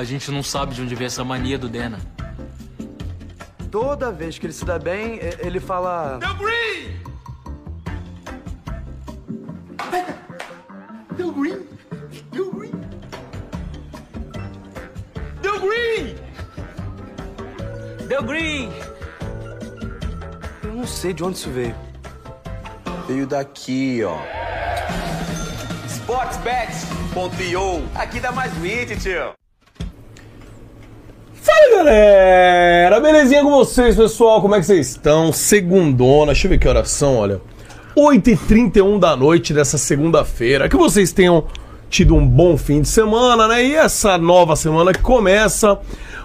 A gente não sabe de onde veio essa mania do Dena. Toda vez que ele se dá bem, ele fala. Deu green! Deu green! Deu green! Deu green! Deu green! Eu não sei de onde isso veio. Veio daqui, ó. Sportsbet.io. Aqui dá mais win, tio. Galera, belezinha com vocês pessoal? Como é que vocês estão? Segundona, deixa eu ver que horas são, olha 8h31 da noite dessa segunda-feira Que vocês tenham tido um bom fim de semana, né? E essa nova semana que começa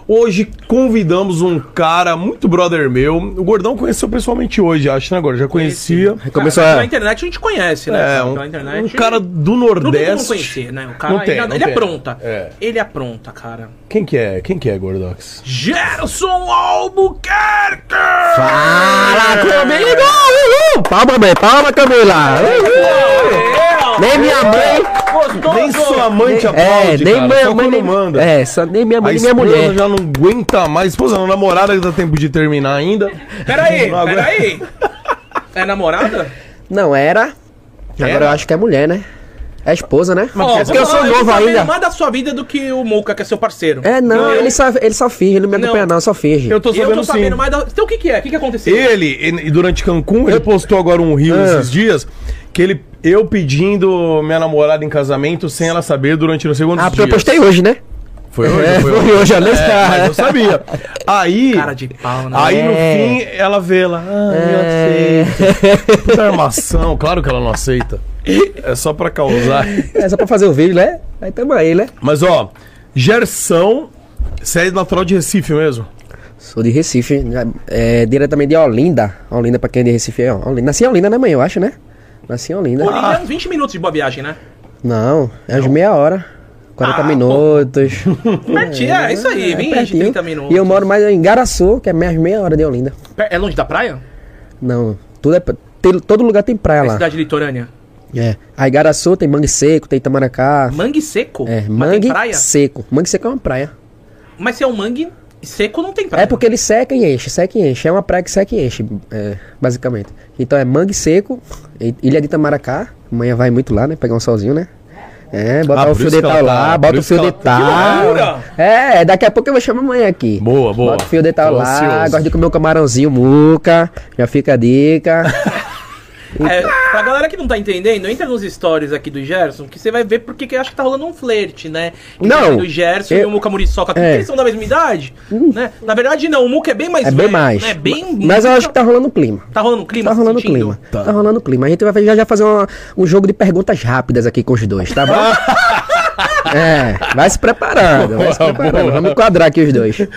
Hoje convidamos um cara muito brother meu O Gordão conheceu pessoalmente hoje, acho, né, Gordão? Já conhecia Começou a... Pela internet a gente conhece, né? É, cara? um, internet, um cara do Nordeste não conhecer, né? O cara, Não tem, ele, não ele tem. apronta. É. Ele apronta, cara. Quem que é? Quem que é, Gordox? Gerson Albuquerque! Fala comigo! Uhul! Palma, mãe, palma, Camila! Uhul! Nem minha mãe. Nem sua mãe te É, aplaude, nem cara, minha só mãe. Nem, manda. é, só nem minha mãe nem minha esposa mulher. já não aguenta mais. Esposa não, namorada que dá tempo de terminar ainda. Peraí, Não peraí. É namorada? Não era. Agora Era? eu acho que é mulher, né? É esposa, né? Ó, Porque eu sou novo ainda. mais da sua vida do que o Muca, que é seu parceiro. É, não, ele só, ele só finge, ele não me Não. acompanha, não, só finge. Eu tô Eu sabendo tô sim. sabendo mais da... Então o que que é? O que que aconteceu? Ele, durante Cancún, ele postou agora um rio Ah. esses dias, que ele, eu pedindo minha namorada em casamento sem ela saber durante não sei quantos Ah, porque eu dias. postei hoje, né? Foi hoje? É, foi hoje, olha É, mas eu sabia. Aí, Cara de pau, né? aí no É. fim, ela vê lá, ah, É. eu aceito. Puta armação, claro que ela não aceita. É só pra causar. É só pra fazer o vídeo, né? Aí tamo aí, né? Mas ó, Gerson, você é natural de Recife mesmo? Sou de Recife, é, diretamente de Olinda. Olinda, pra quem é de Recife, é Olinda. Nasci em Olinda, né, mãe? Eu acho, né? Nasci em Olinda. Olinda é uns 20 minutos de boa viagem, né? Não, é uns meia hora. 40 Ah, minutos. Pertinho, é isso aí, É 20, pertinho. 30 minutos. E eu moro mais em Garaçu, que é mais meia hora de Olinda. É longe da praia? Não, tudo é, tem- todo lugar tem praia É lá. cidade litorânea? É. Aí Garaçu tem Mangue Seco, tem Itamaracá. Mangue seco? É, Mangue? Seco. Mangue Seco é uma praia. Mas se é um mangue seco, não tem praia. É porque ele seca e enche, seca e enche. É uma praia que seca e enche, é, basicamente. Então é Mangue Seco, Ilha de Itamaracá. Amanhã vai muito lá, né? Pegar um solzinho, né? É, botar Ah, o fio dental tá- lá, bota o fio ela- dental. Loucura! É, daqui a pouco eu vou chamar a mãe aqui. Boa, boa. Bota o fio dental lá, ansioso. gosto de comer um camarãozinho muca, já fica a dica. É, pra galera que não tá entendendo, entra nos stories aqui do Gerson, que você vai ver porque que eu acho que tá rolando um flerte, né? Não, O Gerson e eu- o Muca Muriçoca, que É. Eles são da mesma idade, né? Na verdade, não, o Muca é bem mais É bem velho, mais. Né? Bem, Mas eu acho que tá rolando clima. Tá rolando clima, Tá rolando sentindo? clima. Tá. rolando clima. A gente vai já, já fazer uma- um jogo de perguntas rápidas aqui com os dois, tá bom? é, vai se preparando, vai se Boa, preparando. boa. Vamos enquadrar aqui os dois.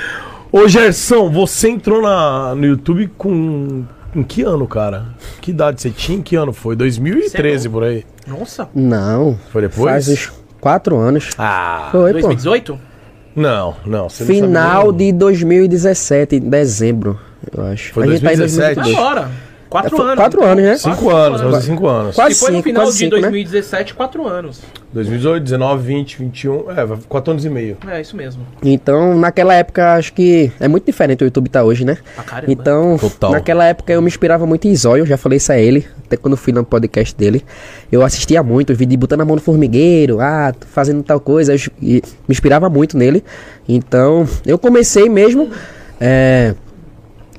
Ô Gerson, você entrou na, no YouTube com. Em que ano, cara? Que idade você tinha? Em que ano foi? 2013 por aí. Nossa, Não. Foi depois? Faz uns quatro anos. Ah. Foi, pô. 2018? Não, não. Você não Final nem. de 2017, em dezembro, eu acho. Foi a gente tá em 2017? 2022. Agora. Quatro É, anos. quatro anos, né? Cinco anos, vai fazer cinco anos. Quase Se foi no final quase de cinco, né? 2017, quatro anos. 2018, 19, 20, 21. É, quatro anos e meio. É, isso mesmo. Então, naquela época, acho que é muito diferente o YouTube tá hoje, né? Caramba. Então, Total. naquela época eu me inspirava muito em Zóio, já falei isso a ele, até quando fui no podcast dele. Eu assistia muito, os vídeos de botando a mão no formigueiro, ah, tô fazendo tal coisa, eu, e me inspirava muito nele. Então, eu comecei mesmo é,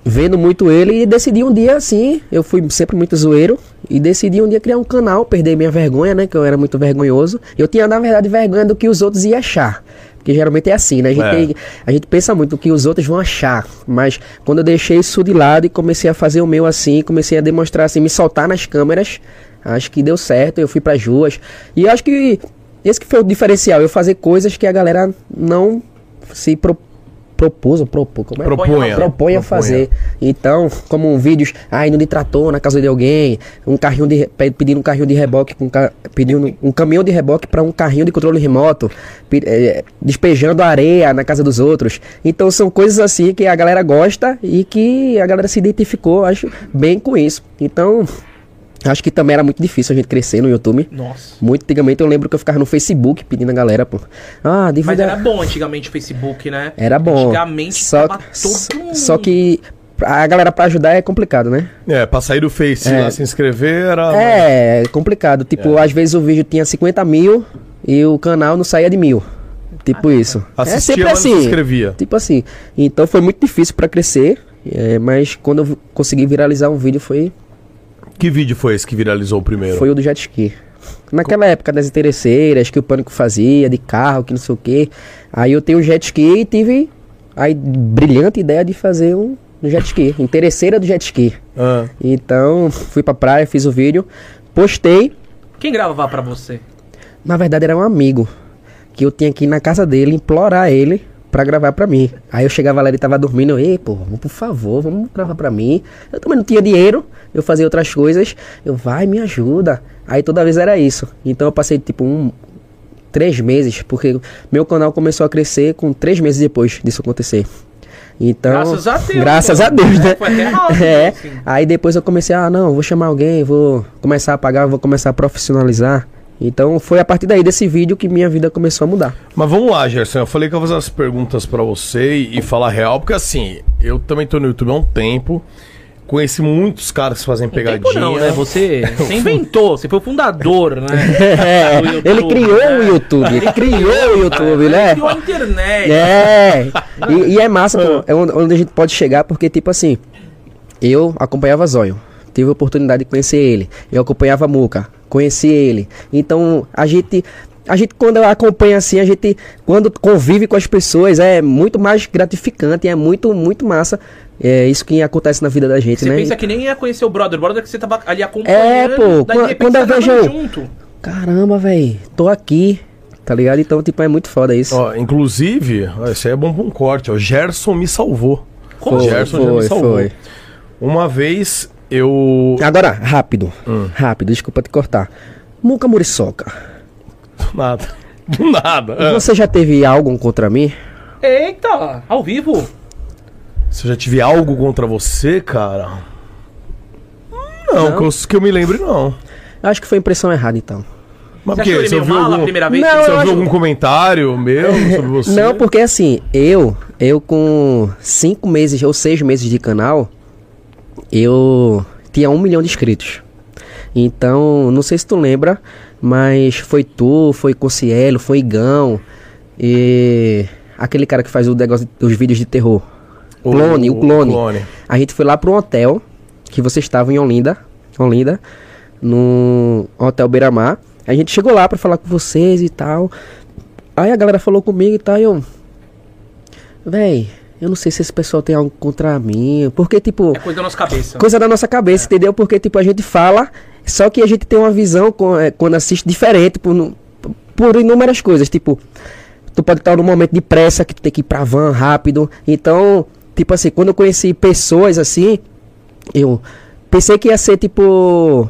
vendo muito ele e decidi um dia assim, eu fui sempre muito zoeiro, e decidi um dia criar um canal, perder minha vergonha, né, que eu era muito vergonhoso. Eu tinha, na verdade, vergonha do que os outros iam achar. Porque geralmente é assim, né? A gente, É. tem- a gente pensa muito o que os outros vão achar. Mas quando eu deixei isso de lado e comecei a fazer o meu assim, comecei a demonstrar assim, me soltar nas câmeras, acho que deu certo, eu fui pras ruas. E acho que esse que foi o diferencial, eu fazer coisas que a galera não se pro, propôs, ou propô, como é? Propunha. propõe a fazer. Então, como vídeos, ah, indo de trator na casa de alguém, um carrinho de pe- pedindo um carrinho de reboque com ca- pedindo um caminhão de reboque para um carrinho de controle remoto, eh, despejando areia na casa dos outros. Então são coisas assim que a galera gosta e que a galera se identificou, acho, bem com isso. Então, Acho que também era muito difícil a gente crescer no YouTube. Nossa. Muito antigamente eu lembro que eu ficava no Facebook pedindo a galera, pô. Ah, Mas divulga. era bom antigamente o Facebook, né? Era bom. Antigamente só, tava todo mundo. só que a galera pra ajudar é complicado, né? É, pra sair do Face É. lá, se inscrever era. É, é complicado. Tipo, às vezes o vídeo tinha 50 mil e o canal não saía de mil. Tipo isso. Assistia, é sempre mas não se assim. inscrevia. Tipo assim. Então foi muito difícil pra crescer. é, mas quando eu consegui viralizar um vídeo foi, Que vídeo foi esse que viralizou o primeiro? foi o do jet ski. Naquela época das interesseiras que o Pânico fazia, de carro, que não sei o que. Aí eu tenho um jet ski e tive a brilhante ideia de fazer um jet ski. Interesseira do jet ski. Ah, Então fui pra praia, fiz o vídeo, postei. Quem gravava pra você? Na verdade era um amigo que eu tinha que ir na casa dele, implorar ele pra gravar pra mim. Aí eu chegava lá, ele tava dormindo, ei, pô, por favor, vamos gravar pra mim. Eu também não tinha dinheiro, eu fazia outras coisas. Eu, vai, me ajuda. Aí toda vez era isso. Então eu passei tipo um três meses, porque meu canal começou a crescer com três meses depois disso acontecer. Então, Graças a Deus, Graças a Deus, né? É, é. assim. Aí depois eu comecei, ah, não, vou chamar alguém, vou começar a pagar, vou começar a profissionalizar. Então foi a partir daí desse vídeo que minha vida começou a mudar. Mas vamos lá, Gerson. Eu falei que eu ia fazer as perguntas pra você e, e falar real, porque assim, eu também tô no YouTube há um tempo. Conheci muitos caras que fazem pegadinha. Tempo não, né? Você, você inventou, você foi o fundador, né? É, YouTube, ele criou né? o YouTube, ele criou o YouTube, Ele né? criou a internet. É, e, e é massa, pô, é onde onde a gente pode chegar, porque, tipo assim, eu acompanhava Zóio, tive a oportunidade de conhecer ele, eu acompanhava Muca, conheci ele, então a gente. A gente, quando acompanha assim, a gente, quando convive com as pessoas, é muito mais gratificante, é muito, muito massa. É isso que acontece na vida da gente, Você né? pensa que nem ia conhecer o brother, o brother que você tava ali acompanhando. É, pô, daí, de quando- você eu vejo- junto. Caramba, velho, tô aqui, tá ligado? Então, tipo, é muito foda isso. Ó, inclusive, ó, esse aí é bom pra um corte, ó. Gerson me salvou. Como Foi, Gerson já me foi, salvou. foi. Uma vez eu. Agora, rápido, Hum. rápido, desculpa te cortar. Muca Muriçoca, Nada. Do nada. Ah. você já teve algo contra mim? Eita, ao vivo. Se eu já tive algo contra você, cara. Não, Não? Que, eu, que eu me lembre, não. Eu acho que foi impressão errada, então. Mas Você por quê? achou ele Você ouviu a algum, primeira vez? Não, você ouviu acho- algum comentário meu sobre você? Não, porque assim, eu, eu com cinco meses ou seis meses de canal, eu tinha um milhão de inscritos. Então, não sei se tu lembra, mas foi tu, foi Concielo, foi Igão e aquele cara que faz o negócio dos vídeos de terror. O- Clone, o, o clone. clone. A gente foi lá para um hotel que vocês estavam em Olinda, Olinda, no Hotel Beira-Mar. A gente chegou lá para falar com vocês e tal. Aí a galera falou comigo e tal, e eu. Véi, eu não sei se esse pessoal tem algo contra mim. Porque, tipo, É coisa da nossa cabeça. coisa da nossa cabeça, entendeu? Porque, tipo, a gente fala, só que a gente tem uma visão é, quando assiste diferente por, por inúmeras coisas. Tipo, tu pode estar num momento de pressa que tu tem que ir pra van rápido. Então, tipo assim, quando eu conheci pessoas assim, eu pensei que ia ser tipo.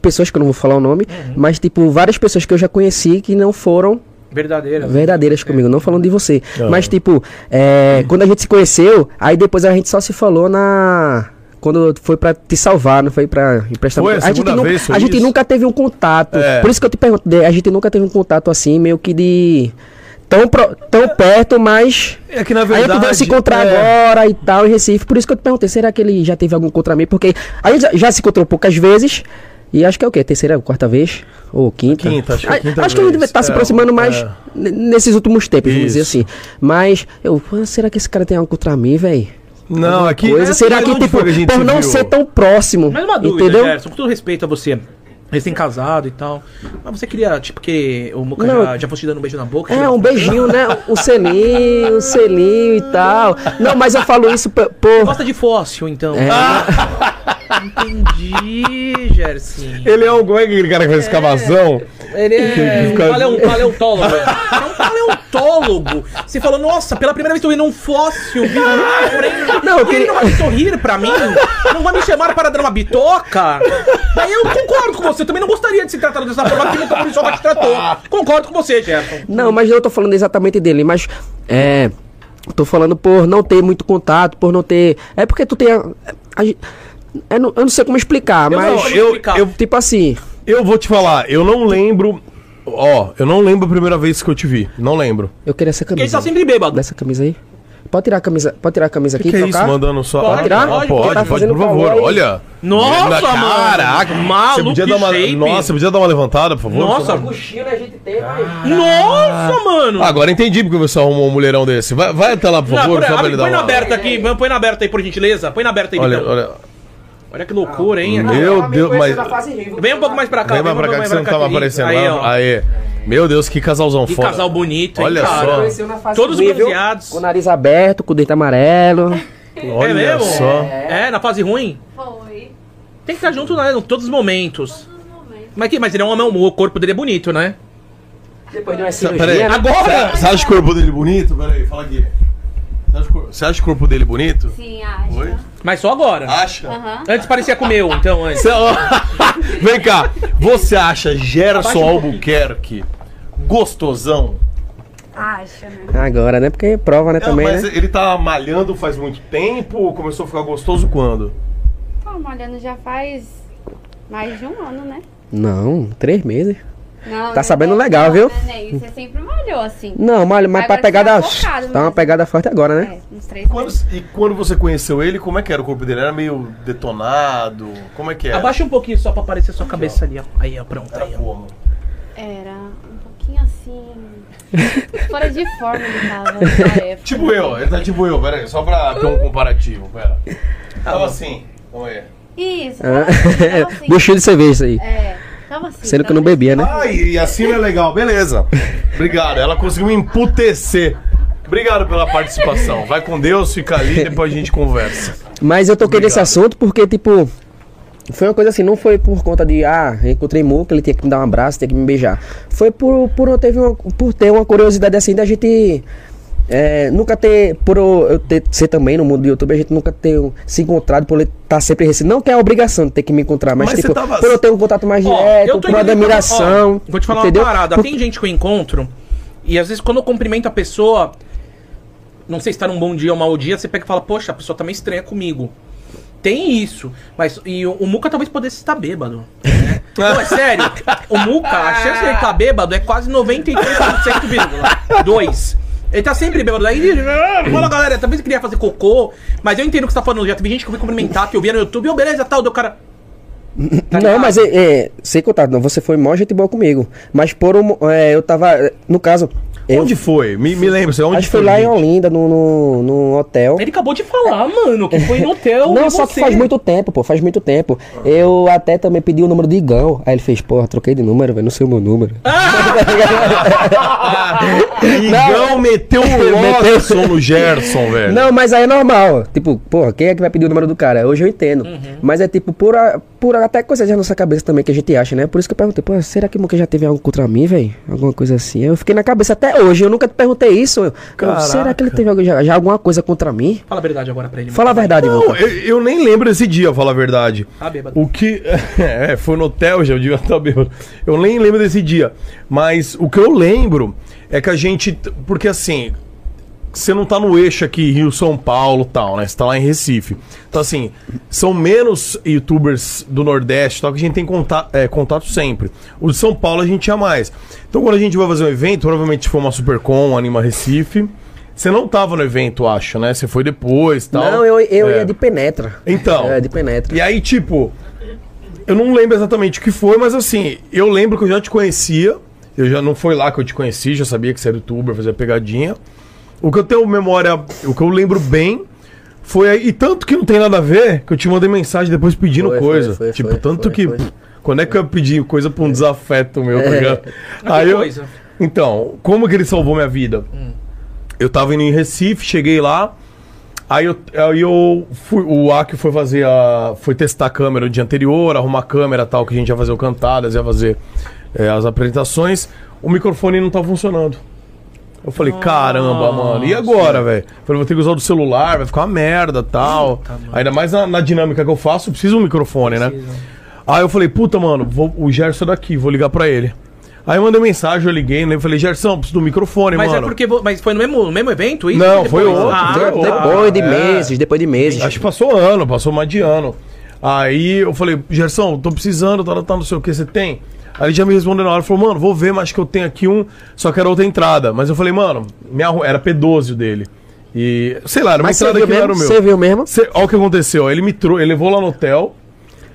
Pessoas que eu não vou falar o nome, mas tipo, várias pessoas que eu já conheci que não foram Verdadeira. verdadeiras comigo, não falando de você. Ah. Mas, tipo, é, quando a gente se conheceu, aí depois a gente só se falou na. Quando foi pra te salvar, não foi pra emprestar Foi a a gente, nunca, a gente nunca teve um contato. É. Por isso que eu te pergunto, a gente nunca teve um contato assim, meio que de. Tão, pro- tão perto, mas. É que na Aí a verdade. gente vai se encontrar é, agora e tal, em Recife. Por isso que eu te perguntei, será que ele já teve algum contra mim? Porque a gente já, já se encontrou poucas vezes. E acho que é o quê? Terceira, quarta vez? Ou quinta? Quinta, acho que é Ah, quinta acho que a gente vez. tá se É, aproximando mais é. nesses últimos tempos, vamos dizer Isso. assim. Mas, eu, será que esse cara tem algo contra mim, velho? Não, aqui. Coisa, será que, onde tipo, foi a gente por não viu? ser tão próximo, Mas uma dúvida, entendeu? Gerson, com todo respeito a você. Recém-casado e tal. Mas você queria, tipo, que o Muca Não. já, já fosse te dando um beijo na boca? É, um beijinho, né? O selinho, o selinho e tal. Não, mas eu falo isso por... Gosta de fóssil, então. É. Entendi, Gerson. Ele é o. Como é aquele cara que faz escavação? Ele é um fica- paleo- paleontólogo. É um paleontólogo. Você falou, nossa, pela primeira vez tô vendo um fóssil vivo. Não, eu Ele não vai sorrir pra mim? Não vai me chamar para dar uma bitoca? Daí eu concordo com você. Eu também não gostaria de ser tratado dessa forma que nunca por isso te tratou. Concordo com você, Gerson. Não, mas eu tô falando exatamente dele, mas é. Tô falando por não ter muito contato, por não ter. É porque tu tem. a- a gente- Eu não, eu não sei como explicar, Eu mas. não, eu, eu, Tipo assim. eu vou te falar, eu não lembro. Ó, eu não lembro a primeira vez que eu te vi. Não lembro. Eu queria essa Porque ele camisa. tá sempre bêbado. Dessa camisa aí. Pode tirar a camisa, pode tirar a camisa O aqui que, é isso, trocar? mandando só. Pode tirar? Pode, pode, tá fazendo por favor. aí. Olha. Nossa, Na- mano. Caraca. Maluco, você podia dar uma, shape. Nossa, você podia dar uma levantada, por favor? Nossa, Cochilo a gente tem. Nossa, mano. Agora entendi porque você arrumou um mulherão desse. Vai, vai até lá, por Não, favor, põe- só pra abre- ele dar põe na uma... aberta aqui, vamos- põe na aberta aí, por gentileza. Põe na aberta aí, Olha, Vitão. olha. Olha que loucura, hein? Meu Deus, mas... Vem um pouco mais pra cá. Vem mais pra cá que você não tava aparecendo. Aí, Aí, ó. Aê. Meu Deus, que casalzão Que foda. casal bonito, hein, Olha cara? só. Todos bronzeados. Com o nariz aberto, com o dente amarelo. Olha é mesmo? só. É, na fase ruim? Foi. Tem que estar junto, né? Em todos os momentos. Todos os momentos. Mas, que, mas ele é um homem, o corpo dele é bonito, né? Depois de uma Peraí. cirurgia, né? Agora! Você acha o corpo dele bonito? Peraí, fala aqui. Você acha, o acha corpo dele bonito? Sim, acho. Oi? Mas só agora. Acha? Aham. Antes parecia com o meu, então, antes. Vem cá, você acha Gerson Albuquerque gostosão? Acho, né? Agora, né? Porque prova, né, Não, também, mas né? ele tá malhando faz muito tempo, começou a ficar gostoso quando? Tô malhando já faz mais de um ano, né? Não, três meses. Não, Tá não sabendo é- legal, não, viu? né? Você sempre malhou assim. Não, mas, mas pra pegada... tá focado Tá uma pegada forte agora, né? É, uns três Quando, e quando você conheceu ele, como é que era o corpo dele? Era meio detonado? Como é que era? Abaixa um pouquinho só pra aparecer sua cabeça ali, ó. Aí, ó, pronto. Era Aí, ó. como? Era um pouquinho assim. fora de forma ele tava. Tipo eu, ele tá tipo eu, pera aí, só pra ter um comparativo, pera. Tava assim, vamos aí. Isso. Ah, Tava assim. De cerveja isso aí. É, assim. Sendo que eu não bebia, né? Ah, e assim é legal, beleza. Obrigado, ela conseguiu me emputecer. Obrigado pela participação. Vai com Deus, fica ali, depois a gente conversa. Mas eu toquei nesse assunto porque, tipo, foi uma coisa assim, não foi por conta de, ah, encontrei Muca, ele tinha que me dar um abraço, tinha que me beijar. Foi por, por, teve uma, por ter uma curiosidade assim da gente. É, nunca ter, por eu ter, ser também no mundo do YouTube, a gente nunca ter se encontrado, por ele estar sempre recebido. Não que é a obrigação de ter que me encontrar, mas, Mas tipo, tava- por eu ter um contato mais Ó, direto, por uma admiração. ó, vou te falar entendeu? uma parada. Por- Tem gente que eu encontro e às vezes quando eu cumprimento a pessoa, não sei se tá num bom dia ou mau dia, você pega e fala, poxa, a pessoa tá meio estranha comigo. Tem isso, mas e o, o Muca talvez pudesse estar bêbado. Né? Não, é sério. O Muca, a chance dele estar bêbado é quase 93,2. Ele tá sempre bêbado. Daí, fala galera, talvez ele queria fazer cocô, mas eu entendo o que você tá falando. Já teve gente que eu fui cumprimentar, que eu via no YouTube, ô beleza, tal, deu cara. Tá não, mas é, é, sem contar, não, você foi mó gente boa comigo. Mas por um, é, eu tava, no caso, eu, Onde foi? Me, me lembra, você onde acho que foi lá em Olinda, no, no, no hotel. Ele acabou de falar, mano, que foi no hotel. Não, só que você- faz muito tempo, pô, faz muito tempo. Eu até também pedi o número do Igão. Aí ele fez, porra, troquei de número, velho, não sei o meu número. Igão meteu o Lawson no Gerson, velho. Não, mas aí é normal. Tipo, porra, quem é que vai pedir o número do cara? Hoje eu entendo. Uhum. Mas é tipo, por, a- por até coisa da nossa cabeça também que a gente acha, né? Por isso que eu perguntei, pô, será que o já teve algo contra mim, velho? Alguma coisa assim. Eu fiquei na cabeça até hoje, eu nunca te perguntei isso. Eu, será que ele teve algo- já, já alguma coisa contra mim? Fala a verdade agora pra ele. Fala a verdade, Não, eu, eu nem lembro desse dia, falar a verdade. Tá bêbado. O que. É, foi no hotel, já eu devia estar bêbado. Eu nem lembro desse dia. Mas o que eu lembro é que a gente. Porque assim. Você não tá no eixo aqui, Rio, São Paulo tal, né? Você tá lá em Recife. Então, assim, são menos youtubers do Nordeste tal, que a gente tem contato, é, contato sempre. O de São Paulo a gente tinha mais. Então, quando a gente vai fazer um evento, provavelmente for uma Supercom, Anima Recife. Você não tava no evento, acho, né? Você foi depois tal. Não, eu, eu É. ia de penetra. Então. É, de penetra. E aí, tipo, eu não lembro exatamente o que foi, mas assim, eu lembro que eu já te conhecia. Eu já não foi lá que eu te conheci, já sabia que você era youtuber, fazia pegadinha. O que eu tenho memória, o que eu lembro bem foi aí, e tanto que não tem nada a ver, que eu te mandei mensagem depois pedindo Foi, coisa. foi, foi, tipo, foi, tanto foi, que. foi. Quando é que eu ia pedir coisa pra um desafeto meu, tá ligado? Mas que coisa? Então, como que ele salvou minha vida? Eu tava indo em Recife, cheguei lá. Aí eu, aí eu fui, o Aki foi fazer a. Foi testar a câmera o dia anterior, arrumar a câmera tal, que a gente ia fazer o cantadas, ia fazer é, as apresentações. O microfone não tava funcionando. Eu falei, caramba, mano, e agora, velho? Falei, vou ter que usar o do celular, vai ficar uma merda tal. Ainda mais na, na dinâmica que eu faço, eu preciso um microfone, né? Aí eu falei, puta, mano, vou, o Gerson é daqui, vou ligar pra ele. Aí eu mandei mensagem, eu liguei, né? Eu falei, Gerson, preciso do microfone, Mas mano. é porque. Mas foi no mesmo, no mesmo evento isso? Não, foi outro, Ah, foi tá. outro. Depois de é. meses, depois de meses. Acho que passou ano, passou mais de ano. Aí eu falei, Gerson, tô precisando, tá, tá, não sei o que, você tem? Aí ele já me respondeu na hora, falou, mano, vou ver, mas acho que eu tenho aqui um, só que era outra entrada. Mas eu falei, mano, arru- era P12 o dele. E, sei lá, era uma Mas entrada que não era mesmo? o meu. Você viu mesmo? Cê, olha o que aconteceu, ele me trouxe, ele levou lá no hotel,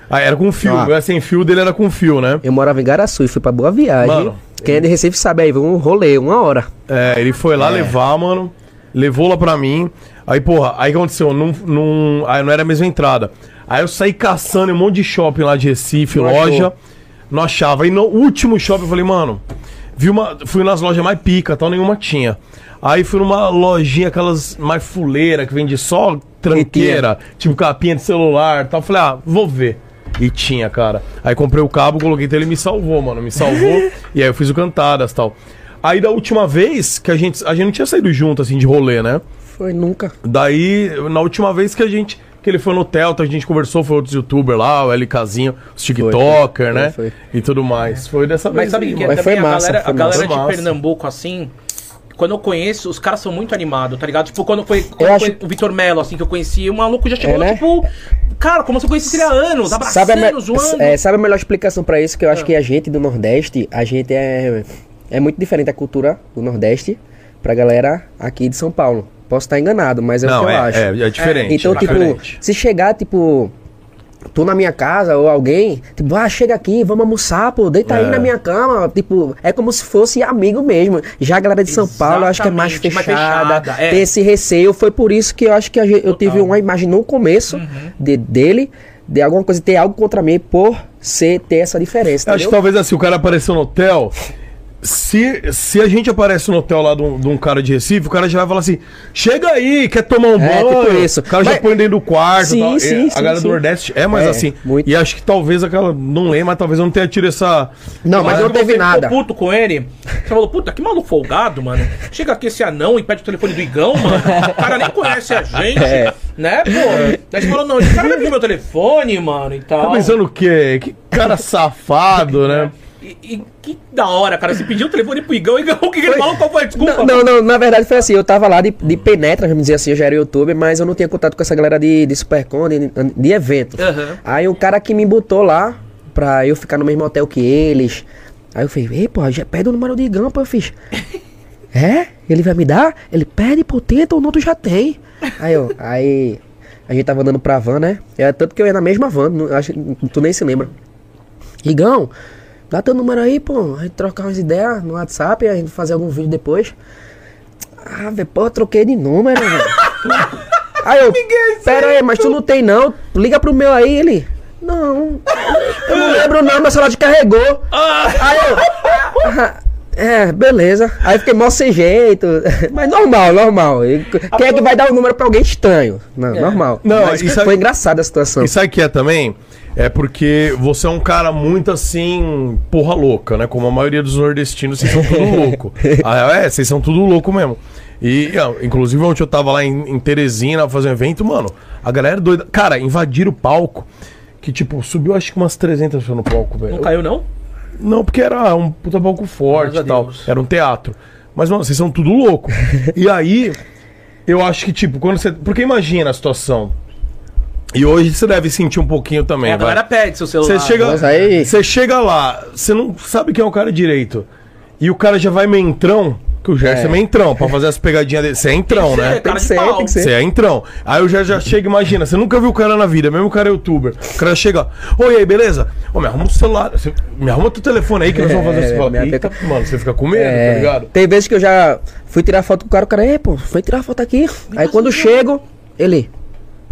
aí era com fio, Ah. o meu era sem fio, dele era com fio, né? Eu morava em Garaçu e fui pra Boa Viagem. Mano, Quem é de Recife sabe aí, um rolê, uma hora. É, ele foi lá levar, mano. Levou lá pra mim. Aí, porra, aí o que aconteceu? Não, não, aí não era a mesma entrada. Aí eu saí caçando em um monte de shopping lá de Recife, Não loja. achou. Não achava. Aí no último shopping eu falei, mano, vi uma, fui nas lojas mais pica, tal, nenhuma tinha. Aí fui numa lojinha, aquelas mais fuleira, que vende só tranqueira, tipo capinha de celular tal. Falei, ah, vou ver. E tinha, cara. Aí comprei o cabo, coloquei então ele me salvou, mano. Me salvou. e aí eu fiz o cantadas tal. Aí da última vez que a gente. A gente não tinha saído junto, assim, de rolê, né? Foi nunca. Daí, na última vez que a gente. Que ele foi no Telta, a gente conversou, foi outros youtubers lá, o LKzinho, os TikToker, foi, né? foi. E tudo mais. Foi dessa vez. Mas sabe o aí, que é. Mas foi a massa, galera, foi a galera de Massa. Pernambuco, assim, quando eu conheço, os caras são muito animados, tá ligado? Tipo, quando foi, quando Eu foi acho- o Vitor Melo, assim, que eu conheci, o maluco já chegou, É, né? tipo, cara, como se eu conhecesse ele há anos, abraçando, Sabe a, me- zoando. é, sabe a melhor explicação pra isso? Que eu acho Ah. que a gente do Nordeste, a gente é, é muito diferente a cultura do Nordeste pra galera aqui de São Paulo. Posso estar enganado, mas é o Não, que eu é, acho. é, é diferente. Então, é tipo, diferente. se chegar, tipo, tu na minha casa ou alguém, tipo, ah, chega aqui, vamos almoçar, pô, deita aí É. na minha cama. Tipo, é como se fosse amigo mesmo. Já a galera de São Paulo, eu acho que é mais Exatamente, mais fechada, fechada, é. tem esse receio. Foi por isso que eu acho que eu tive uma imagem no começo Uhum. de, dele, de alguma coisa, ter algo contra mim por ser, ter essa diferença. Acho que talvez assim, o cara apareceu no hotel. Se, se a gente aparece no hotel lá de um, de um cara de Recife, o cara já vai falar assim: chega aí, quer tomar um É, banho? tipo isso. O cara já Mas- põe dentro do quarto. Sim, tal. sim, E a galera do Nordeste é mais É, assim. muito. E acho que talvez aquela. Não lembro, mas talvez eu não tenha tido essa. Não, mas Mas não teve ficou nada. puto com ele. Você falou, puta, que maluco folgado, mano. Chega aqui esse anão e pede o telefone do Igão, mano. O cara nem conhece a gente, É. né, pô? Daí você falou, não, esse cara vai pedir meu telefone, mano, e tal. Tá pensando o quê? Que cara safado, né? E, e que da hora, cara. Você pediu o telefone pro Igão, Igão, o que ele falou? Qual foi desculpa? Não, não, não, na verdade foi assim, eu tava lá de, de penetra, vamos dizer assim, eu já era youtuber, mas eu não tinha contato com essa galera de, de Supercon, de, de evento. Aham. Aí o cara que me botou lá pra eu ficar no mesmo hotel que eles. Aí eu falei, ei, pô, já pede o número de Igão, pô, eu fiz. É? Ele vai me dar? Ele pede, pô, tenta, o não tu já tem. Aí eu, aí. A gente tava andando pra van, né? É tanto que eu ia na mesma van, não, acho, tu nem se lembra. Igão, dá teu número aí, pô. A gente trocar umas ideias no WhatsApp, a gente fazer algum vídeo depois. Ah, velho, pô, eu troquei de número, velho. Aí eu, pera aí, mas tu não tem não? Liga pro meu aí, ele. Não, eu não lembro não, meu celular descarregou. Aí eu, ah, é, beleza. Aí fiquei mó sem jeito. Mas normal, normal. E Quem é que vai dar o número pra alguém estranho? Não, normal. Não, Mas isso aí- foi engraçada a situação. E sabe o que é também? É porque você é um cara muito assim, porra louca, né? Como a maioria dos nordestinos, vocês são tudo louco. Ah, é, vocês são tudo louco mesmo. E, inclusive, ontem eu tava lá em, em Teresina fazendo um evento, mano, a galera é doida. Cara, invadiram o palco, que tipo, subiu acho que umas 300 pessoas no palco, velho. Não caiu, não? Não, porque era um puta palco forte e tal. Deus. Era um teatro. Mas, mano, vocês são tudo louco. e aí, eu acho que, tipo, quando você. Porque imagina a situação. E hoje você deve sentir um pouquinho também. É, a galera pede seu celular. Você chega, Mas aí- você chega lá, você não sabe quem é o cara direito. E o cara já vai meio entrão, que o Gerson é, É. meio entrão, pra fazer as pegadinhas dele. Você é entrão, né? ser, Tem cara que de ser, tem que ser. Você é entrão. Aí o Gerson já chega, imagina, você nunca viu o cara na vida, mesmo o cara é youtuber. O cara chega, oi aí, beleza? Ô, me arruma o celular, você- me arruma teu telefone aí que nós vamos fazer. É, Você fala, eita, peca- mano, você fica com medo, É, tá ligado? Tem vezes que eu já fui tirar foto com o cara, o cara, é, pô, foi tirar foto aqui. Aí quando chego, ele,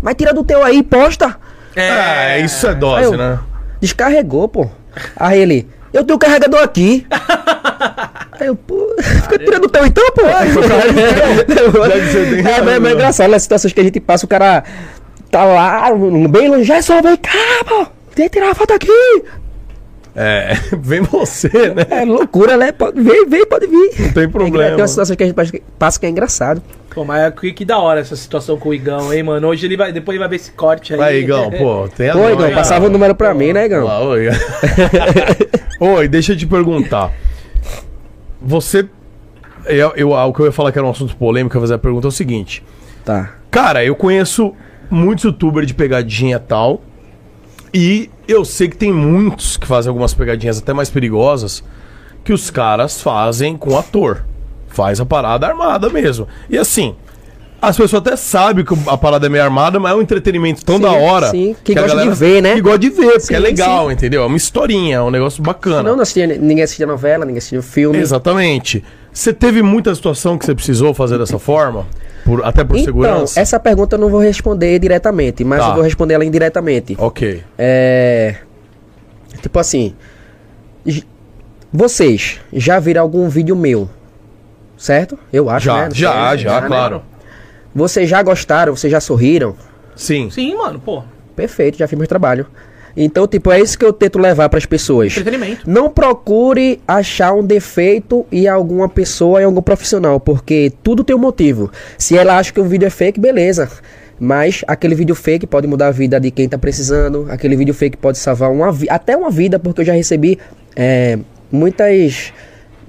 vai tirar do teu aí posta. É, isso é dose, eu, né? Descarregou, pô. Aí ele, eu tenho o carregador aqui. Aí eu, pô, fica tirando o teu então, pô. Tem é, mas, é engraçado, as situações que a gente passa, o cara tá lá, bem longe, já só vem cá, pô. Vem tirar a foto aqui. É, vem você, né? É loucura, né? Pode, vem, vem, pode vir. Não tem É, problema. tem umas situações que a gente passa- que é engraçado. Pô, mas é que, que da hora essa situação com o Igão, hein, mano? Hoje ele vai, depois ele vai ver esse corte aí. Vai, Igão, pô, tem a Pô, Igão, passava o número pra mim, né, Igão? Lá, oi. oi, deixa eu te perguntar. Você. Eu, eu, o que eu ia falar que era um assunto polêmico, eu ia fazer a pergunta é o seguinte. Tá. Cara, eu conheço muitos youtubers de pegadinha e tal. E eu sei que tem muitos que fazem algumas pegadinhas até mais perigosas que os caras fazem com ator. Faz a parada armada mesmo. E assim, as pessoas até sabem que a parada é meio armada, mas é um entretenimento tão Sim, da hora. sim, que a gosta de ver, né? Que gosta de ver, porque Sim, é legal, sim. entendeu? É uma historinha, é um negócio bacana. Não, não assistia, ninguém assistia novela, ninguém assistia filme. Exatamente. Você teve muita situação que você precisou fazer dessa forma? Por, até por Então, segurança? essa pergunta eu não vou responder diretamente, mas Tá. eu vou responder ela indiretamente. Ok. É. Tipo assim. Vocês já viram algum vídeo meu? Certo? Eu acho, Já, né? Já, sei, já, né? Vocês já gostaram? Vocês já sorriram? Sim. Sim, mano, pô. Perfeito, já fiz meu trabalho. Então, tipo, é isso que eu tento levar pras pessoas. Entretenimento. Não procure achar um defeito em alguma pessoa, em algum profissional, porque tudo tem um motivo. Se ela acha que o vídeo é fake, beleza. Mas aquele vídeo fake pode mudar a vida de quem tá precisando. Aquele vídeo fake pode salvar uma vi- até uma vida, porque eu já recebi é, muitas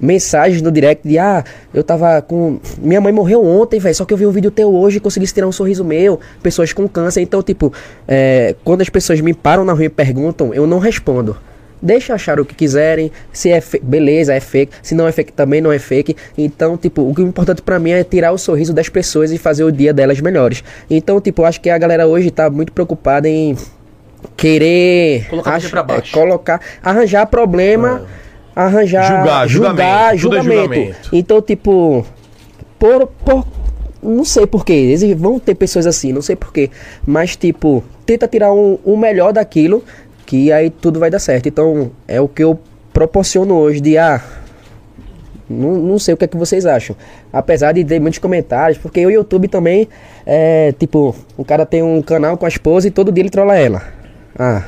mensagens no direct de ah, eu tava com. Minha mãe morreu ontem, velho. Só que eu vi um vídeo teu hoje e consegui tirar um sorriso meu. Pessoas com câncer. Então, tipo, é, quando as pessoas me param na rua e perguntam, eu não respondo. Deixa achar o que quiserem. Se é fake, beleza, é fake. Se não é fake, também não é fake. Então, tipo, o que é importante pra mim é tirar o sorriso das pessoas e fazer o dia delas melhores. Então, tipo, acho que a galera hoje tá muito preocupada em querer Colocar você ach- pra baixo. é, colocar, arranjar problema, arranjar Julgar, julgamento, tudo é julgamento. julgamento. Então, tipo, por, por não sei porquê, eles vão ter pessoas assim, não sei porquê, mas tipo, tenta tirar um- o melhor daquilo que aí tudo vai dar certo. Então, é o que eu proporciono hoje de ah, não, não sei o que é que vocês acham. Apesar de ter muitos comentários, porque o YouTube também é tipo, o cara tem um canal com a esposa e todo dia ele trola ela. Ah,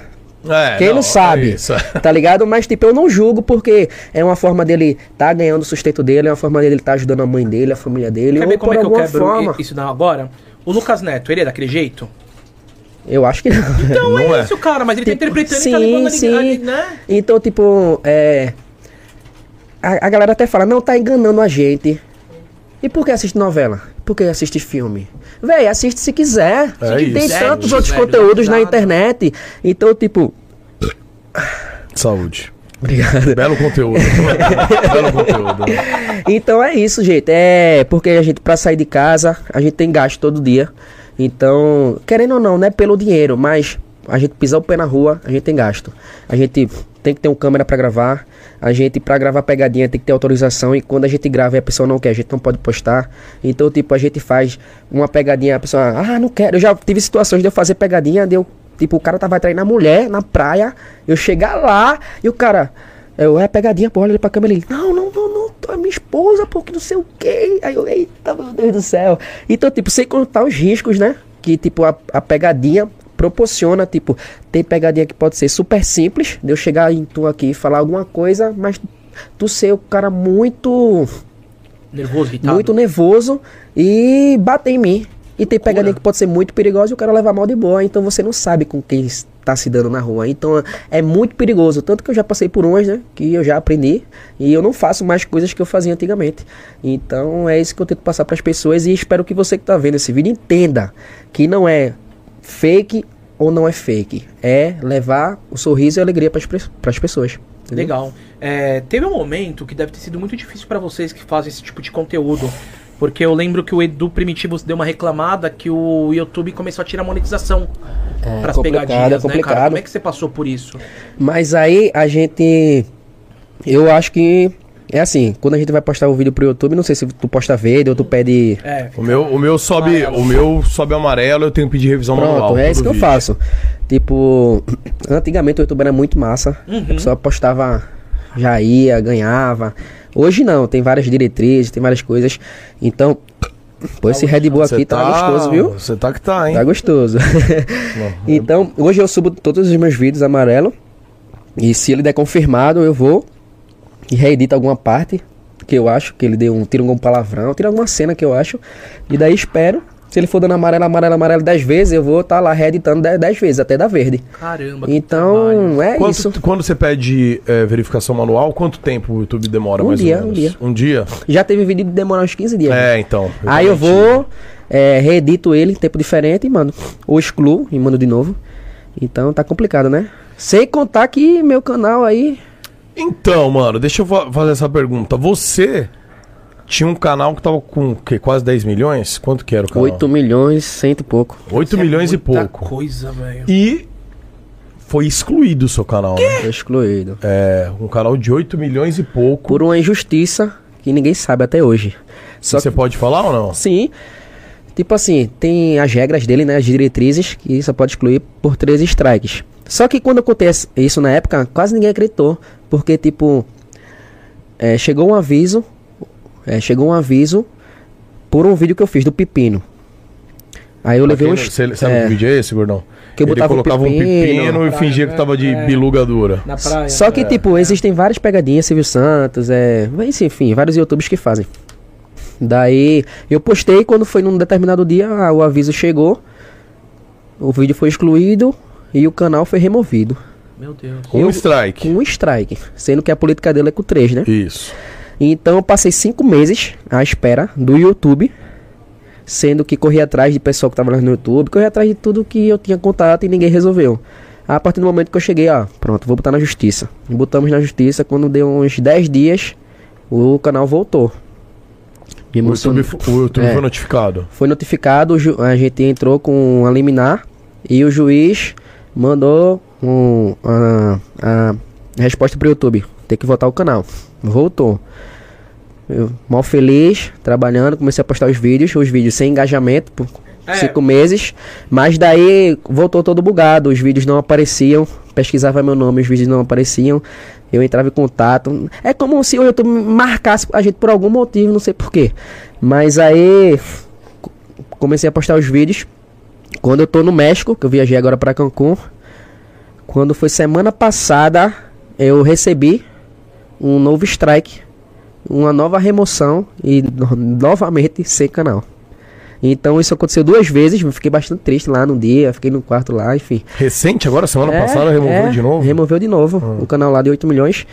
É, quem não, sabe, é tá ligado? Mas, tipo, eu não julgo porque é uma forma dele tá ganhando o sustento dele, é uma forma dele tá ajudando a mãe dele, a família dele, Quer ou ver como por é que eu quebro forma. isso não agora? O Lucas Neto, ele é daquele jeito? Eu acho que não. Então Não é, é. isso, cara, mas ele tá Tipo, interpretando sim, e tá levando sim. ali, né? Então, tipo, é. A, a galera até fala, não, tá enganando a gente. E por que assiste novela? Por que assiste filme? Véi, assiste se quiser. É Tem isso. tantos outros velho, conteúdos na internet. Então, tipo. Saúde. Obrigado. Belo conteúdo. Belo conteúdo. né? Então é isso, gente. É porque a gente, pra sair de casa, a gente tem gasto todo dia. Então, querendo ou não, não é pelo dinheiro, mas a gente pisar o pé na rua, a gente tem gasto. A gente tem que ter um câmera pra gravar. A gente, pra gravar pegadinha, tem que ter autorização. E quando a gente grava e a pessoa não quer, a gente não pode postar. Então, tipo, a gente faz uma pegadinha, a pessoa, ah, não quero. Eu já tive situações de eu fazer pegadinha, de tipo, o cara tava traindo a mulher na praia. Eu chegar lá e o cara. Eu, é pegadinha, pô, olha ele pra câmera ele. Não, não, não, não, tu é minha esposa, pô, que não sei o quê. Aí eu, eita, meu Deus do céu. Então, tipo, sem contar os riscos, né? Que, tipo, a, a pegadinha proporciona, tipo, tem pegadinha que pode ser super simples, de eu chegar em tu aqui e falar alguma coisa, mas tu ser o cara muito Nervoso, irritado. muito nervoso e bater em mim. E tem pegadinha que pode ser muito perigosa e o cara levar mal de boa. Então você não sabe com quem está se dando na rua. Então é muito perigoso. Tanto que eu já passei por umas, né? Que eu já aprendi. E eu não faço mais coisas que eu fazia antigamente. Então é isso que eu tento passar para as pessoas. E espero que você que está vendo esse vídeo entenda que não é fake ou não é fake. É levar o sorriso e a alegria para as pessoas. entendeu? Legal. É, teve um momento que deve ter sido muito difícil pra vocês que fazem esse tipo de conteúdo. Porque eu lembro que o Edu Primitivo deu uma reclamada que o YouTube começou a tirar monetização É pras complicado, pegadinhas, é né, complicado. cara? Como é que você passou por isso? Mas aí a gente. Eu acho que. É assim, quando a gente vai postar o vídeo pro YouTube, não sei se tu posta verde ou tu pede. É, O meu, o meu sobe, o meu sobe amarelo, eu tenho que pedir revisão manual. Pronto, é todo isso que eu vídeo. faço. Tipo, antigamente o YouTube era muito massa. A pessoa postava, já ia, ganhava. Hoje não, tem várias diretrizes, tem várias coisas. Então, pô, esse Red Bull aqui tá, gostoso, viu? Você tá que tá, hein? Tá gostoso. então, hoje eu subo todos os meus vídeos amarelo. E se ele der confirmado, eu vou e reedito alguma parte que eu acho que ele deu um tira algum palavrão, tira alguma cena que eu acho. E daí espero. Se ele for dando amarelo, amarelo, amarelo 10 vezes, eu vou estar lá reeditando 10 vezes, até dar verde. caramba. Então, é Quanto- isso. Quando você pede é, verificação manual, quanto tempo o YouTube demora Um mais dia, ou um menos? dia. Um dia? Já teve vídeo de demorar uns 15 dias. né? É, então. Aí eu também tive. vou, é, reedito ele em tempo diferente e mando. Ou excluo e mando de novo. Então tá complicado, né? Sem contar que meu canal aí. Então, mano, deixa eu fa- fazer essa pergunta. Você tinha um canal que tava com o quê? Quase 10 milhões? Quanto que era o canal? 8 milhões, cento e pouco. 8 milhões e é Muita pouco. coisa, velho. E foi excluído o seu canal, né? Tô excluído. É, um canal de 8 milhões e pouco. Por uma injustiça que ninguém sabe até hoje. Só Você pode falar ou não? Sim. Tipo assim, tem as regras dele, né? As diretrizes, que só pode excluir por três strikes. Só que quando acontece isso na época, quase ninguém acreditou. Porque, tipo, é, chegou um aviso. é, chegou um aviso por um vídeo que eu fiz do pepino. Aí eu levei um. Você sabe é, que vídeo é esse, gordão? Que eu Ele botava um colocava um pepino. pepino e Praia, fingia que né? tava de É. biluga dura. Na praia. Só que, tipo, existem várias pegadinhas, Silvio Santos, é. Mas, enfim, vários youtubers que fazem. Daí eu postei quando foi num determinado dia, ah, o aviso chegou, o vídeo foi excluído e o canal foi removido. Meu Deus. Um Eu- strike. Com um strike. Sendo que a política dele é com três, né? Isso. Então eu passei cinco meses à espera do YouTube. Sendo que corri atrás de pessoal que tava lá no YouTube, corri atrás de tudo que eu tinha contato e ninguém resolveu. A partir do momento que eu cheguei, ó, pronto, vou botar na justiça. Botamos na justiça, quando deu uns 10 dias, o canal voltou. Me O. YouTube, o YouTube É. foi notificado. Foi notificado, a gente entrou com uma liminar e o juiz mandou um, a, a resposta pro YouTube. Tem que voltar o canal. Voltou. Eu, mal feliz, trabalhando, comecei a postar os vídeos, os vídeos sem engajamento por É. cinco meses. Mas daí voltou todo bugado, os vídeos não apareciam. Pesquisava meu nome, os vídeos não apareciam. Eu entrava em contato. É como se o YouTube marcasse a gente por algum motivo, não sei porquê. Mas aí co- comecei a postar os vídeos. Quando eu tô no México, que eu viajei agora pra Cancún. Quando foi semana passada, eu recebi um novo strike, uma nova remoção e no- novamente sem canal. Então isso aconteceu duas vezes, eu fiquei bastante triste lá no dia, fiquei no quarto lá, enfim. Recente agora, semana É, passada, removeu é, de novo? Removeu de novo o canal lá de 8 milhões.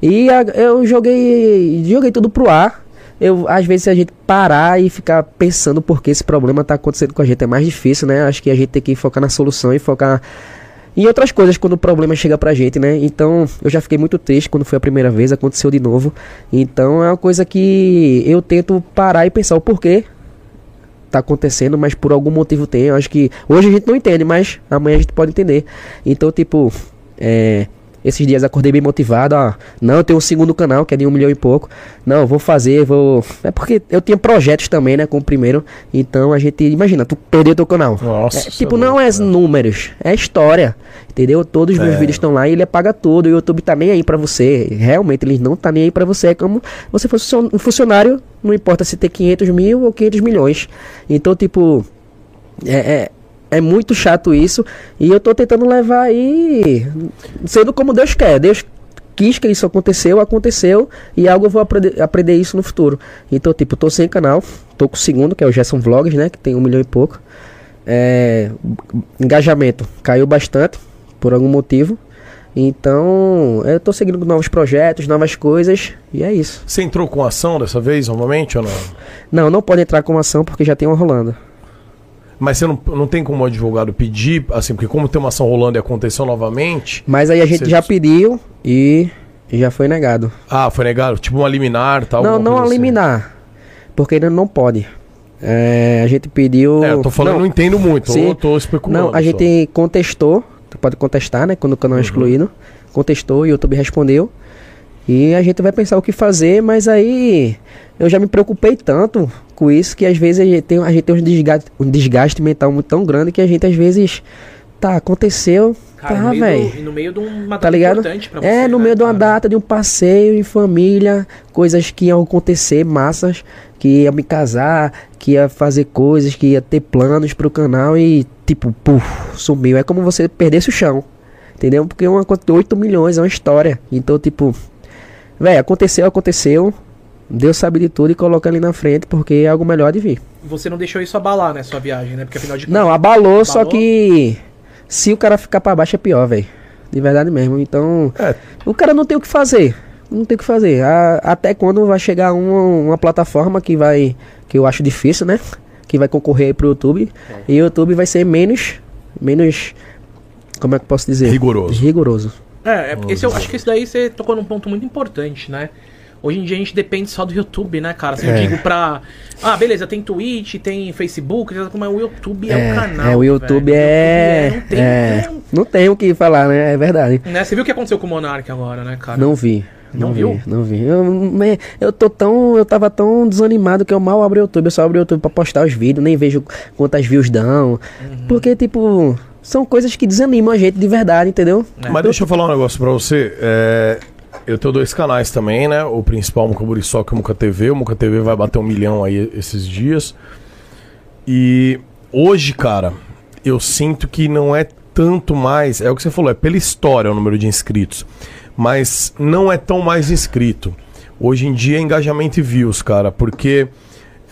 E a- eu joguei, joguei tudo pro ar. Eu, às vezes, se a gente parar e ficar pensando por que esse problema tá acontecendo com a gente é mais difícil, né? Acho que a gente tem que focar na solução e focar em outras coisas quando o problema chega pra gente, né? Então, eu já fiquei muito triste quando foi a primeira vez, aconteceu de novo. Então, é uma coisa que eu tento parar e pensar o porquê tá acontecendo, mas por algum motivo tem. Eu acho que hoje a gente não entende, mas amanhã a gente pode entender. Então, tipo, é, esses dias acordei bem motivado. Ó, não, eu tenho um segundo canal que é de um milhão e pouco. Não, vou fazer, vou. É porque eu tinha projetos também, né, com o primeiro. Então a gente, imagina, tu perdeu teu canal. Nossa, É, tipo, não é né? números, é história. Entendeu? Todos os meus É. vídeos estão lá e ele apaga tudo. O YouTube tá nem aí pra você. Realmente, ele não tá nem aí pra você. É como você fosse um funcionário, não importa se ter 500 mil ou 500 milhões. Então, tipo, é, é, é muito chato isso. E eu tô tentando levar aí, sendo como Deus quer. Deus quis que isso aconteceu, aconteceu. E algo eu vou aprender, aprender isso no futuro. Então, tipo, tô sem canal. Tô com o segundo, que é o Gerson Vlogs, né? Que tem um milhão e pouco. É, engajamento caiu bastante por algum motivo. Então, eu tô seguindo novos projetos, novas coisas, e é isso. Você entrou com ação dessa vez, novamente, ou não? Não, não pode entrar com ação porque já tem uma rolando. Mas você não, não tem como o advogado pedir, assim, porque como tem uma ação rolando e aconteceu novamente... Mas aí a gente Você- já pediu e já foi negado. Ah, foi negado? Tipo uma liminar, tal? não, não assim. eliminar, porque ainda não pode. É, a gente pediu. É, eu tô falando, não, entendo muito, Sim. eu tô especulando. Não, a só. gente contestou, tu pode contestar, né? Quando o Uhum. canal é excluído. Contestou, o YouTube respondeu. E a gente vai pensar o que fazer, mas aí eu já me preocupei tanto com isso que às vezes a gente tem, a gente tem um, desgaste, um desgaste mental muito tão grande que a gente às vezes. Tá, aconteceu. Cara, tá, velho. no meio de uma data Tá ligado? importante pra você. É, no né, meio de uma cara? data, de um passeio em família, coisas que iam acontecer, massas, que ia me casar, que ia fazer coisas, que ia ter planos pro canal e, tipo, puf, sumiu. É como você perdesse o chão, entendeu? Porque uma conta de 8 milhões é uma história. Então, tipo, velho, aconteceu, aconteceu. Deus sabe de tudo e coloca ali na frente porque é algo melhor de vir. Você não deixou isso abalar, né, sua viagem, né? Porque afinal de Não, abalou, só Abalou? que se o cara ficar pra baixo é pior, velho. De verdade mesmo. Então, É. o cara não tem o que fazer. Não tem o que fazer. A- até quando vai chegar uma, uma plataforma que vai. Que eu acho difícil, né? Que vai concorrer aí pro YouTube. E o YouTube vai ser menos. Menos. Como é que eu posso dizer? Rigoroso. Rigoroso. É, é esse, eu acho que esse daí você tocou num ponto muito importante, né? Hoje em dia a gente depende só do YouTube, né, cara? Se eu É. digo pra. Ah, beleza, tem Twitch, tem Facebook, mas o YouTube é, o canal. é, o YouTube velho. é. Não tem. é, não- não tem o que falar, né? É verdade. né? Você viu o que aconteceu com o Monark agora, né, cara? Não vi. Não Não, viu? vi, não vi. Eu, eu tô tão. Eu tava tão desanimado que eu mal abro o YouTube. Eu só abro o YouTube pra postar os vídeos, nem vejo quantas views dão. Uhum. Porque, tipo, são coisas que desanimam a gente de verdade, entendeu? Mas deixa eu falar um negócio pra você. É, eu tenho dois canais também, né? O principal, o Muca e o Muca TV. O Muca TV vai bater um milhão aí esses dias. E hoje, cara, eu sinto que não é tanto mais. É o que você falou, é pela história o número de inscritos. Mas não é tão mais inscrito. Hoje em dia é engajamento e views, cara, porque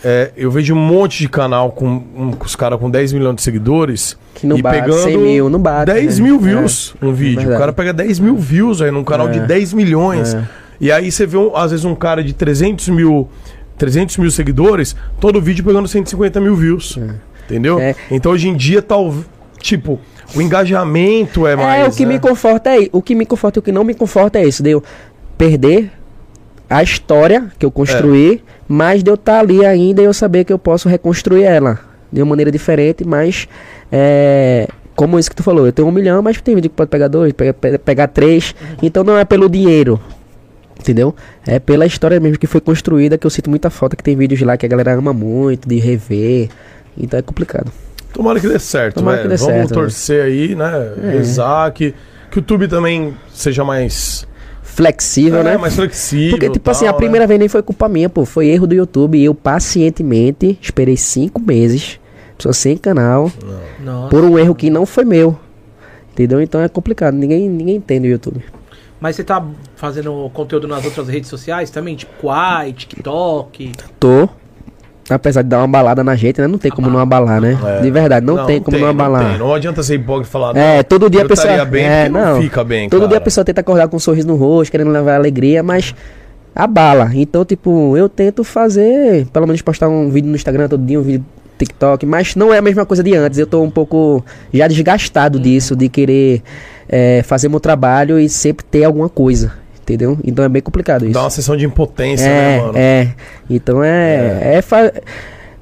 é, eu vejo um monte de canal com, um, com os caras com 10 milhões de seguidores Que não e bate, pegando 100 mil, não bate, 10 né? mil views um vídeo. verdade. O cara pega 10 mil views aí num canal É. de 10 milhões. É. E aí você vê, às vezes, um cara de 300 mil, 300 mil seguidores, todo vídeo pegando 150 mil views. Entendeu? É. Então hoje em dia, tal, tipo, o engajamento é mais. é, o que né? me conforta é o que me conforta e o que não me conforta é isso, de eu perder a história que eu construí, mas de eu estar ali ainda e eu saber que eu posso reconstruir ela de uma maneira diferente, mas é, como isso que tu falou, eu tenho um milhão, mas tem vídeo que pode pegar dois, pega- pe- pegar três, então não é pelo dinheiro. Entendeu? É pela história mesmo que foi construída que eu sinto muita falta, que tem vídeos lá que a galera ama muito, de rever. Então é complicado. Tomara que dê certo, Tomara velho. que dê Vamos certo, torcer aí, né? É. Rezar que, que o YouTube também seja mais. Flexível, é, né? mais flexível. Porque, tipo assim, a tal, né? primeira vez nem foi culpa minha, pô. Foi erro do YouTube. E eu pacientemente esperei cinco meses, só sem canal, Nossa. por um erro que não foi meu. Entendeu? Então é complicado. Ninguém, ninguém entende o YouTube. Mas você tá fazendo conteúdo nas outras redes sociais também? Tipo Quai, TikTok? Tô. Apesar de dar uma balada na gente, né? Não tem como não abalar, né? É. De verdade, não, tem como não abalar. tem. Não adianta ser hipócrita e falar. É, não, todo dia a pessoa. bem, é, porque não, fica bem. Todo dia cara. a pessoa tenta acordar com um sorriso no rosto, querendo levar alegria, mas abala. Então, tipo, eu tento fazer, pelo menos postar um vídeo no Instagram todo dia, um vídeo TikTok, mas não é a mesma coisa de antes. Eu tô um pouco já desgastado disso, de querer é, fazer meu trabalho e sempre ter alguma coisa. Entendeu? Então é bem complicado isso. Dá uma sessão de impotência, né, É, mano? é. Então é. é. fa-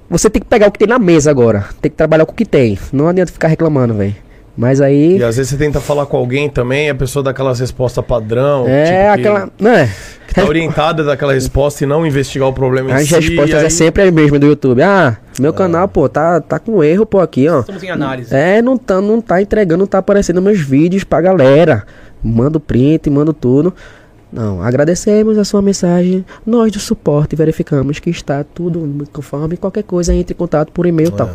Você tem que pegar o que tem na mesa agora. Tem que trabalhar com o que tem. Não adianta ficar reclamando, velho. Mas aí. E às vezes você tenta falar com alguém também a pessoa dá aquelas respostas padrão. é tipo, que- aquela. Não é. Que tá orientada daquela resposta e não investigar o problema em As si. respostas aí- é sempre as mesmas do YouTube. Ah, meu canal, pô, tá, tá com erro, pô, aqui, ó. Estamos em análise. É, não tá, não tá entregando, não tá aparecendo meus vídeos pra galera. Mando print, mando tudo. Não, agradecemos a sua mensagem. Nós do suporte verificamos que está tudo conforme qualquer coisa entre em contato por e-mail e tal.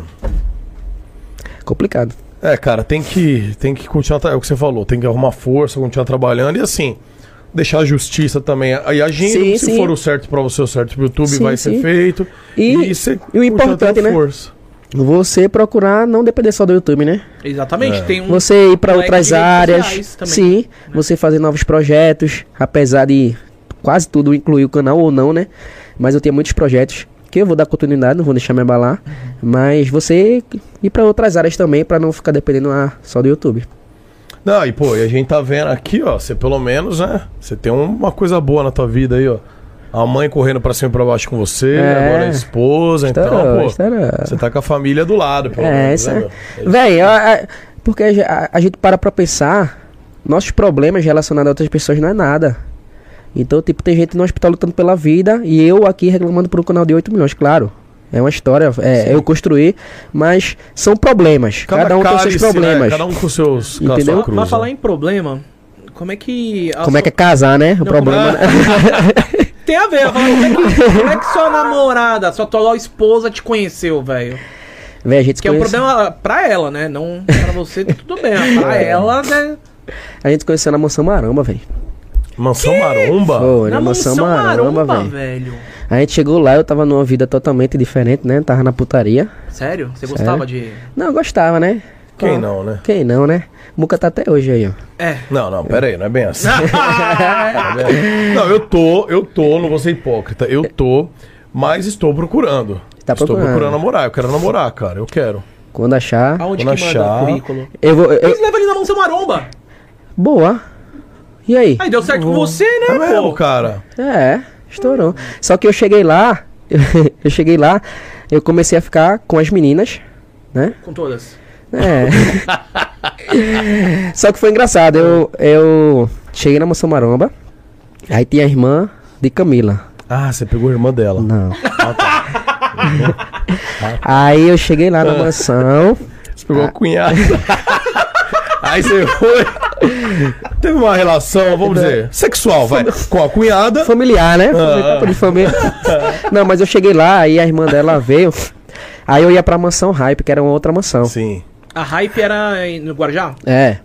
Complicado. É, cara, tem que, tem que continuar. É o que você falou, tem que arrumar força, continuar trabalhando e assim. Deixar a justiça também aí agindo. Sim, se sim. for o certo pra você, o certo pro YouTube, Sim, vai ser feito. E- você e o importante, né? Força. Você procurar não depender só do YouTube, né? Exatamente. Tem um. Você ir para outras áreas. também. Sim, você fazer novos projetos, apesar de quase tudo incluir o canal ou não, né? Mas eu tenho muitos projetos que eu vou dar continuidade, não vou deixar me abalar. Mas você ir para outras áreas também para não ficar dependendo ah, só do YouTube. Não, e pô, e a gente tá vendo aqui, ó, você pelo menos, né? Você tem uma coisa boa na tua vida aí, ó. A mãe correndo pra cima e pra baixo com você, É. agora a esposa, então, Estourou, pô. estourou. Você tá com a família do lado, pelo É, menos, isso né, é. É Véi, a- porque a, a- gente para pra pensar, nossos problemas relacionados a outras pessoas não é nada. Então, tipo, tem gente no hospital lutando pela vida e eu aqui reclamando por um canal de 8 milhões, claro. É uma história, é, eu construí, mas são problemas. Cada, um tem seus cálice, né? problemas. Cada um com seus com a Entendeu? cruz, mas falar né? em problema, como é que. Como é sua- que é casar, né? O Não, problema. né? Tem a ver, como é, que, como é que sua namorada, sua atual esposa te conheceu, velho? Véi, a gente se Que é um conhece- problema pra ela, né? Não pra você, tudo bem. mas Pra ela, né? A gente se conheceu na Mansão Maramba, velho. Mansão Maromba? Foi, Na na Mansão maromba, velho. velho. A gente chegou lá, eu tava numa vida totalmente diferente, né? Tava na putaria. Sério? Você gostava de. Não, eu gostava, né? Quem Ó, não, né? Quem não, né? Muca tá até hoje aí, ó. É. Não, não, pera aí, não é bem assim. não, eu tô, eu tô, não vou ser hipócrita, eu tô, mas estou procurando. Tá estou procurando. procurando namorar, eu quero namorar, cara, eu quero. Quando achar. Aonde Quando que manda achar. o currículo? Eu vou. eu- Eles levam ele na mão seu maromba. Boa. E aí? Aí deu certo com você, né, mesmo, pô? cara. É, estourou. Só que eu cheguei lá, eu cheguei lá, eu comecei a ficar com as meninas, né? Com todas. É. Só que foi engraçado, eu, eu cheguei na Mansão Maromba, aí tinha a irmã de Camila. Ah, você pegou a irmã dela. Não. aí eu cheguei lá na mansão, Você pegou a cunhada. Aí você foi. Teve uma relação, vamos dizer, sexual, vai. Com a cunhada. familiar, né? Ah. De família. Não, mas eu cheguei lá, aí a irmã dela veio, aí eu ia pra mansão Hype, que era uma outra mansão. Sim. A hype era no Guarujá? É.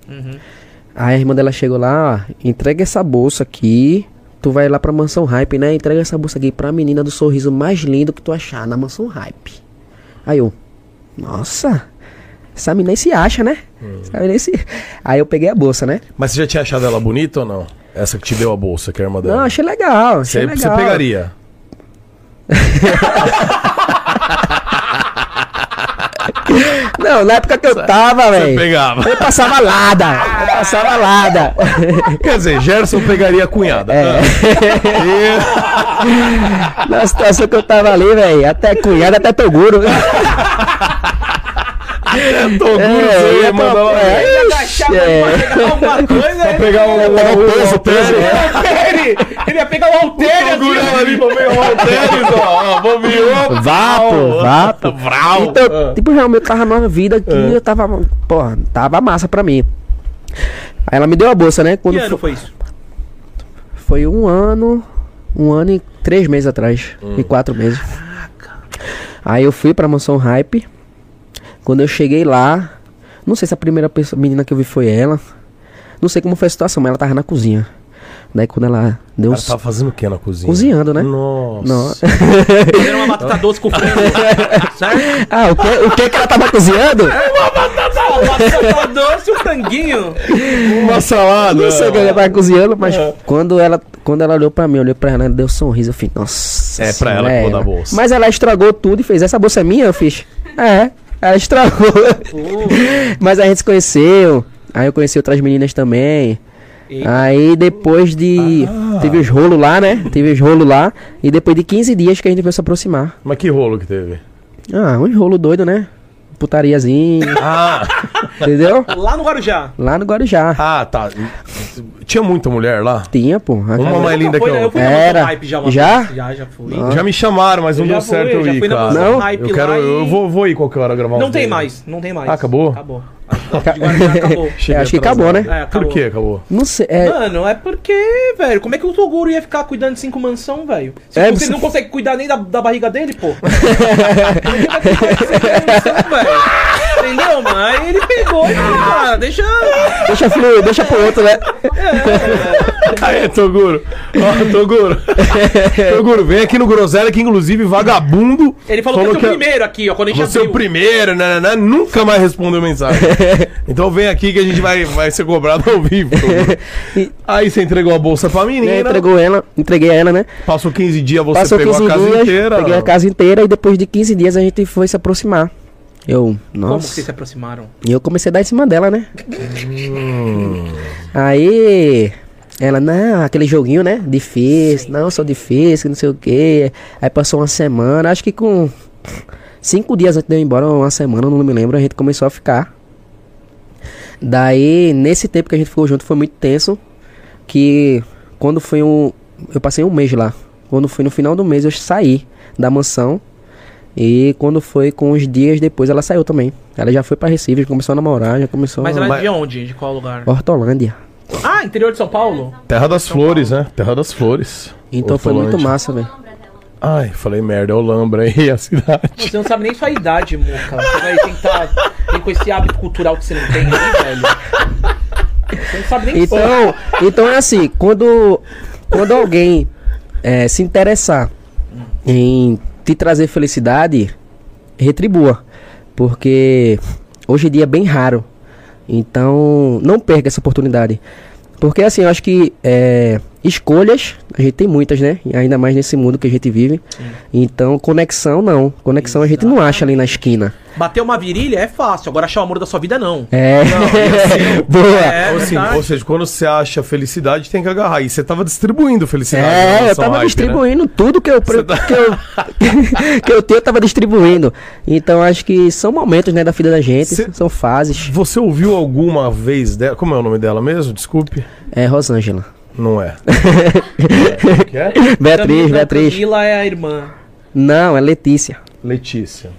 Aí a irmã dela chegou lá, ó, entrega essa bolsa aqui. Tu vai lá pra mansão hype, né? Entrega essa bolsa aqui pra menina do sorriso mais lindo que tu achar na mansão hype. Aí eu, nossa, essa menina aí se acha, né? Essa menina aí se... Aí eu peguei a bolsa, né? Mas você já tinha achado ela bonita ou não? Essa que te deu a bolsa, que é a irmã dela. Não, achei legal, achei Você, você legal. pegaria. Não, na época que eu tava, Você velho. pegava. Eu passava lada, eu passava lada. Quer dizer, Gerson pegaria a cunhada. É. Ah. Na situação que eu tava ali, velho, até cunhada, até toguro. Toguro, É, você ia ia mandar uma... é. Agachava É. pra pegar alguma coisa, Pra ele, pegar o, o o, peso, o peso. ele, ele ia pegar o halter Toguro assim. ali pra pegar o halteres, ó. Vamos vir, ó. Vapo, vapo. Vral. Então, Ah. tipo, realmente eu tava numa vida que eu tava, porra, tava massa pra mim. Aí ela me deu a bolsa, né? Quando Que ano fo- foi isso? foi um ano, um ano e três meses atrás, e quatro meses. Aí eu fui pra mansão Hype. Quando eu cheguei lá, não sei se a primeira pessoa, menina que eu vi foi ela. Não sei como foi a situação, mas ela tava na cozinha. Daí quando ela deu um Ela tava fazendo o que na cozinha? Cozinhando, né? Nossa. Não. Era uma batata doce com frango. certo? Ah, o que, o que que ela tava cozinhando? Batata doce e o franguinho. Uma salada. Não sei o que ela tava cozinhando, mas quando ela, quando ela olhou pra mim, olhou pra ela, ela deu um sorriso, eu fiz, nossa. É, pra ela que vou ela. dar bolsa. Mas ela estragou tudo e fez, essa bolsa é minha? Eu fiz, é, ela estragou. mas a gente se conheceu, aí eu conheci outras meninas também. Aí depois de. Ah. Teve os rolos lá, né? Teve os rolos lá. E depois de 15 dias que a gente veio se aproximar. Mas que rolo que teve? Ah, uns rolo doido, né? Putariazinho, Ah, entendeu? Lá no Guarujá. Lá no Guarujá. ah, tá. Tinha muita mulher lá? Tinha, pô. Uma mais linda que Foi, eu. eu fui Era. hype já Já? vez. Já, já fui. Ah. Já me chamaram, mas não Eu deu certo eu já ir, cara. Não? Eu quero, lá eu e- vou, vou ir qualquer hora gravar um Não tem vídeo. mais, não tem mais. Ah, acabou? Acabou. Acabou. Cheguei É, acho que atrasado. acabou, né? É, acabou. Por que acabou? Não sei. É, Mano, é porque, velho, como é que o Toguro ia ficar cuidando de cinco mansão, velho? Se É, você você- não consegue cuidar nem da, da barriga dele, pô. Como é que vai cuidar de cinco mansão, velho? Entendeu, mano? Aí ele pegou e falou, cara, deixa. deixa fluir, deixa pro outro, né? Aê, Toguro. Ó, Toguro. Toguro, vem aqui no Groselha, que inclusive vagabundo. Ele falou, que é o primeiro aqui, ó, quando a gente Você é o abriu. primeiro, né, né, né, nunca mais respondeu mensagem. então vem aqui que a gente vai, vai ser cobrado ao vivo. E- Aí você entregou a bolsa pra menina. né, entregou ela, entreguei ela, né? Passou 15 dias, você Passou pegou 15 a casa dias, inteira. peguei a casa inteira e depois de 15 dias a gente foi se aproximar. Eu, Como que nossa. vocês se aproximaram? E eu comecei a dar em cima dela, né? Hum. Aí ela, não, aquele joguinho, né? Difícil, não, sou difícil, não sei o quê. Aí passou uma semana, acho que com cinco dias antes de eu ir embora, uma semana, não me lembro, a gente começou a ficar. Daí, nesse tempo que a gente ficou junto, foi muito tenso. Que quando foi um. Eu passei um mês lá. Quando foi no final do mês, eu saí da mansão. E quando foi com uns dias depois, ela saiu também. Ela já foi pra Recife, começou a namorar, já começou Mas a. ela é de onde? De qual lugar? Hortolândia. Ah, interior de São Paulo? Terra das Flores, né? Terra das Flores. Então foi muito massa, velho. Ai, falei merda, é o Lambra aí, a cidade. Você não sabe nem sua idade, Muca. Você vai tentar. Tem com esse hábito cultural que você não tem aí, velho. Você não sabe nem Então, então é assim, quando, quando alguém é, se interessar em te trazer felicidade, retribua. Porque hoje em dia é bem raro. Então, não perca essa oportunidade. Porque assim, eu acho que é, escolhas, a gente tem muitas, né? E ainda mais nesse mundo que a gente vive. Então, conexão não. Conexão a gente não acha ali na esquina. Bater uma virilha é fácil, agora achar o amor da sua vida não. É. Boa. É, Ou, assim, verdade. ou seja, quando você acha felicidade, tem que agarrar. E você tava distribuindo felicidade. É, eu tava hype, né? distribuindo tudo que eu, tá- que, eu, que eu tenho, eu tava distribuindo. Então acho que são momentos, né, da vida da gente, Cê- são fases. Você ouviu alguma vez dela? Como é o nome dela mesmo? Desculpe. É, Rosângela. Não é. O que é? Beatriz, Camila- Beatriz. Camila é a irmã. Não, é Letícia. Letícia.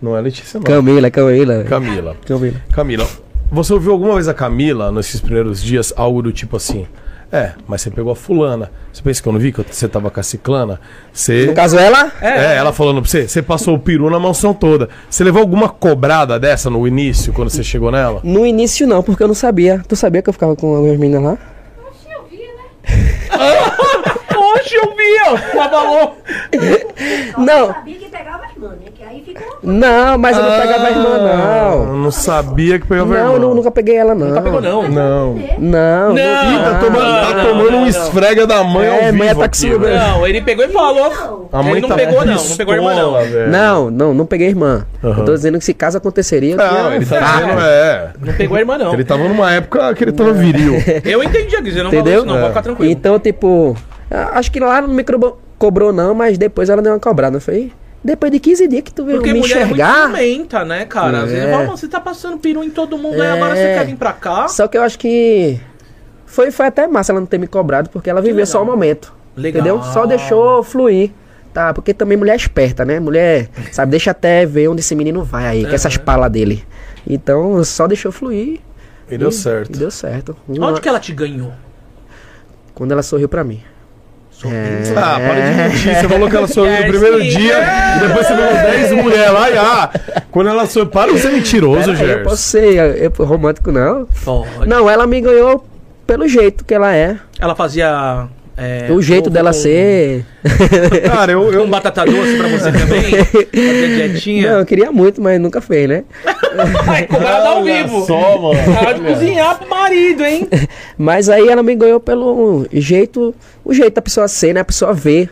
Não é Letícia, não. Camila, Camila. Camila. Camila. Camila, você ouviu alguma vez a Camila nesses primeiros dias algo do tipo assim? É, mas você pegou a fulana. Você pensa que eu não vi que você tava com a ciclana? Você. No caso, ela. É, ela falando pra você, você passou o peru na mansão toda. Você levou alguma cobrada dessa no início, quando você chegou nela? No início não, porque eu não sabia. Tu sabia que eu ficava com algumas meninas lá? Oxe, eu vi, ó. Ela falou. Não, sabia que pegava as né? Que aí ficou. não, mas eu não pegava a irmã, não. Eu não sabia que pegava a Não, irmã. não, nunca peguei ela, não. Nunca pegou, não. Não. Não, Não, Ih, tá não, tomando, tá não, tomando não, um não. esfrega da mãe É, ao vivo mãe é aqui, taxuda. velho. Não, ele pegou e falou. A mãe ele não tá pegou, não. Não pegou a irmã, não. Não, não, não peguei irmã. Aham. Eu tô dizendo que se caso aconteceria, eu Não, ele tá Ah, dizendo, é. Não pegou a irmã, não. Ele tava numa época que ele tava viril. Eu entendi, Guizê. Não falou Entendeu? isso, não. É. Pode ficar tranquilo. Então, tipo, a- acho que lá não me cobrou, não, mas depois ela deu uma cobrada. Foi depois de 15 dias que tu veio Porque me mulher enxergar. é muito né, cara? Às vezes É. fala, "Mano, você tá passando peru em todo mundo, aí É. agora você quer vir pra cá. Só que eu acho que foi, foi até massa ela não ter me cobrado, porque ela viveu só o momento. Legal. Entendeu? Só deixou fluir. Tá, porque também mulher é esperta, né? Mulher, sabe, deixa até ver onde esse menino vai aí, com essas palas dele. Então, só deixou fluir. E deu certo. E deu certo. Uma- Onde que ela te ganhou? Quando ela sorriu pra mim. É. Ah, para de mentir. Você falou que ela sorriu no É, primeiro dia e depois você falou 10 mulheres lá e ah, quando ela sorriu. Para de ser mentiroso, aí, eu posso Gerson. ser eu, eu- romântico, não. Pode. Não, ela me ganhou pelo jeito que ela é. Ela fazia. É, o jeito dela com- ser. Cara, eu, eu, Com batata doce pra você também? Fazer Não, dietinha? eu queria muito, mas nunca fez, né? Vai cobrar ao vivo. Só, mano. Para de cozinhar pro marido, hein? Mas aí ela me ganhou pelo jeito, o jeito da pessoa ser, né? A pessoa ver.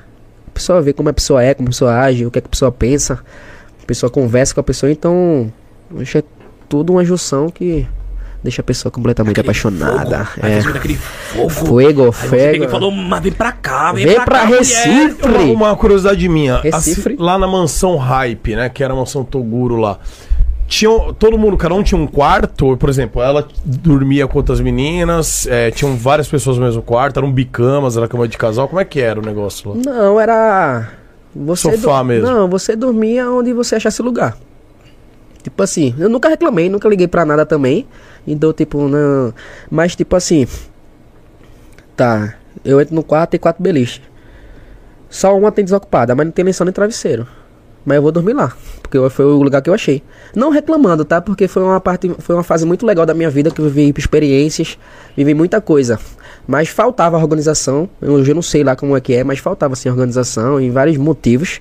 A pessoa ver como a pessoa é, como a pessoa age, o que, é que a pessoa pensa. A pessoa conversa com a pessoa, então. Acho que é tudo uma junção que deixa a pessoa completamente apaixonada. Aí É. aquele fogo. Fuego, Aí você pega fego. e falou, mas vem pra cá, vem, Vem pra, pra cá, mulher." Recife. Uma, uma curiosidade minha. Recife. lá na mansão Hype, né? Que era a mansão Toguro lá. Tinha, todo mundo, cada um tinha um quarto. Por exemplo, ela dormia com outras meninas. é, tinham várias pessoas no mesmo quarto. Eram bicamas, era cama de casal. Como é que era o negócio lá? Não, era. Você Sofá mesmo. Não, você dormia onde você achasse lugar. Tipo assim, eu nunca reclamei, nunca liguei pra nada também. Então, tipo, não. Mas, tipo assim. Tá, eu entro no quarto, tem quatro beliches. Só uma tem desocupada, mas não tem lençol nem travesseiro. Mas eu vou dormir lá, porque foi o lugar que eu achei. Não reclamando, tá? Porque foi uma parte, foi uma fase muito legal da minha vida que eu vivi experiências, vivi muita coisa. Mas faltava organização. Eu, hoje eu não sei lá como é que é, mas faltava assim organização em vários motivos.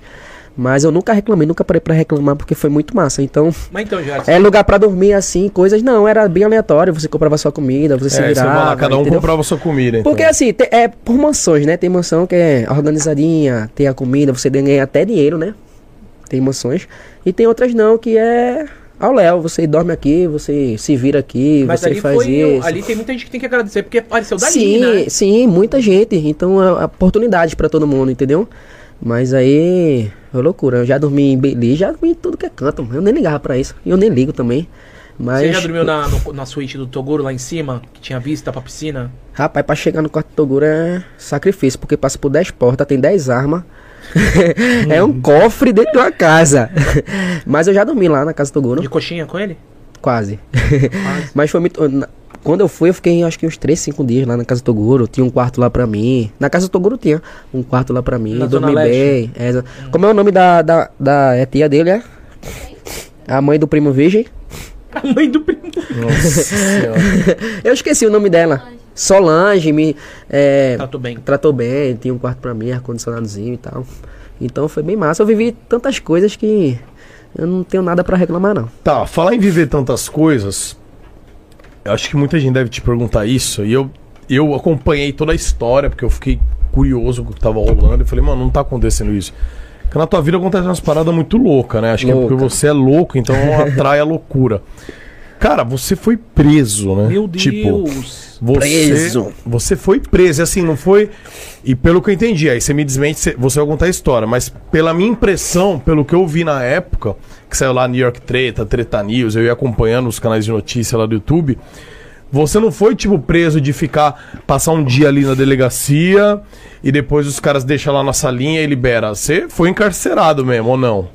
Mas eu nunca reclamei, nunca parei pra reclamar porque foi muito massa. Então, Mas então, Gerson, é lugar pra dormir assim, coisas não, era bem aleatório, você comprava sua comida, você se É, você virava, lá, cada um entendeu? comprava sua comida. Então. Porque assim, te- é por mansões, né? Tem mansão que é organizadinha, tem a comida, você ganha até dinheiro, né? Tem mansões. E tem outras não, que é ao léu, você dorme aqui, você se vira aqui, mas você faz foi. isso. Ali tem muita gente que tem que agradecer, porque apareceu dali, sim, né? sim, muita gente. Então é oportunidade pra todo mundo, entendeu? Mas aí, é loucura. Eu já dormi em Beli, já dormi em tudo que é canto. Eu nem ligava pra isso. E eu nem ligo também. Mas, Você já dormiu na, no- na suíte do Toguro lá em cima, que tinha vista pra piscina? Rapaz, pra chegar no quarto do Toguro é sacrifício, porque passa por 10 portas, tem 10 armas. é um cofre dentro de uma casa. Mas eu já dormi lá na casa do Toguro, De coxinha com ele? quase. Mas foi muito. Quando eu fui, eu fiquei acho que uns 3, 5 dias lá na casa do Toguro. Tinha um quarto lá pra mim. Na casa do Toguro tinha um quarto lá pra mim. Na dormi bem. É, exa- Como é o nome da, da, da é tia dele, é? A mãe do primo virgem. A mãe do primo. Nossa senhora. Eu esqueci o nome dela. Solange me é, tudo bem. tratou bem, tinha um quarto pra mim, ar-condicionadozinho e tal. Então foi bem massa. Eu vivi tantas coisas que eu não tenho nada pra reclamar, não. Tá, falar em viver tantas coisas, eu acho que muita gente deve te perguntar isso, e eu, eu acompanhei toda a história, porque eu fiquei curioso com o que tava rolando. E falei, mano, não tá acontecendo isso. Porque na tua vida acontece umas paradas muito loucas, né? Acho que é Louca. porque você é louco, então atrai a loucura. Cara, você foi preso, né? Meu Tipo, Deus. você, Preso. Você foi preso, e assim, não foi. E pelo que eu entendi, aí você me desmente, você- você vai contar a história, mas pela minha impressão, pelo que eu vi na época, que saiu lá New York Treta, Treta News, eu ia acompanhando os canais de notícia lá do YouTube. Você não foi, tipo, preso de ficar, passar um dia ali na delegacia e depois os caras deixam lá na salinha e libera. Você foi encarcerado mesmo, ou não?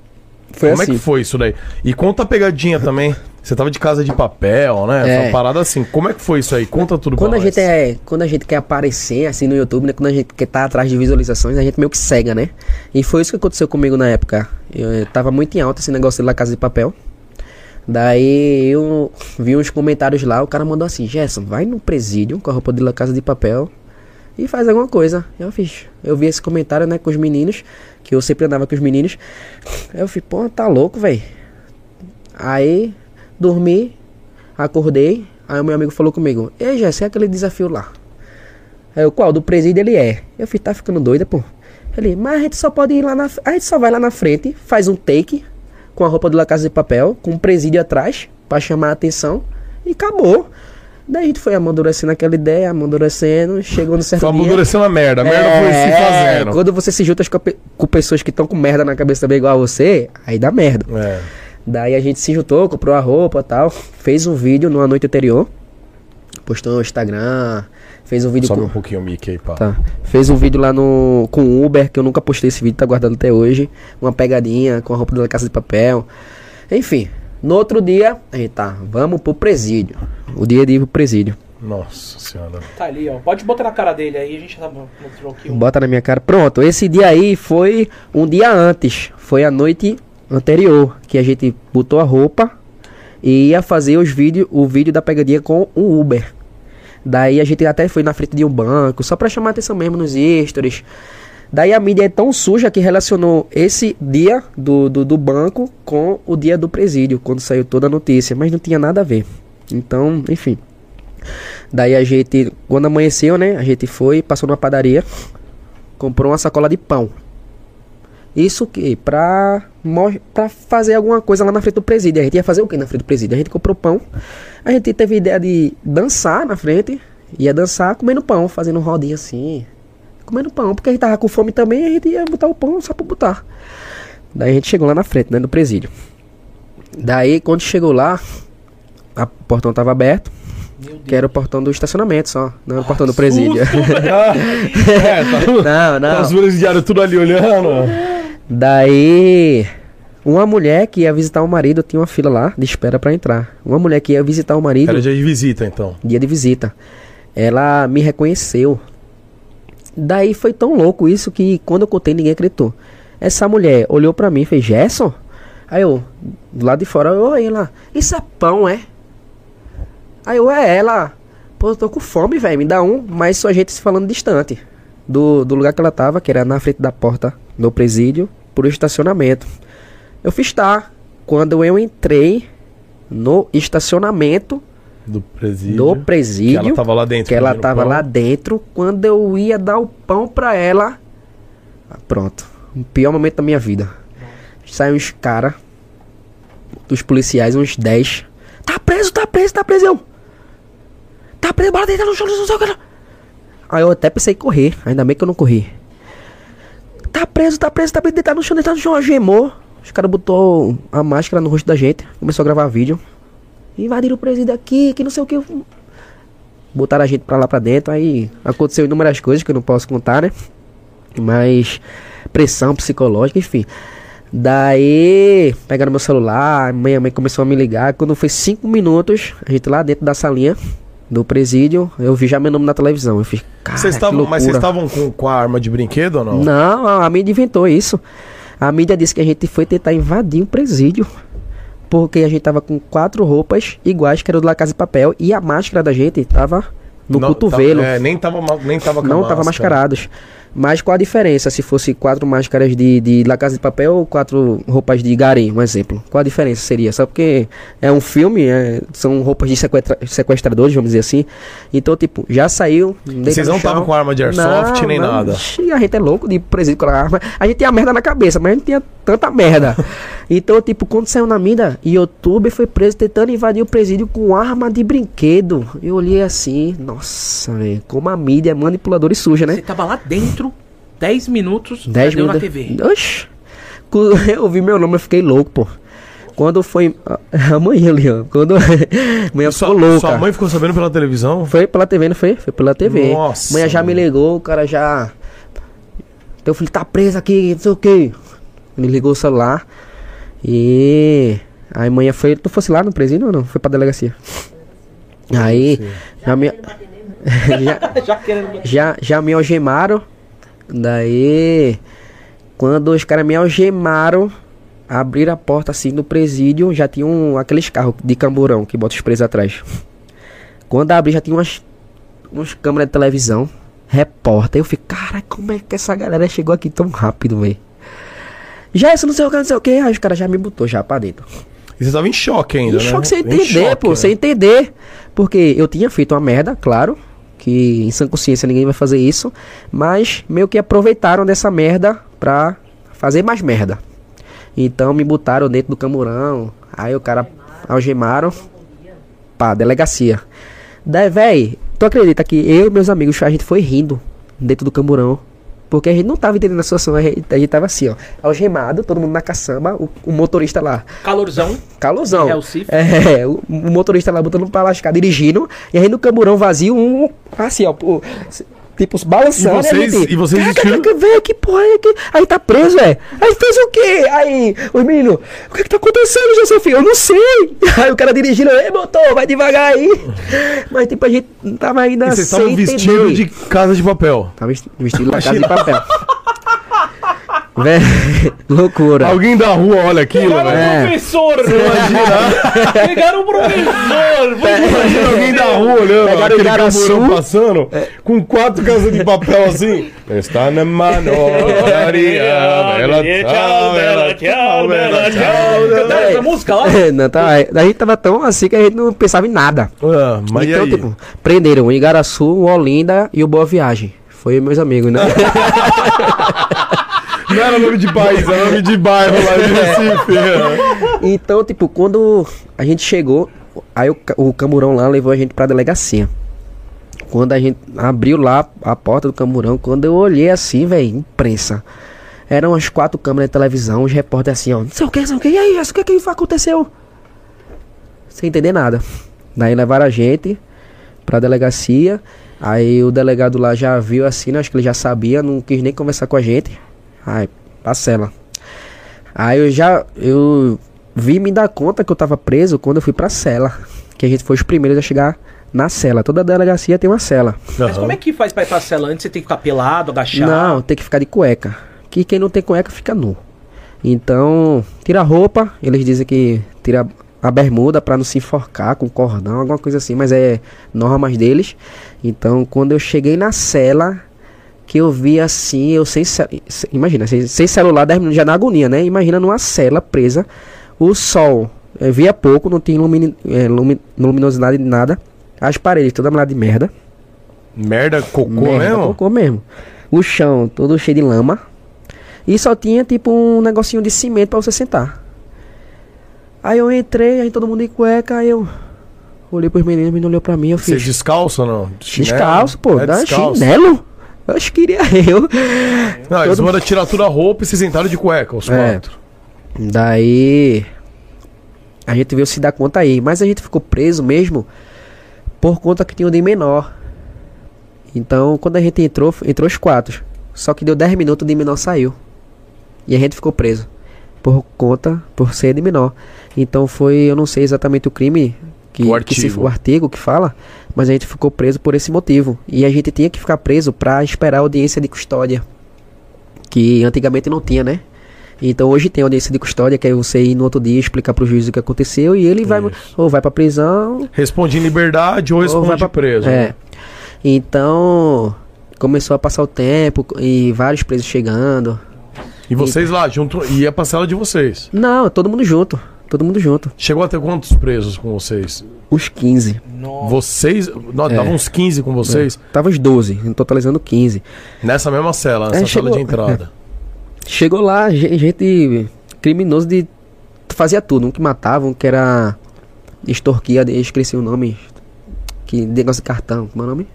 Foi Como assim. é que foi isso daí? E conta a pegadinha também. Você tava de casa de papel, né? É. Parada assim. Como é que foi isso aí? Conta tudo Quando pra a nós. gente é, quando a gente quer aparecer assim no YouTube, né, quando a gente quer estar atrás de visualizações, a gente meio que cega, né? E foi isso que aconteceu comigo na época. Eu, eh, tava muito em alta esse negócio da Casa de Papel. Daí eu vi uns comentários lá, o cara mandou assim: "Gerson, vai no presídio com a roupa de La Casa de Papel e faz alguma coisa". Eu fiz. Eu vi esse comentário, né, com os meninos, que eu sempre andava com os meninos. Eu fiz: "Pô, tá louco, velho". Aí dormi, acordei, aí o meu amigo falou comigo, Ei Jéssica, é aquele desafio lá. Aí eu, qual? Do presídio ele é. Eu fiz, tá ficando doida, pô. Ele, mas a gente só pode ir lá na A gente só vai lá na frente, faz um take com a roupa do La Casa de Papel, com o presídio atrás, pra chamar a atenção, e acabou. Daí a gente foi amadurecendo aquela ideia, amadurecendo, chegou no certo Foi dia. amadurecendo a merda. A merda foi se É, fazendo. Quando você se junta com pessoas que estão com merda na cabeça também igual a você, aí dá merda. É. Daí a gente se juntou, comprou a roupa e tal, fez um vídeo numa noite anterior, postou no Instagram, fez um vídeo Sobe com... um pouquinho o mic aí, pá. Tá. Fez um vídeo lá no com o Uber, que eu nunca postei esse vídeo, tá guardado até hoje. Uma pegadinha com a roupa da casa de papel. Enfim, no outro dia, a gente tá, vamos pro presídio. O dia de ir pro presídio. Nossa senhora. Tá ali, ó. Pode botar na cara dele aí, a gente tá mostrou aqui um. Bota na minha cara. Pronto, esse dia aí foi um dia antes. Foi a noite anterior que a gente botou a roupa e ia fazer os vídeos, o vídeo da pegadinha com o Uber. Daí a gente até foi na frente de um banco, só pra chamar atenção mesmo nos stories. Daí a mídia é tão suja que relacionou esse dia do, do, do banco com o dia do presídio, quando saiu toda a notícia, mas não tinha nada a ver. Então, enfim. Daí a gente, quando amanheceu, né? A gente foi, passou numa padaria, comprou uma sacola de pão. Isso que pra, pra fazer alguma coisa lá na frente do presídio. A gente ia fazer o que na frente do presídio? A gente comprou pão. A gente teve a ideia de dançar na frente. Ia dançar comendo pão, fazendo rodinha assim. Comendo pão, porque a gente tava com fome também. A gente ia botar o pão só pra botar. Daí a gente chegou lá na frente, né? No presídio. Daí quando chegou lá, o portão tava aberto. Que era o portão do estacionamento só, não era o portão do presídio. é, tá. não, não. Os presidiários tudo ali olhando. Daí, uma mulher que ia visitar o marido, tinha uma fila lá de espera pra entrar. Uma mulher que ia visitar o marido, Era dia de visita, então. dia de visita, ela me reconheceu. Daí foi tão louco isso que quando eu contei ninguém acreditou. Essa mulher olhou pra mim e fez, Gerson? Aí eu, do lado de fora, eu olhei lá, isso é pão, é? Aí eu, é ela, pô, eu tô com fome, velho, me dá um, mas só a gente se falando distante do, do lugar que ela tava, que era na frente da porta do presídio, por estacionamento. Eu fiz tá. Quando eu entrei no estacionamento Do presídio. do presídio, Que ela tava lá dentro. que ela pedindo tava pão. lá dentro, quando eu ia dar o pão pra ela, ah, pronto, o pior momento da minha vida. Saiu uns cara dos policiais, uns 10. Tá preso, tá preso, tá preso. Eu, Tá preso, bora deitar no chão, não sei o que. Aí eu até pensei em correr, ainda bem que eu não corri. Tá preso, tá preso, tá preso, deitar no chão, deitar no chão, algemou. Os caras botou a máscara no rosto da gente, começou a gravar vídeo. Invadiram o presídio aqui, que não sei o que. Botaram a gente pra lá pra dentro, aí aconteceu inúmeras coisas que eu não posso contar, né? Mas pressão psicológica, enfim. Daí pegaram meu celular, minha mãe começou a me ligar. Quando foi cinco minutos, a gente lá dentro da salinha do presídio, eu vi já meu nome na televisão. Eu fiz, cara, Vocês que estavam, mas vocês loucura." estavam com, com a arma de brinquedo ou não? Não, a a mídia inventou isso. A mídia disse que a gente foi tentar invadir o presídio. Porque a gente tava com quatro roupas iguais, que era do La Casa de Papel. E a máscara da gente tava no Não, cotovelo. tá- é, nem tava, nem tava com a não máscara. mascarados. Mas qual a diferença se fosse quatro máscaras de, de La Casa de Papel ou quatro roupas de Garim, um exemplo? Qual a diferença seria? Só porque é um filme, é- são roupas de sequestra- sequestradores, vamos dizer assim. Então, tipo, já saiu. Vocês não estavam com arma de airsoft nem nada. A gente é louco de presídio com a arma. A gente tinha merda na cabeça, mas a gente tinha tanta merda. então, tipo, quando saiu na mídia, youtuber foi preso tentando invadir o presídio com arma de brinquedo. Eu olhei assim, nossa, velho, como a mídia é manipuladora e suja, né? Você tava lá dentro, 10 minutos, 10 deu na minutos. TV. Oxi. Quando eu vi meu nome, eu fiquei louco, pô. Quando foi. Amanhã ali, ó. Quando. Amanhã Sua, ficou louca. sua mãe ficou sabendo pela televisão? Foi pela TV, não foi? Foi pela TV. Nossa, Amanhã já me ligou, o cara já. Teu filho tá preso aqui, não sei o que. Ele ligou o celular. E. Aí amanhã foi. Tu fosse lá no presídio ou não? Foi pra delegacia. Aí. Já me. já, já, já me algemaram. Daí, quando os caras me algemaram, abriram a porta assim no presídio, já tinha um, aqueles carros de camburão que bota os presos atrás. Quando abri, já tinha umas, umas câmeras de televisão, repórter. Eu fiquei, cara, como é que essa galera chegou aqui tão rápido, velho? Já isso não sei o que, não sei o que. Aí os caras já me botou já pra dentro. E você tava em choque ainda, Em né? choque sem Em entender, choque, pô, né? sem entender. Porque eu tinha feito uma merda, claro. Que em sã consciência ninguém vai fazer isso. Mas meio que aproveitaram dessa merda pra fazer mais merda. Então me botaram dentro do camurão. Aí o cara algemaram. Pá, delegacia. Daí, véi, tu acredita que eu e meus amigos, a gente foi rindo dentro do camburão. Porque a gente não tava entendendo a situação. A gente, a gente tava assim, ó. Algemado, todo mundo na caçamba. O, o motorista lá. Calorzão. Calorzão. É o? É, o, o motorista lá botando pra lascar, dirigindo, e aí no camburão vazio, um, assim, ó, tipo, balançando. E vocês- a gente, e vocês "Caraca, vestiram- que- porra é que... Aí tá preso, é. Aí fez o quê? Aí, os meninos, o que que tá acontecendo, Josefino? Eu não sei. Aí o cara dirigindo, ei, motor, vai devagar aí. Mas, tipo, a gente tava ainda E vocês sem estavam vestidos de casa de papel. Tava vesti- vestido na casa de papel. Véi, loucura. Alguém da rua olha aquilo, velho. É. Professor! Pegaram o professor! Imagina alguém da rua olhando Pegaram aquele camburão passando com quatro casas de papel assim. Está na mano, Maria, bela tchau, bela tchau, bela tchau. Cantaram essa música lá? não, tá, a gente tava tão assim que a gente não pensava em nada. Ah, mas e então, aí? tipo, prenderam o Igaraçu, o Olinda e o Boa Viagem. Foi meus amigos, né? Não era nome de país, era nome de bairro lá de Recife. né? então, tipo, quando a gente chegou, aí o, o lá levou a gente pra delegacia. Quando a gente abriu lá a porta do Camburão, quando eu olhei assim, velho, imprensa. Eram as quatro câmeras de televisão, os repórteres assim, ó, não sei o que, não sei o que, e aí, o que que aconteceu? Sem entender nada. Daí levaram a gente pra delegacia. Aí o delegado lá já viu assim, né, acho que ele já sabia, não quis nem conversar com a gente. Aí, pra cela. Aí eu já, eu vi me dar conta que eu tava preso quando eu fui pra cela. Que a gente foi os primeiros a chegar na cela. Toda delegacia tem uma cela. Mas como é que faz pra ir pra cela antes? Você tem que ficar pelado, agachar? Não, tem que ficar de cueca. Que quem não tem cueca fica nu. Então, tira a roupa, eles dizem que tira a bermuda pra não se enforcar com cordão, alguma coisa assim, mas é normas deles. Então, quando eu cheguei na cela, que eu vi assim, eu sem, imagina, sem, sem celular, 10 minutos já na agonia, né? Imagina numa cela presa, o sol eh, via pouco, não tinha lumini, eh, lumi- luminosidade de nada, as paredes toda molhada de merda. Merda, cocô Merda, mesmo? Cocô mesmo. O chão todo cheio de lama. E só tinha tipo um negocinho de cimento pra você sentar. Aí eu entrei, aí todo mundo de cueca, aí eu olhei pros meninos, o menino olhou pra mim, eu Você fiz. descalço ou não? Chinelo? Descalço, pô, É dá descalço? chinelo. Eu acho que queria eu. Não, eles Todo- mandaram tirar toda a roupa e vocês sentaram de cueca, os É. quatro. Daí a gente veio se dar conta aí, mas a gente ficou preso mesmo por conta que tinha um de menor. Então, quando a gente entrou, entrou os quatro. Só que deu 10 minutos o de menor saiu. E a gente ficou preso por conta por ser de menor. Então foi, eu não sei exatamente o crime que, O que se, artigo. o artigo que fala, mas a gente ficou preso por esse motivo. E a gente tinha que ficar preso pra esperar a audiência de custódia, que antigamente não tinha, né? Então hoje tem audiência de custódia, que é você ir no outro dia explicar pro juiz o que aconteceu e ele vai Isso. ou vai pra prisão Responde em liberdade ou ou vai pra preso. É. Então, começou a passar o tempo e vários presos chegando. E vocês lá, junto, ia pra cela de vocês. Não, todo mundo junto. Todo mundo junto. Chegou a ter quantos presos com vocês? Os 15. Vocês. Não, É. Davam uns 15 com vocês? Tava os 12, totalizando 15. Nessa mesma cela, nessa É, sala chegou- de entrada. Chegou lá, ge- gente criminoso de. Fazia tudo. Um que matava, um que era. Extorquia, esqueci o nome. Que negócio de cartão. Como é o nome?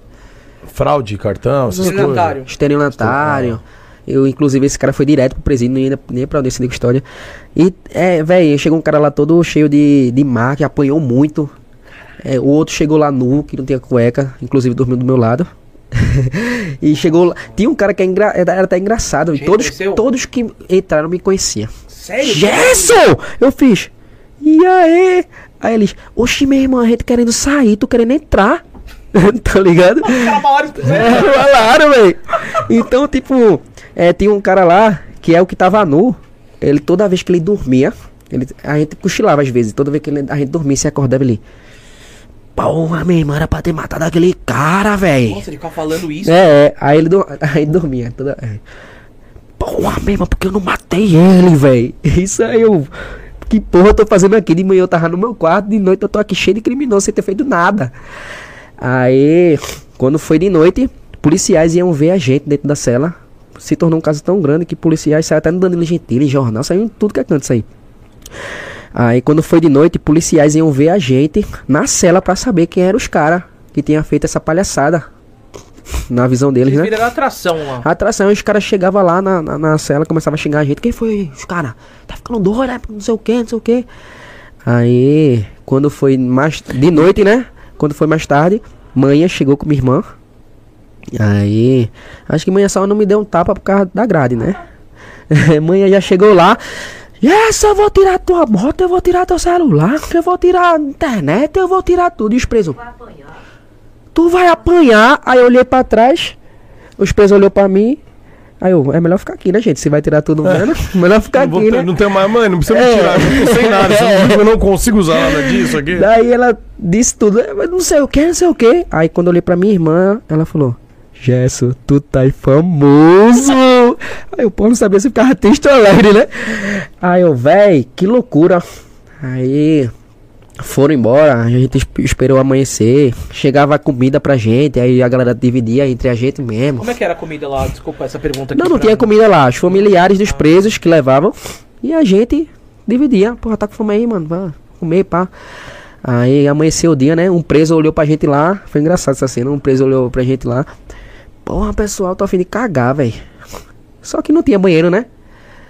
Fraude, cartão, essas coisas. Estelionatário. Estelionatário. Eu, inclusive, esse cara foi direto pro presídio, ia nem pra audiência de custódia. E, é, velho, chegou um cara lá todo cheio de, de marca, apanhou muito. É, o outro chegou lá nu, que não tinha cueca, inclusive dormiu do meu lado. e chegou lá. Tinha um cara que é engra- era até engraçado. E Gente, todos, conheceu? todos que entraram me conheciam. Sério? Gerson! Eu fiz. E aí? Aí eles, oxi, meu irmão, a gente querendo sair, tu querendo entrar. tá ligado? É, falaram, velho. Então, tipo, é, tinha um cara lá que é o que tava nu. Ele, toda vez que ele dormia, ele, a gente cochilava às vezes. Toda vez que ele- a gente dormia, se acordava ele. Porra, minha irmã era pra ter matado aquele cara, velho. Nossa, ele ficava falando isso. É, é, aí ele, aí ele dormia. Toda, é. Porra, mesmo, porque eu não matei ele, velho. Isso aí eu. Que porra eu tô fazendo aqui? De manhã eu tava no meu quarto, de noite eu tô aqui cheio de criminoso sem ter feito nada. Aí, quando foi de noite, policiais iam ver a gente dentro da cela. Se tornou um caso tão grande que policiais saíram até no Danilo Gentili, jornal, saiu em tudo que é canto isso aí. Aí quando foi de noite, policiais iam ver a gente na cela pra saber quem eram os caras que tinham feito essa palhaçada. Na visão deles, Eles né? viraram atração lá. Atração, os caras chegavam lá na, na, na cela, começavam a xingar a gente. Quem foi? Os caras, tá ficando doido, né? Não sei o que, não sei o que. Aí, quando foi mais. De noite, né? Quando foi mais tarde, manhã chegou com minha irmã. Aí, acho que manhã só não me deu um tapa por causa da grade, né? manhã já chegou lá. Yes, eu vou tirar tua moto, eu vou tirar teu celular, eu vou tirar a internet, eu vou tirar tudo. E os presos, tu vai apanhar. Aí eu olhei pra trás, os presos olhou pra mim. Aí eu, é melhor ficar aqui, né, gente? Se vai tirar tudo vendo, melhor ficar Não, aqui, ter- né? não tem mais, mãe, não precisa É. me tirar, eu não nada. Você que eu não consigo usar nada disso aqui. Daí ela disse tudo, "É, mas não sei o que, não sei o que. Aí quando eu olhei pra minha irmã, ela falou: Gesso, tu tá aí famoso. aí eu, pô, não sabia se ficava triste ou alegre, né? Aí eu, véi, que loucura. Aí foram embora, a gente esp- esperou amanhecer. Chegava a comida pra gente, aí a galera dividia entre a gente mesmo. Como é que era a comida lá? Desculpa essa pergunta aqui. Não, não tinha comida lá. Os familiares dos presos que levavam. E a gente dividia. Porra, tá com fome aí, mano. Vai comer, pá. Aí amanheceu o dia, né? Um preso olhou pra gente lá. Foi engraçado essa cena. Um preso olhou pra gente lá. Porra, pessoal, tô afim de cagar, velho. Só que não tinha banheiro, né?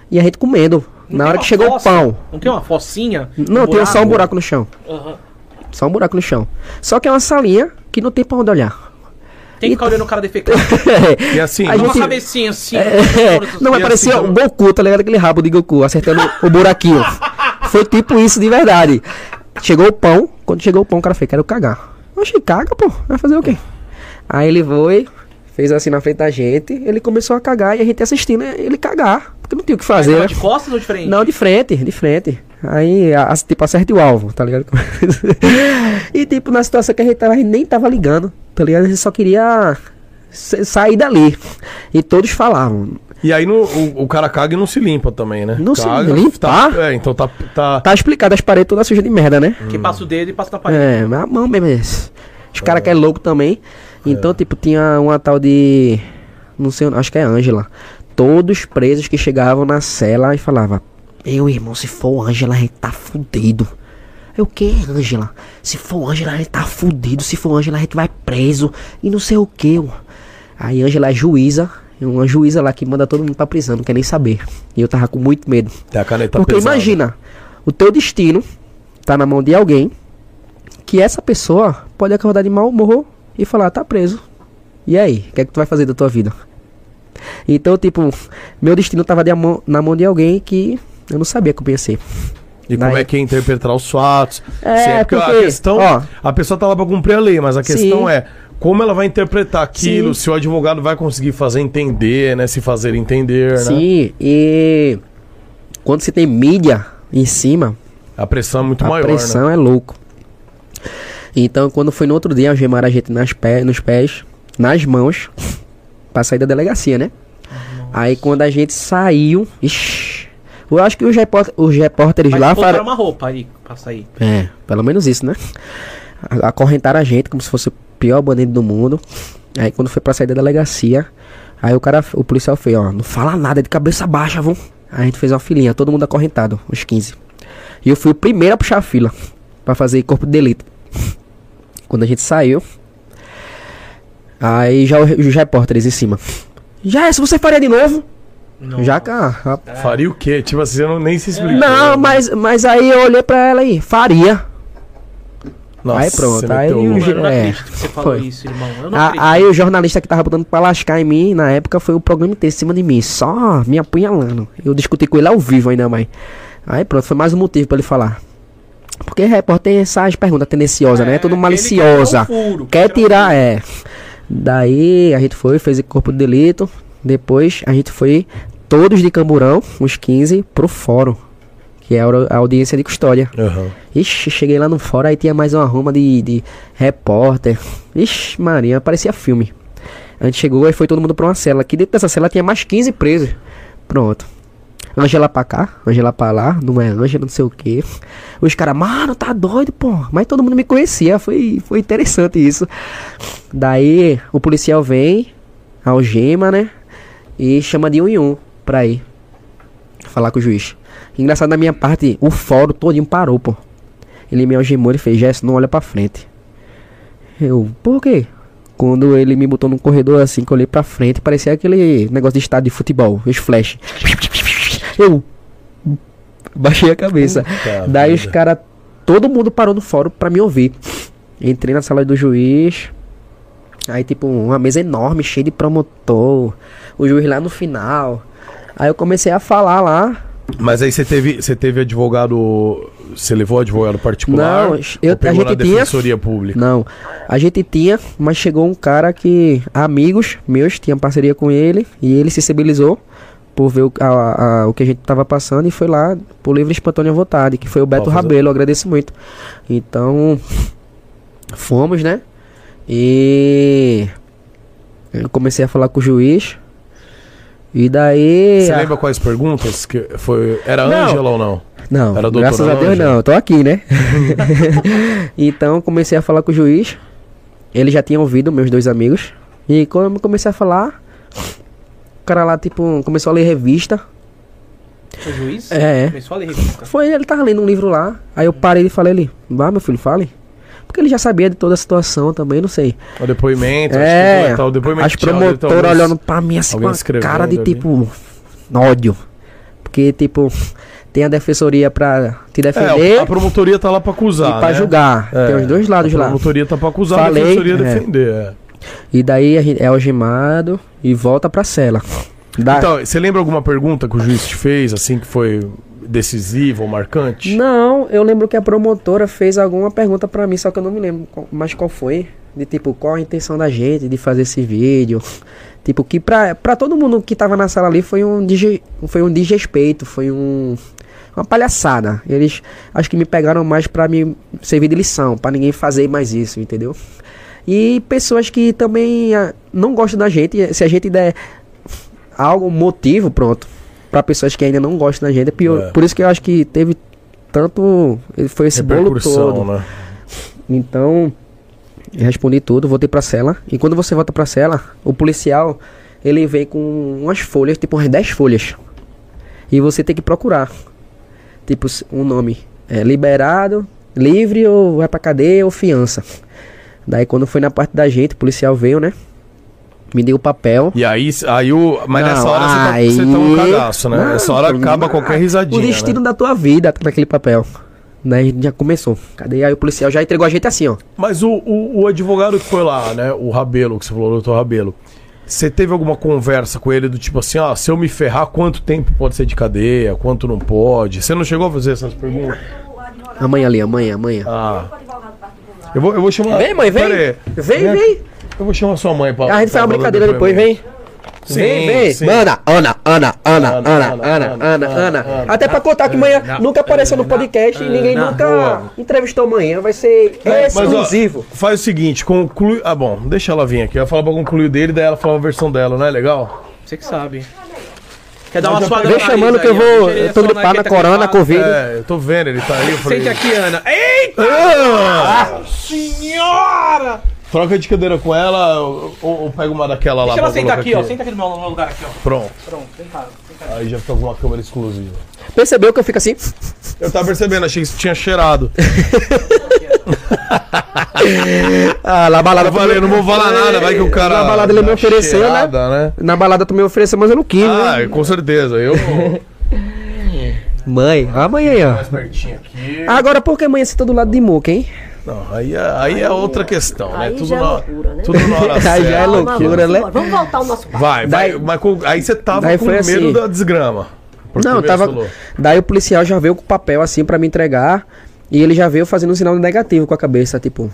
E a gente comendo. Não Na hora uma que chegou fossa? o pão. Não tem uma focinha? Não, tem só um buraco no chão. Aham. Só um buraco no chão. Só que é uma salinha que não tem pra onde olhar. Tem que ficar olhando o cara defecando. E assim, A Uma gente- cabecinha assim. É, não, mas parecia assim, o Goku, tá ligado? Aquele rabo de Goku, acertando o buraquinho. Foi tipo isso de verdade. Chegou o pão, quando chegou o pão, o cara fez, quero cagar. Oxi, caga, pô. Vai fazer o quê? Aí ele foi, fez assim na frente da gente, ele começou a cagar e a gente assistindo ele cagar. Porque não tinha o que fazer, né? De costas ou de frente? Não, de frente, de frente. Aí, a, a- tipo, acerta o alvo, tá ligado? e, tipo, na situação que a gente tava, a gente nem tava ligando, tá ligado? A gente só queria sa- sair dali. E todos falavam. E aí no, o, o cara caga e não se limpa também, né? Não se caga, limpa? Tá, é, então tá, tá, Tá explicado as paredes todas sujas de merda, né? Que passa o dedo e passa na parede. É, mas a mão mesmo. é esse. Os caras que é louco também. Então, tipo, tinha uma tal de. Não sei, acho que é Ângela. Todos presos que chegavam na cela e falava: Meu irmão, se for Ângela, a gente tá fudido. Eu, o que, Ângela? Se for Ângela, a gente tá fudido. Se for Ângela, a gente vai preso. E não sei o que. Aí Ângela é juíza. Uma juíza lá que manda todo mundo pra prisão, não quer nem saber. E eu tava com muito medo. Porque pesada. imagina, o teu destino tá na mão de alguém que essa pessoa pode acordar de mau humor e falar, tá preso. E aí, o que é que tu vai fazer da tua vida? Então, tipo, meu destino tava de mão- na mão de alguém que eu não sabia como ia ser. E como é que é interpretar os fatos. É, Sim, porque, porque, a questão. ó. a pessoa tá lá pra cumprir a lei, mas a questão Sim. é como ela vai interpretar aquilo, Sim. se o advogado vai conseguir fazer entender, né? Se fazer entender, né? Sim, e quando você tem mídia em cima, A pressão é muito a maior, pressão né? é louco. Então, quando foi no outro dia, algemaram a gente nas pé, nos pés. nas mãos pra sair da delegacia, né? Aí quando a gente saiu, ixi, eu acho que os, repórter, os repórteres Mas lá falaram. uma roupa aí pra sair. É, pelo menos isso, né? A- Acorrentaram a gente como se fosse o pior bandido do mundo. Aí quando foi pra sair da delegacia, aí o cara, o policial fez, ó, não fala nada, é de cabeça baixa, vamos. Aí a gente fez uma filinha, todo mundo acorrentado, os 15. E eu fui o primeiro a puxar a fila pra fazer corpo de delito. Quando a gente saiu, aí já o- os repórteres em cima. Já, se você faria de novo? Já, cara. Faria o quê? Tipo assim, você não, nem se explicou. Não, mas, mas aí eu olhei pra ela aí, faria. Nossa, aí pronto, aí o Mano, eu não é, acredito que você falou foi. isso, irmão. Eu não A- acredito. aí o jornalista que tava botando pra lascar em mim, na época, foi o programa inteiro em cima de mim, só me apunhalando. Eu discuti com ele ao vivo ainda mais. Aí pronto, foi mais um motivo pra ele falar. Porque repórter tem essas perguntas tendenciosas, né? É, Tudo ele maliciosa. quer tirar um furo, Quer tirar um é. Daí a gente foi, fez o corpo de delito. Depois a gente foi, todos de Camburão, uns 15, pro fórum. Que é a audi- a audiência de custódia. Aham. Ixi, cheguei lá no fórum, aí tinha mais uma ruma de, de repórter. Ixi, Maria, parecia filme. A gente chegou e foi todo mundo pra uma cela. Aqui dentro dessa cela tinha mais 15 presos. Pronto. Angela pra cá, Angela pra lá, não é não sei o que. Os caras, mano, tá doido, pô. Mas todo mundo me conhecia, foi, foi interessante isso. Daí o policial vem, algema, né? E chama de um em um pra ir falar com o juiz. Engraçado, na minha parte, o fórum todinho parou, pô. Ele me algemou, ele fez, Gesso, não olha pra frente. Eu, por quê? Quando ele me botou num corredor assim, que eu olhei pra frente, parecia aquele negócio de estádio de futebol, os flash. Eu baixei a cabeça. Puta Daí os vida. caras, todo mundo parou no fórum pra me ouvir. Entrei na sala do juiz. Aí, tipo, uma mesa enorme, cheia de promotor. O juiz lá no final. Aí eu comecei a falar lá. Mas aí você teve, você teve advogado. Você levou advogado particular? Não, eu- a gente tinha- defensoria pública? Não, a gente tinha, mas chegou um cara que amigos meus tinham parceria com ele e ele se sensibilizou por ver o, a- a- o que a gente tava passando e foi lá por livre e espontânea vontade, que foi o Beto Rabelo, agradeço muito. Então, fomos, né? E eu comecei a falar com o juiz. E daí. Você a- lembra quais perguntas? Que foi, era Não. Ângela ou não? Não, Era graças a Deus não, eu tô aqui, né? então comecei a falar com o juiz. Ele já tinha ouvido meus dois amigos. E quando eu comecei a falar, cara lá, tipo, começou a ler revista. O juiz É. começou a ler revista. Foi, ele tava lendo um livro lá. Aí eu parei e falei ele, vá meu filho, fale. Porque ele já sabia de toda a situação também, não sei. O depoimento, É, acho que tá, o depoimento as promotoras olhando pra mim assim com a escrevendo cara de ali. tipo ódio. Porque, tipo, tem a defensoria pra te defender É, a promotoria tá lá pra acusar, e pra né? julgar. É, tem os dois lados a lá. promotoria tá pra acusar, Falei, a defensoria é. defender. é. E daí é algemado e volta pra cela. Da- Então, você lembra alguma pergunta que o juiz te fez, assim, que foi decisiva ou marcante? Não, eu lembro que a promotora fez alguma pergunta pra mim, só que eu não me lembro mais qual foi. De tipo, qual a intenção da gente de fazer esse vídeo. Tipo, que pra, pra todo mundo que tava na sala ali foi um, foi um desrespeito, foi um. Uma palhaçada. Eles acho que me pegaram mais pra me servir de lição, pra ninguém fazer mais isso, entendeu? E pessoas que também ah, não gostam da gente, se a gente der algo, motivo, pronto. Pra pessoas que ainda não gostam da gente, é pior. É. Por isso que eu acho que teve tanto. Foi esse bolo todo. né? Então, respondi tudo, voltei pra cela. E quando você volta pra cela, o policial, ele vem com umas folhas, tipo umas 10 folhas. E você tem que procurar. Tipo, um nome. É, liberado, livre ou vai pra cadeia ou fiança. Daí quando foi na parte da gente, o policial veio, né? Me deu o papel. E aí, aí o. Mas Não, nessa hora você tá, aí- você tá um cagaço, né? Não, Nessa hora acaba qualquer risadinha. O destino né? da tua vida tá naquele papel. Daí já começou. Cadê? Aí o policial já entregou a gente assim, ó. Mas o, o, o advogado que foi lá, né? O Rabelo, que você falou, doutor Rabelo. Você teve alguma conversa com ele do tipo assim, ó, se eu me ferrar, quanto tempo pode ser de cadeia, quanto não pode? Você não chegou a fazer essas perguntas? Amanhã ali, amanhã, amanhã. Ah. Eu vou, eu vou chamar. Vem, mãe, vem. Pera aí. Vem, vem. Eu vou chamar sua mãe pra. A gente faz uma brincadeira depois, vem. Sim, vem, vem. sim. Ana, Ana, Ana, Ana, Ana, Ana, Ana, Ana. Até pra contar que manhã Ana, nunca apareceu no Ana, podcast e ninguém nunca Boa. entrevistou manhã. Vai ser Mas, ó, exclusivo. faz o seguinte, conclui. Ah, bom, deixa ela vir aqui. Eu falo pra concluir o dele, daí ela fala a versão dela, não é legal? Você que sabe. Quer dar uma suada Vem chamando que eu vou. Eu tô gripado na corona, gripada. Covid. É, eu tô vendo, ele tá aí. Eu falei, Sente aqui, Ana. Eita Ah! senhora! Troca de cadeira com ela ou, ou pega uma daquela lá Deixa ela sentar colocar aqui, ó. Senta aqui no meu no meu lugar aqui, ó. Pronto. Pronto, sentado. sentado. Aí já fica com uma câmera exclusiva. Percebeu que eu fico assim? Eu tava percebendo, achei que você tinha cheirado. Ah, na balada. Eu falei, não vou falar nada, vai que o cara. Na balada ele me dá ofereceu, né? cheirada, né? Na balada tu me ofereceu, mas eu não quis, Ah, né? com certeza. Eu. Mãe, ó a mãe aí, ó. Agora por que mãe senta do lado de Muca, hein? Não, aí é, aí é outra questão, né? Aí Tudo já é na, loucura, né? tudo na hora Aí certa. já é loucura, vamos né? Vamos voltar ao nosso papo. Vai, vai. Daí- mas com- aí você tava com medo assim. da desgrama. Porque Não, tava. falou. Daí o policial já veio com o papel assim pra me entregar. E ele já veio fazendo um sinal negativo com a cabeça, tipo,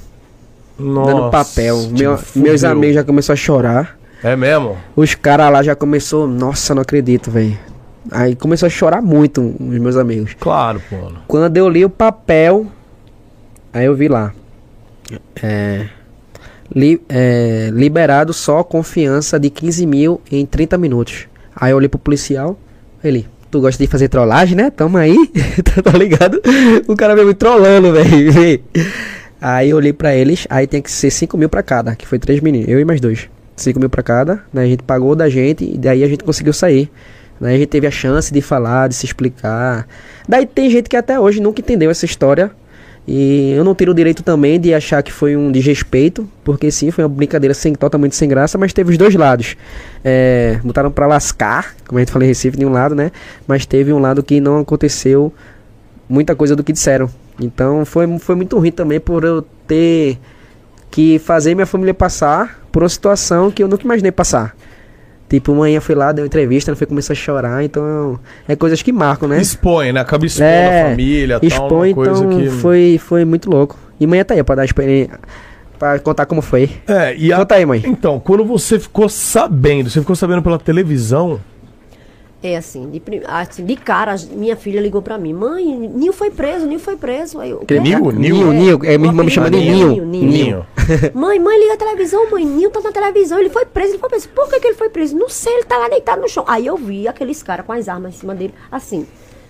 Nossa, dando papel. tipo, Meu- fudeu. meus amigos já começaram a chorar. É mesmo? Os caras lá já começou, nossa, não acredito, velho. Aí começou a chorar muito os meus amigos. Claro, pô. Quando eu li o papel, aí eu vi lá. É, li- é, liberado só confiança de 15 mil em 30 minutos. Aí eu olhei pro policial, ele, tu gosta de fazer trollagem, né? Tamo aí, tá ligado? O cara veio me trollando, velho. Aí eu olhei pra eles, aí tem que ser 5 mil pra cada, que foi três meninos, eu e mais dois. 5 mil pra cada, né? A gente pagou da gente e daí a gente conseguiu sair. Daí a gente teve a chance de falar, de se explicar. Daí tem gente que até hoje nunca entendeu essa história. E eu não tiro o direito também de achar que foi um desrespeito, porque sim, foi uma brincadeira sem, totalmente sem graça, mas teve os dois lados. É, botaram pra lascar, como a gente falou em Recife, de um lado, né? Mas teve um lado que não aconteceu muita coisa do que disseram. Então foi, foi muito ruim também por eu ter que fazer minha família passar por uma situação que eu nunca imaginei passar. Tipo, manhã foi lá, deu entrevista, foi começar a chorar, então é coisas que marcam, né? Expõe, né? Acaba expondo É, a família, tal, Expõe, coisa então que... foi, foi muito louco. E manhã tá aí pra dar experiência, pra contar como foi. É, e a... Conta aí, mãe. Então, quando você ficou sabendo, você ficou sabendo pela televisão, É assim, de, assim, de cara, minha filha ligou pra mim, mãe, Ninho foi preso, Ninho foi preso. Aí eu, Que- "Quê?" Ninho? Ninho, Ninho, é, minha irmã me chama de Ninho. Ninho. Mãe, mãe, liga a televisão, mãe. Ninho tá na televisão, ele foi preso, ele foi preso. Por que, que ele foi preso? Não sei, ele tá lá deitado no chão. Aí eu vi aqueles caras com as armas em cima dele, assim,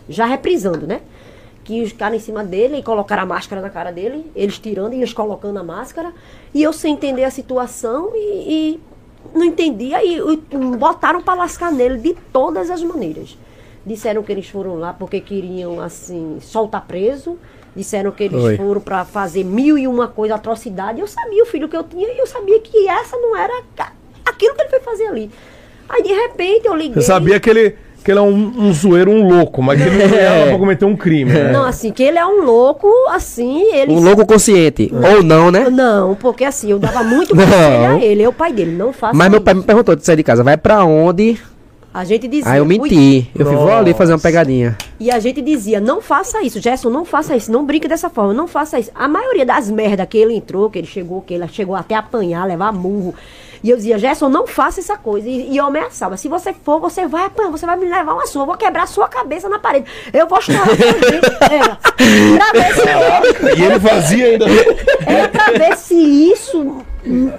já reprisando, né? Que os caras em cima dele e colocaram a máscara na cara dele, eles tirando e eles colocando a máscara. E eu sem entender a situação e, e não entendi. Aí e, botaram pra lascar nele de todas as maneiras. Disseram que eles foram lá porque queriam, assim, soltar preso. Disseram que eles Oi. foram pra fazer mil e uma coisa, atrocidade. Eu sabia o filho que eu tinha e eu sabia que essa não era aquilo que ele foi fazer ali. Aí, de repente, eu liguei. Você sabia que ele, que ele é um, um zoeiro, um louco, mas que ele não é pra cometer um crime, né? Não, assim, que ele é um louco, assim, ele... Um louco consciente. Ou não, né? Não, porque assim, eu dava muito Não. conselho a ele, é o pai dele, não faça Mas meu isso. pai me perguntou, tu sai de casa, vai pra onde? A gente dizia... Aí eu menti. Eu fui, vou ali fazer uma pegadinha. E a gente dizia, não faça isso, Gerson, não faça isso, não brinque dessa forma, não faça isso. A maioria das merdas que ele entrou, que ele chegou, que ele chegou até apanhar, levar murro. E eu dizia, Gerson, não faça essa coisa. E, e eu ameaçava, se você for, você vai apanhar, você vai me levar uma surra, eu vou quebrar sua cabeça na parede. Eu vou estourar seu. Era, pra ver se E ele fazia ainda. Era pra ver se isso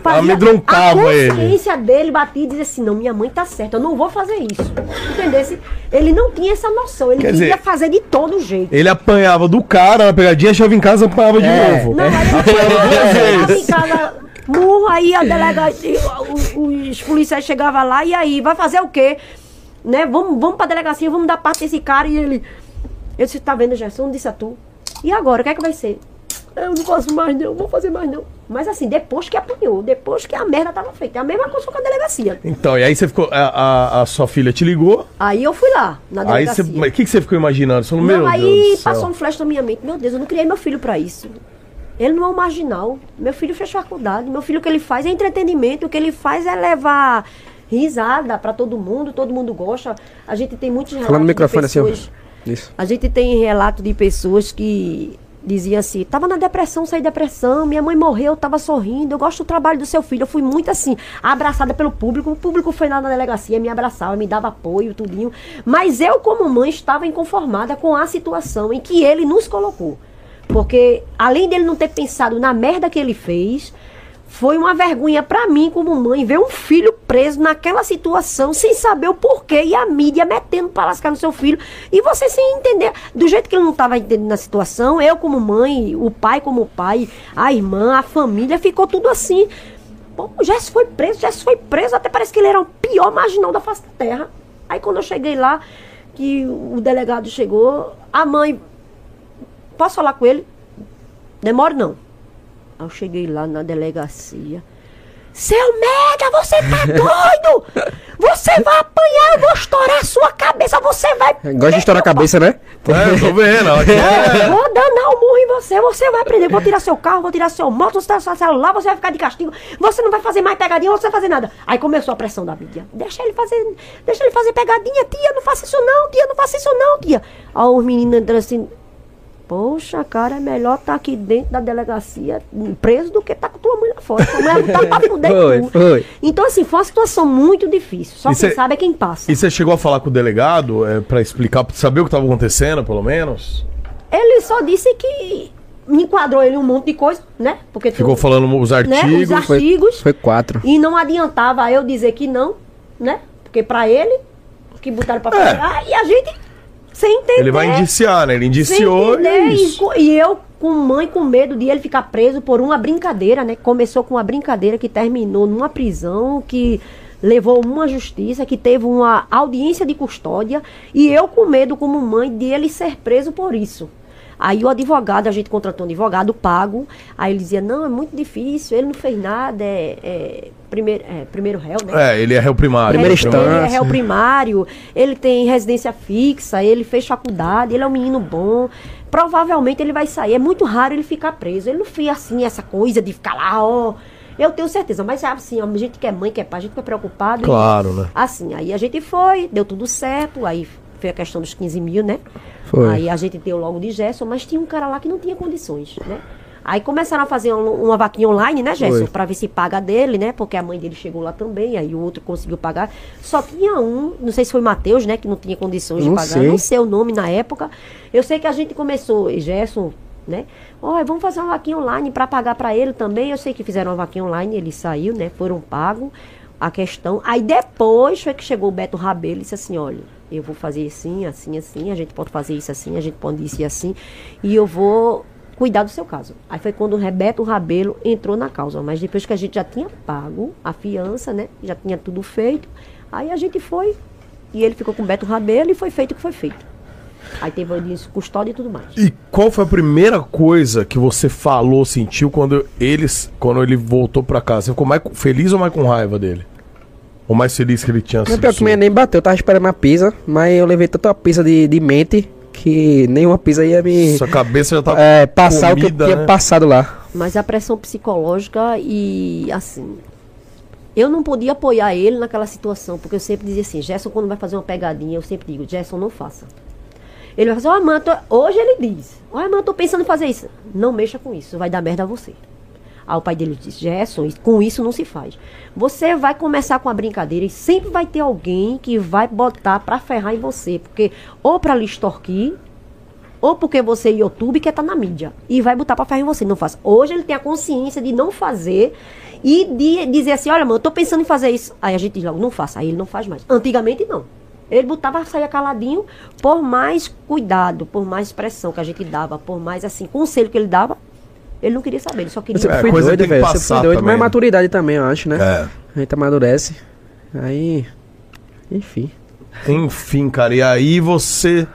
Amedrontava a ele. consciência dele batia e dizia assim, não, minha mãe tá certa, eu não vou fazer isso. Entendesse? Ele não tinha essa noção, ele Quer queria dizer, fazer de todo jeito. Ele apanhava do cara na pegadinha, chegava em casa e apanhava de É. novo. Não, aí Apanhava ele chegava em casa, murro, aí a delegacia, os, os policiais chegavam lá, e aí, vai fazer o quê? Né? Vamos, vamos pra delegacia, vamos dar parte desse cara, e ele... Eu disse, tá vendo, Gerson, disse a tu. E agora, o que é que vai ser? Eu não faço mais não, vou fazer mais não. Mas assim, depois que apanhou, depois que a merda tava feita. É a mesma coisa com a delegacia. Então, e aí você ficou. A, a- a sua filha te ligou. Aí eu fui lá, na delegacia. O que, que você ficou imaginando? Você meu Não, Deus aí céu. passou um flash na minha mente. Meu Deus, eu não criei meu filho pra isso. Ele não é um marginal. Meu filho fez faculdade. Meu filho o que ele faz é entretenimento. O que ele faz é levar risada pra todo mundo. Todo mundo gosta. A gente tem muitos relatos Fala no microfone assim, pessoas... Isso. A gente tem relato de pessoas que dizia assim, tava na depressão, saí da depressão, minha mãe morreu, tava sorrindo, eu gosto do trabalho do seu filho. Eu fui muito assim, abraçada pelo público. O público foi lá na delegacia, me abraçava, me dava apoio, tudinho. Mas eu, como mãe, estava inconformada com a situação em que ele nos colocou. Porque, além dele não ter pensado na merda que ele fez, foi uma vergonha pra mim, como mãe, ver um filho preso naquela situação, sem saber o porquê, e a mídia metendo pra lascar no seu filho, e você sem entender, do jeito que ele não estava entendendo na situação, eu como mãe, o pai como pai, a irmã, a família, ficou tudo assim. Pô, o Jess foi preso, Jess foi preso, até parece que ele era o pior marginal da face da terra. Aí quando eu cheguei lá, que o delegado chegou, a mãe, posso falar com ele? Demora não. Aí eu cheguei lá na delegacia. Seu merda, você tá doido? Você vai apanhar, eu vou estourar a sua cabeça, você vai. Gosta de estourar a cabeça, né? É, eu tô vendo. É, Vou danar o murro em você, você vai aprender. Vou tirar seu carro, vou tirar seu moto, você tirar seu celular, você vai ficar de castigo. Você não vai fazer mais pegadinha, você não vai fazer nada. Aí começou a pressão da mídia. Deixa ele fazer, deixa ele fazer pegadinha, tia, não faça isso não, tia, não faça isso não, tia. Aí os meninos entrando assim. Poxa, cara, é melhor estar aqui dentro da delegacia preso do que estar com tua mãe lá fora. Tua mulher tá pra fuder Foi, tu. foi. Então, assim, foi uma situação muito difícil. Só E quem cê- sabe é quem passa. E você chegou a falar com o delegado é, para explicar, pra saber o que tava acontecendo, pelo menos? Ele só disse que me enquadrou ele um monte de coisa, né? Porque tu- Ficou falando os né, artigos. os artigos. Foi quatro. E não adiantava eu dizer que não, né? Porque pra ele, que botaram pra É. e a gente sem entender. Ele vai indiciar, né? Ele indiciou e é e, isso. e eu com mãe com medo de ele ficar preso por uma brincadeira, né? Começou com uma brincadeira que terminou numa prisão que levou uma justiça, que teve uma audiência de custódia e eu com medo como mãe de ele ser preso por isso. Aí o advogado, a gente contratou um advogado pago, aí ele dizia, não, é muito difícil, ele não fez nada, é, é primeiro, é, primeiro réu, né? É, ele é réu primário. Primeira Réu Ele é instância. réu primário, ele tem residência fixa, ele fez faculdade, ele é um menino bom. Provavelmente ele vai sair. É muito raro ele ficar preso. Ele não fez assim, essa coisa de ficar lá, ó. Eu tenho certeza, mas assim, a gente que é mãe, que é pai, a gente fica preocupado. e- Claro, né? Assim, aí a gente foi, deu tudo certo, aí foi a questão dos 15 mil, né? Foi. Aí a gente deu logo de Gerson, mas tinha um cara lá que não tinha condições, né? Aí começaram a fazer um- uma vaquinha online, né, Gerson? Pra ver se paga dele, né? Porque a mãe dele chegou lá também, aí o outro conseguiu pagar. Só tinha um, não sei se foi Matheus, né, que não tinha condições Não de pagar. sei. Não sei o nome na época. Eu sei que a gente começou, Gerson, né? Olha, vamos fazer uma vaquinha online pra pagar pra ele também. Eu sei que fizeram uma vaquinha online, ele saiu, né? Foram pagos a questão. Aí depois foi que chegou o Beto Rabelo e disse assim, olha, eu vou fazer assim, assim, assim, a gente pode fazer isso assim, a gente pode isso assim, e eu vou cuidar do seu caso. Aí foi quando o Beto Rabelo entrou na causa, mas depois que a gente já tinha pago a fiança, né? Já tinha tudo feito, aí a gente foi e ele ficou com o Beto Rabelo e foi feito o que foi feito. Aí teve audiência custódia e tudo mais. E qual foi a primeira coisa que você falou, sentiu quando eles, quando ele voltou pra casa? Você ficou mais feliz ou mais com raiva dele? Ou mais feliz que ele tinha Não, sido? pior que minha nem bateu, eu tava esperando a pizza, mas eu levei tanta pizza de, de mente que nenhuma pizza ia me Sua cabeça já tá é, passar o que eu comida, tinha né? passado lá. Mas a pressão psicológica e assim. Eu não podia apoiar ele naquela situação, porque eu sempre dizia assim, Gerson, quando vai fazer uma pegadinha, eu sempre digo, Gerson, não faça. Ele vai fazer, ó, mãe, tô- hoje ele diz, ó, mãe, eu tô pensando em fazer isso. Não mexa com isso, vai dar merda a você. Aí o pai dele disse, Gerson, com isso não se faz. Você vai começar com a brincadeira e sempre vai ter alguém que vai botar pra ferrar em você. Porque, ou pra lhe extorquir, ou porque você é YouTube quer estar na mídia e vai botar pra ferro em você, não faça. Hoje ele tem a consciência de não fazer e de dizer assim, olha, mano, eu tô pensando em fazer isso. Aí a gente diz logo, não faça. Aí ele não faz mais. Antigamente não. Ele botava saia caladinho por mais cuidado, por mais pressão que a gente dava, por mais assim, conselho que ele dava, ele não queria saber, ele só queria. Você É, foi coisa doido, velho. Você foi doido, também, mas né? maturidade também, eu acho, né? É. A gente amadurece. Aí. Enfim. Enfim, cara, e aí você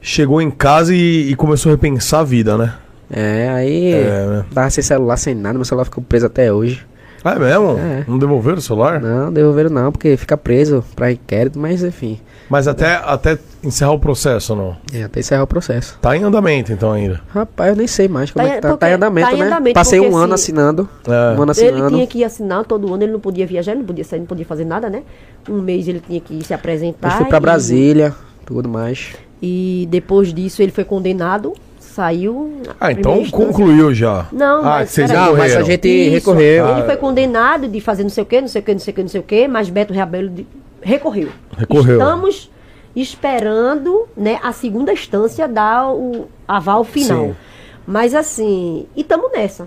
chegou em casa e, e começou a repensar a vida, né? É, aí. É, né? Tava sem celular, sem nada, meu celular ficou preso até hoje. Ah, é mesmo? É. Não devolveram o celular? Não, devolveram não, porque fica preso pra inquérito, mas enfim. Mas até, até encerrar o processo, não? É, até encerrar o processo. Tá em andamento, então, ainda. Rapaz, eu nem sei mais como Tá é que em- tá, tá em andamento, tá em né? andamento, Passei porque, um ano assim, assinando. É. Um ano Ele assinando. tinha que assinar todo ano, ele não podia viajar, ele não podia sair, não podia fazer nada, né? Um mês ele tinha que se apresentar. Depois fui pra e- Brasília, tudo mais. E depois disso ele foi condenado, saiu. Ah, então concluiu já. Não, ah, mas vocês. Não, mas a gente Isso. recorreu. Ele foi condenado de fazer não sei o que, não sei o que, não sei o que, não sei o que, mas Beto Reabelo de- recorreu. Recorreu. Estamos esperando né, a segunda instância dar o aval final. Sim. Mas assim, e estamos nessa.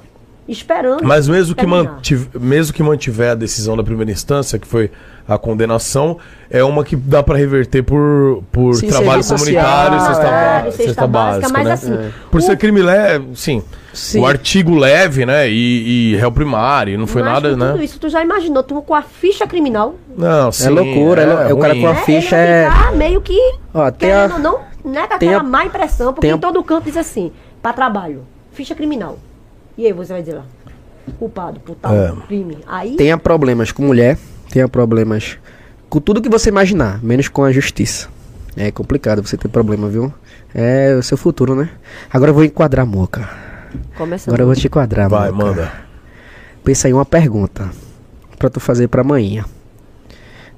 Esperando. Mas mesmo que, mantive, mesmo que mantiver a decisão da primeira instância, que foi a condenação, é uma que dá pra reverter por, por Sim, trabalho comunitário e social, cesta, horário, ba- cesta cesta básica, básica, mas né? assim, Por o- ser crime leve, sim, Sim. O artigo leve, né? E, e réu primário, não foi Mas nada, né? Tudo isso, tu já imaginou, tu com a ficha criminal. Não, sim. É loucura, é é o cara com a né, ficha ele é- meio que. Ó, querendo a- ou não, né, com tem aquela a- má impressão, porque a- em todo canto diz assim, pra trabalho, ficha criminal. E aí você vai dizer lá, culpado por tal É. crime. Aí Tenha problemas com mulher, tenha problemas com tudo que você imaginar, menos com a justiça. É complicado você ter problema, viu? É o seu futuro, né? Agora eu vou enquadrar a Moca. começa. Agora eu vou te enquadrar, Vai, Moca. manda. Pensa aí uma pergunta pra tu fazer pra amanhã.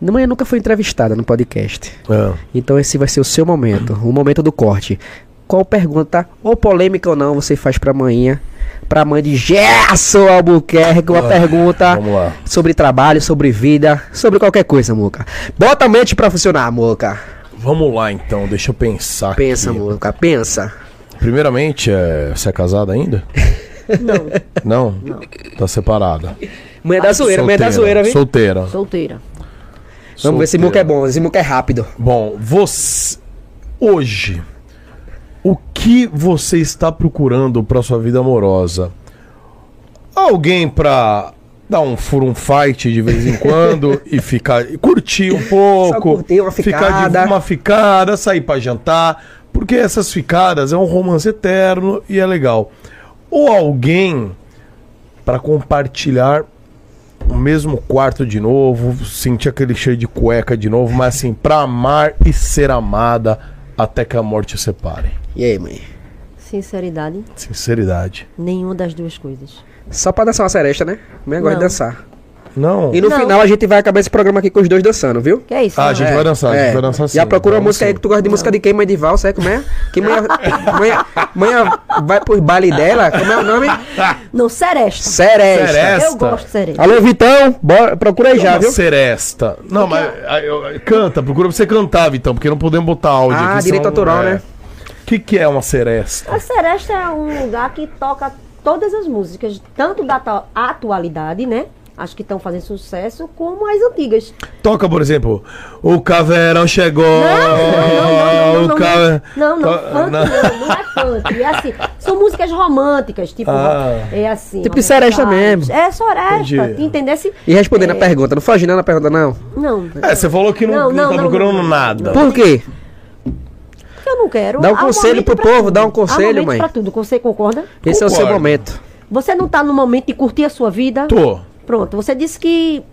Manhã nunca foi entrevistada no podcast. É. Então esse vai ser o seu momento, o momento do corte. Qual pergunta, ou polêmica ou não, você faz pra manhã? Pra mãe de Gerson Albuquerque, uma pergunta Ah, sobre trabalho, sobre vida, sobre qualquer coisa, Moca. Bota a mente pra funcionar, Moca. Vamos lá então, deixa eu pensar. Pensa, aqui. Moca, pensa. Primeiramente, é, você é casada ainda? Não, Não? Tá separada. Mãe da zoeira, mãe da zoeira, viu? Solteira. solteira. Vamos ver se Solteira. Moca é bom, esse Moca é rápido. Bom, você. Hoje, o que você está procurando para sua vida amorosa? Alguém pra dar um furo um fight de vez em quando e ficar. e curtir um pouco. curtir uma Ficar ficada. de uma ficada, sair pra jantar. Porque essas ficadas é um romance eterno e é legal. Ou alguém para compartilhar o mesmo quarto de novo, sentir aquele cheiro de cueca de novo, mas assim, pra amar e ser amada até que a morte os separe. E aí, mãe? Sinceridade, Sinceridade. nenhuma das duas coisas. Só pra dançar uma seresta, né? Mãe gosta de Não. dançar. Não. E no Não. final a gente vai acabar esse programa aqui com os dois dançando, viu? Que é isso? Ah, a né? gente vai dançar, a gente vai dançar sim. Já procura uma música aí que tu gosta de música de quem? Mãe de valsa, é? Como é? Que mãe, mãe, mãe vai pro baile dela, como é o nome? Não, seresta. Seresta. Seresta. Eu gosto de seresta. Alô, Vitão, bora, procura aí já, viu? seresta. Não, mas ah, eu- canta, procura pra você cantar, Vitão, porque não podemos botar áudio Ah, aqui. direito senão- autoral, é. né? O que, que é uma seresta? A Seresta é um lugar que toca todas as músicas, tanto da atu- atualidade, né? Acho que estão fazendo sucesso, como as antigas. Toca, por exemplo, o caveirão chegou. Não, não, não, não, o não, cave- não, não, To- funk não, não é funk. É assim, são músicas românticas, tipo, Ah. é assim. Tipo seresta mesmo. É seresta, entendesse? E respondendo É. a pergunta, não foge não na pergunta, não. Não, É, você falou que não, Não, não, não, tá não, procurando não, não. nada. Por quê? eu não quero. Dá um conselho pro povo, tudo. dá um conselho, mãe. pra tudo, você concorda? Esse é o seu momento. Você não tá no momento de curtir a sua vida? Tô. Pronto, você disse que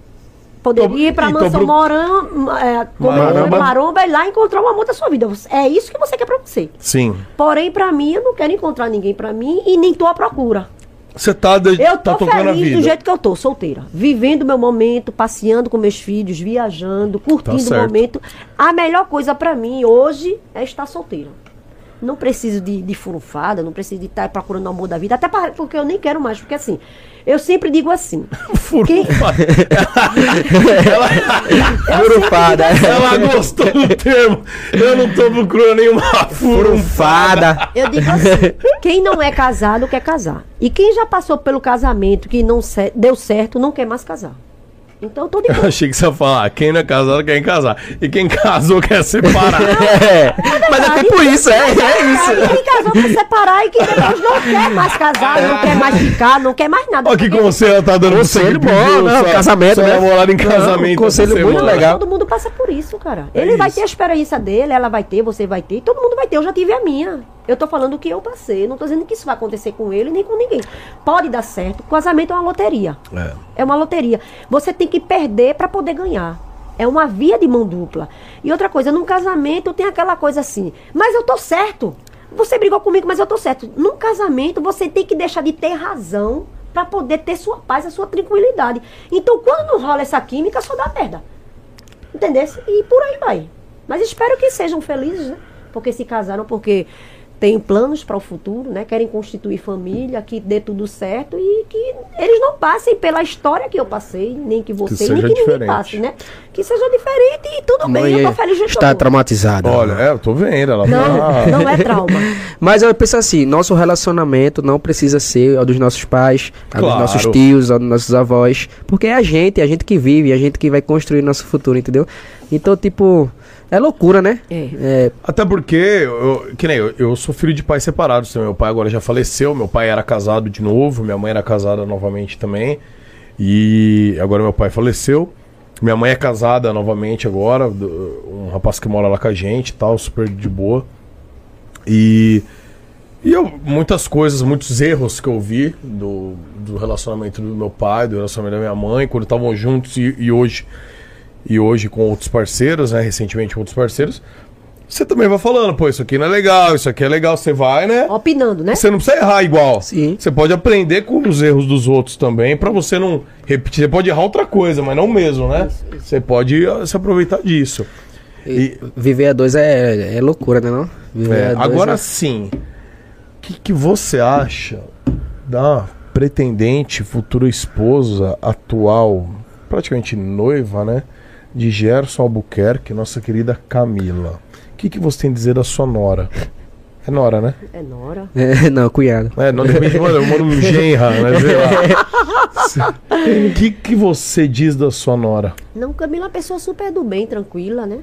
poderia ir e tô Mansão pro- Moran, é, Maromba. maromba e lá encontrar o amor da sua vida. É isso que você quer pra você. Sim. Porém, pra mim, eu não quero encontrar ninguém pra mim e nem tô à procura. Você tá, de, Eu tá tô tocando a feliz vida. do jeito que eu tô, solteira. Vivendo o meu momento, passeando com meus filhos, viajando, curtindo o Tá certo. momento. A melhor coisa pra mim hoje é estar solteira. Não preciso de, de furunfada, não preciso de estar procurando o amor da vida. Até pra- porque eu nem quero mais. Porque assim, eu sempre digo assim. quem- Furufada. Ela gostou do termo. Eu não tô procurando nenhuma. Furufada. Eu digo assim, quem não é casado quer casar. E quem já passou pelo casamento que não deu certo, não quer mais casar. Então eu tô de Eu boa. achei que você ia falar, "Ah, quem não é casado quer casar. E quem casou quer separar. É. Mas é tipo isso, é, é Aí isso. quem casou quer separar e quem depois não quer mais casar, não quer mais ficar, não quer mais nada. Olha que conselho ela tá dando Conselho bom, sua- casamento, né? namorada em Não, casamento. conselho muito legal. Todo mundo passa por isso, cara. É Ele vai isso. ter a experiência dele, ela vai ter, você vai ter, todo mundo vai ter. Eu já tive a minha. Eu tô falando o que eu passei. Não tô dizendo que isso vai acontecer com ele nem com ninguém. Pode dar certo. Casamento é uma loteria. É. É uma loteria. Você tem que perder para poder ganhar. É uma via de mão dupla. E outra coisa, num casamento tem aquela coisa assim, mas eu tô certo. Você brigou comigo, mas eu tô certo. Num casamento você tem que deixar de ter razão para poder ter sua paz, a sua tranquilidade. Então quando não rola essa química, só dá merda. Entendeu? E por aí vai. Mas espero que sejam felizes, né? Porque se casaram, porque têm planos para o futuro, né? Querem constituir família, que dê tudo certo e que eles não passem pela história que eu passei, nem que você, seja nem que ninguém diferente. passe, né? Que seja diferente e tudo bem, eu tô feliz de está traumatizada. Olha, é, eu tô vendo, ela Não, tá... não é trauma. Mas eu penso assim, nosso relacionamento não precisa ser ao dos nossos pais, ao Claro. dos nossos tios, dos nossos avós, porque é a gente, é a gente que vive, é a gente que vai construir nosso futuro, entendeu? Então, tipo, é loucura, né? É. Até porque, eu, que nem eu, eu sou filho de pais separados. Meu pai agora já faleceu, meu pai era casado de novo, minha mãe era casada novamente também. E agora meu pai faleceu. Minha mãe é casada novamente agora, do- um rapaz que mora lá com a gente e tal, super de boa. E, e eu, muitas coisas, muitos erros que eu vi do, do relacionamento do meu pai, do relacionamento da minha mãe, quando estavam juntos e, e hoje e hoje com outros parceiros, né? Recentemente com outros parceiros. Você também vai falando, pô, isso aqui não é legal, isso aqui é legal, você vai, né? Opinando, né? Você não precisa errar igual. Sim. Você pode aprender com os erros dos outros também, pra você não repetir. Você pode errar outra coisa, mas não o mesmo, né? Você pode ah, se aproveitar disso. E, Viver a dois é, é loucura, né não? Viver é, a dois agora é- sim, o que, que você acha da pretendente futura esposa atual, praticamente noiva, né? De Gerson Albuquerque, nossa querida Camila. O que, que você tem a dizer da sua nora? É nora, né? É Nora. É, não, cunhado. É, não, de repente, mano, eu moro um genra, né? O que, que você diz da sua nora? Não, Camila é uma pessoa super do bem, tranquila, né?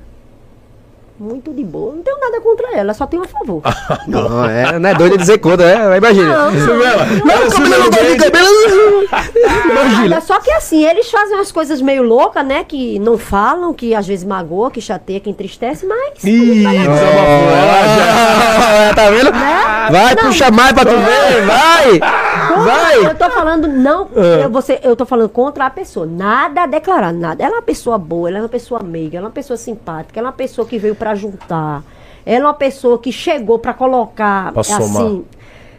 Muito de boa. Não tenho nada contra ela, só tenho a favor. Não, é, não é doido de dizer conta, é? Imagina. Não cabelo. Nada, só que assim, eles fazem umas coisas meio loucas, né? Que não falam, que às vezes magoa, que chateia, que entristece, mas. Ih, desabafou. Tá vendo? Vai, Não. puxa mais pra tu ver, vai! Vai! Eu tô falando, não, eu, você, eu tô falando contra a pessoa. Nada a declarar, nada. Ela é uma pessoa boa, ela é uma pessoa amiga, ela é uma pessoa simpática, ela é uma pessoa que veio pra juntar. Ela é uma pessoa que chegou pra colocar, Pra somar. assim,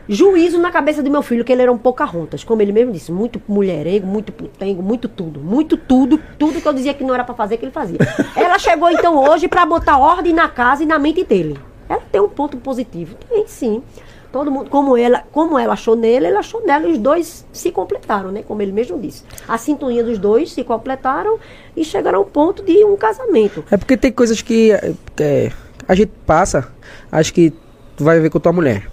juízo na cabeça do meu filho, que ele era um Pocahontas, como ele mesmo disse. Muito mulherengo, muito putengo, muito tudo. Muito tudo, tudo que eu dizia que não era pra fazer, que ele fazia. ela chegou, então, hoje pra botar ordem na casa e na mente dele. Ela tem um ponto positivo. Tem, sim. Todo mundo, como ela, como ela achou nele, ele achou nela, os dois se completaram, né? Como ele mesmo disse. A sintonia dos dois se completaram e chegaram ao ponto de um casamento. É porque tem coisas que é, a gente passa, acho que tu vai ver com tua mulher.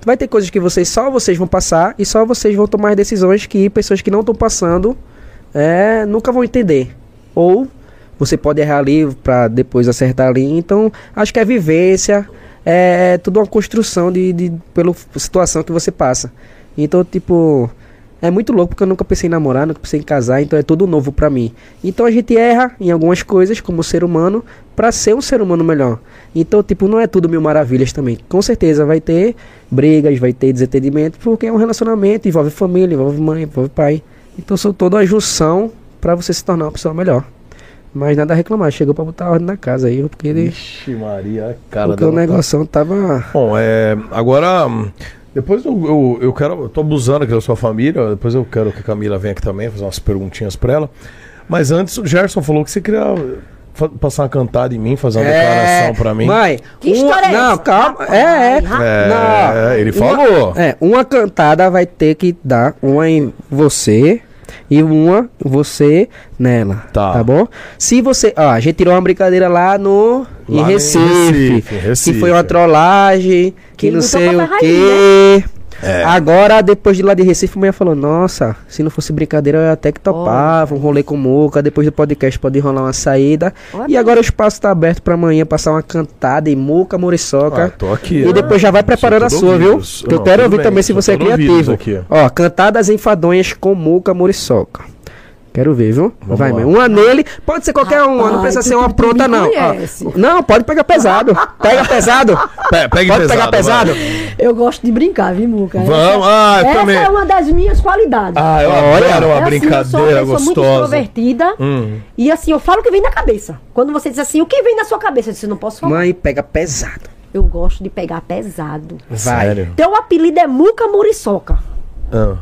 Tu vai ter coisas que vocês só vocês vão passar e só vocês vão tomar decisões que pessoas que não estão passando é, nunca vão entender. Ou você pode errar ali pra depois acertar ali. Então, acho que é vivência, é tudo uma construção de, de pela situação que você passa. Então, tipo, é muito louco porque eu nunca pensei em namorar, nunca pensei em casar, então é tudo novo pra mim. Então a gente erra em algumas coisas como ser humano pra ser um ser humano melhor. Então, tipo, não é tudo mil maravilhas também. Com certeza vai ter brigas, vai ter desentendimento, porque é um relacionamento, envolve família, envolve mãe, envolve pai. Então são toda uma junção pra você se tornar uma pessoa melhor. Mas nada a reclamar, chegou pra botar ordem na casa aí, porque ele Ixi, Maria, cara porque o tá- negócio tava Bom, é, agora, depois eu, eu, eu quero, eu tô abusando aqui da sua família, depois eu quero que a Camila venha aqui também, fazer umas perguntinhas pra ela. Mas antes, o Gerson falou que você queria passar uma cantada em mim, fazer uma declaração pra mim. Mãe, Que uma- história é Não, essa? calma. É, é. É, Não. ele Uma- falou. É, uma cantada vai ter que dar uma em você e uma você nela. Tá. Tá bom? Se você. Ó, a gente tirou uma brincadeira lá no. Lá em Recife, Recife, Recife. Que foi uma trollagem. Que não sei o quê. É. Agora, depois de lá de Recife, a mulher falou: Nossa, se não fosse brincadeira, eu até que topava. Um rolê com Moca. Depois do podcast pode rolar uma saída. Olha. E agora o espaço tá aberto pra amanhã passar uma cantada em Moca, Muriçoca. Ah, tô aqui. E depois já vai preparando a sua, viu? Que eu quero ouvir bem, também se você é criativo. aqui. Ó, cantadas enfadonhas com Muca Muriçoca. Quero ver, viu? Vamos vai, mãe. Uma nele, pode ser qualquer uma, não Rapaz, precisa ser uma pronta, não. Ó, conhece. não, pode pegar pesado. Pega pesado. Pe- pegue pode pesado, pegar pesado. vai. Eu gosto de brincar, viu, Muca? Vamos, ah, eu essa também. é uma das minhas qualidades. Ah, eu Olha, adoro uma É assim, eu sou uma brincadeira pessoa muito gostosa. extrovertida. Hum. E assim, eu falo o que vem na cabeça. Quando você diz assim, o que vem na sua cabeça? Eu disse, não posso falar. Mãe, pega pesado. Eu gosto de pegar pesado. Vai. Sério. Teu apelido é Muca Muriçoca. Ah.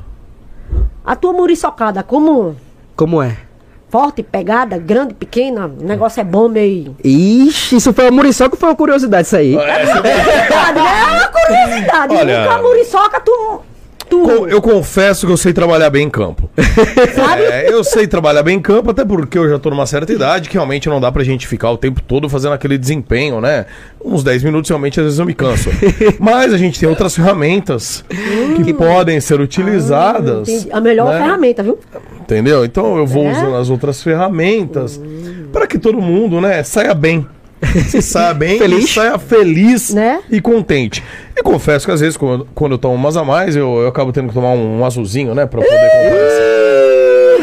A tua muriçocada, como Como é? forte, pegada, grande, pequena, o negócio é bom meio. Ixi, isso foi uma muriçoca ou foi uma curiosidade isso aí? Verdade, né? É uma curiosidade. Olha- Nunca a muriçoca, tu. Co- Eu confesso que eu sei trabalhar bem em campo. sabe? É, eu sei trabalhar bem em campo, até porque eu já tô numa certa idade que realmente não dá pra gente ficar o tempo todo fazendo aquele desempenho, né? Uns 10 minutos realmente às vezes eu me canso. Mas a gente tem outras ferramentas que podem ser utilizadas. Entendi. A melhor né? ferramenta, viu? Entendeu? Então eu vou É? usando as outras ferramentas para que todo mundo, né, saia bem. Se saia bem Feliz. e saia feliz Né? e contente. E confesso que às vezes, quando, quando eu tomo umas a mais, eu, eu acabo tendo que tomar um, um azulzinho, né? Pra poder.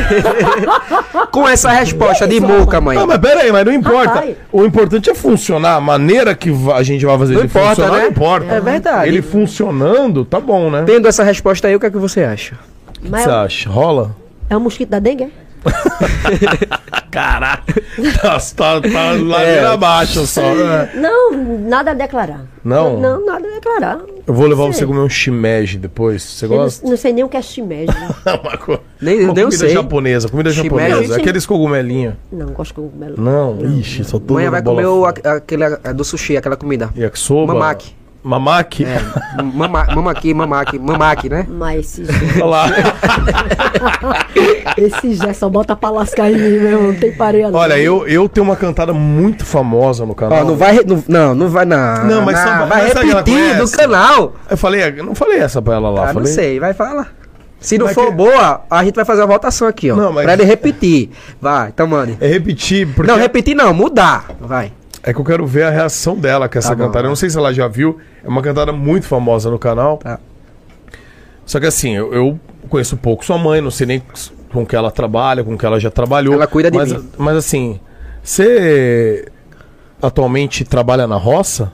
Com essa resposta de muca, mãe. Não, mas pera aí, mas não importa. Rapaz. O importante é funcionar. A maneira que a gente vai fazer Não ele importa, funcionar, né? não importa. É verdade. Ele funcionando, tá bom, né? O Tendo essa resposta aí, o que é que você acha? que Mas você é, acha? Rola? é o mosquito da dengue? É? Caraca, tá, tá, tá ladeira abaixo só. né? Não, nada a declarar. Não? Não, nada a declarar. Eu vou levar Sei. você a comer um shimeji depois. Você Eu não, gosta? não sei nem o que é shimeji. Uma co- Nem- uma nem comida sei. japonesa, comida Shimeji? japonesa. Aqueles cogumelinhos. não, gosto de cogumelo. Não, ixi, só tô Mãe dando vai comer o, aquele a- do sushi, aquela comida. Yakisoba. Mamaki. Mamaki? É, mama, mamaki, mamaki, mamaki, né? Mas esse Olha lá. Esse Jé só bota pra lascar em mim, meu irmão. Não tem pareia não. Olha, eu, eu tenho uma cantada muito famosa no canal. Ó, não vai. Não, não, não vai não. Não, mas só- vai repetir no conhece? canal. Eu falei, eu não falei essa pra ela lá. Ah, não falei. sei, vai falar. Se não Mas for que- boa, a gente vai fazer uma votação aqui, ó. Não, mas- Pra ele repetir. Vai, então mande. É repetir, porque Não, repetir não, mudar. Vai. É que eu quero ver a reação dela com essa Tá bom, cantada. Eu não sei se ela já viu. É uma cantada muito famosa no canal. Tá. Só que assim, eu, eu conheço pouco sua mãe, não sei nem com que ela trabalha, com que ela já trabalhou. Ela cuida de mas, mim. Mas assim, você atualmente trabalha na roça?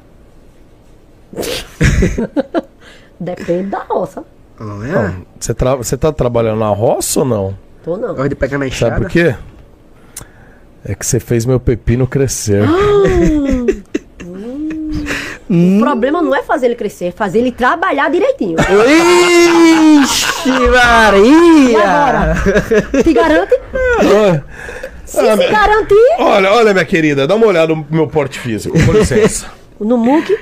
Depende da roça. Não é? Você, tra você tá trabalhando na roça ou não? Tô não. Gosto de pegar na Sabe enxada. por quê? É que você fez meu pepino crescer. O problema não é fazer ele crescer, é fazer ele trabalhar direitinho. Ixi, Maria! E agora? Te garante? Se Ah, se minha- garantir, olha, olha, minha querida, dá uma olhada no meu porte físico, com licença. no MOOC.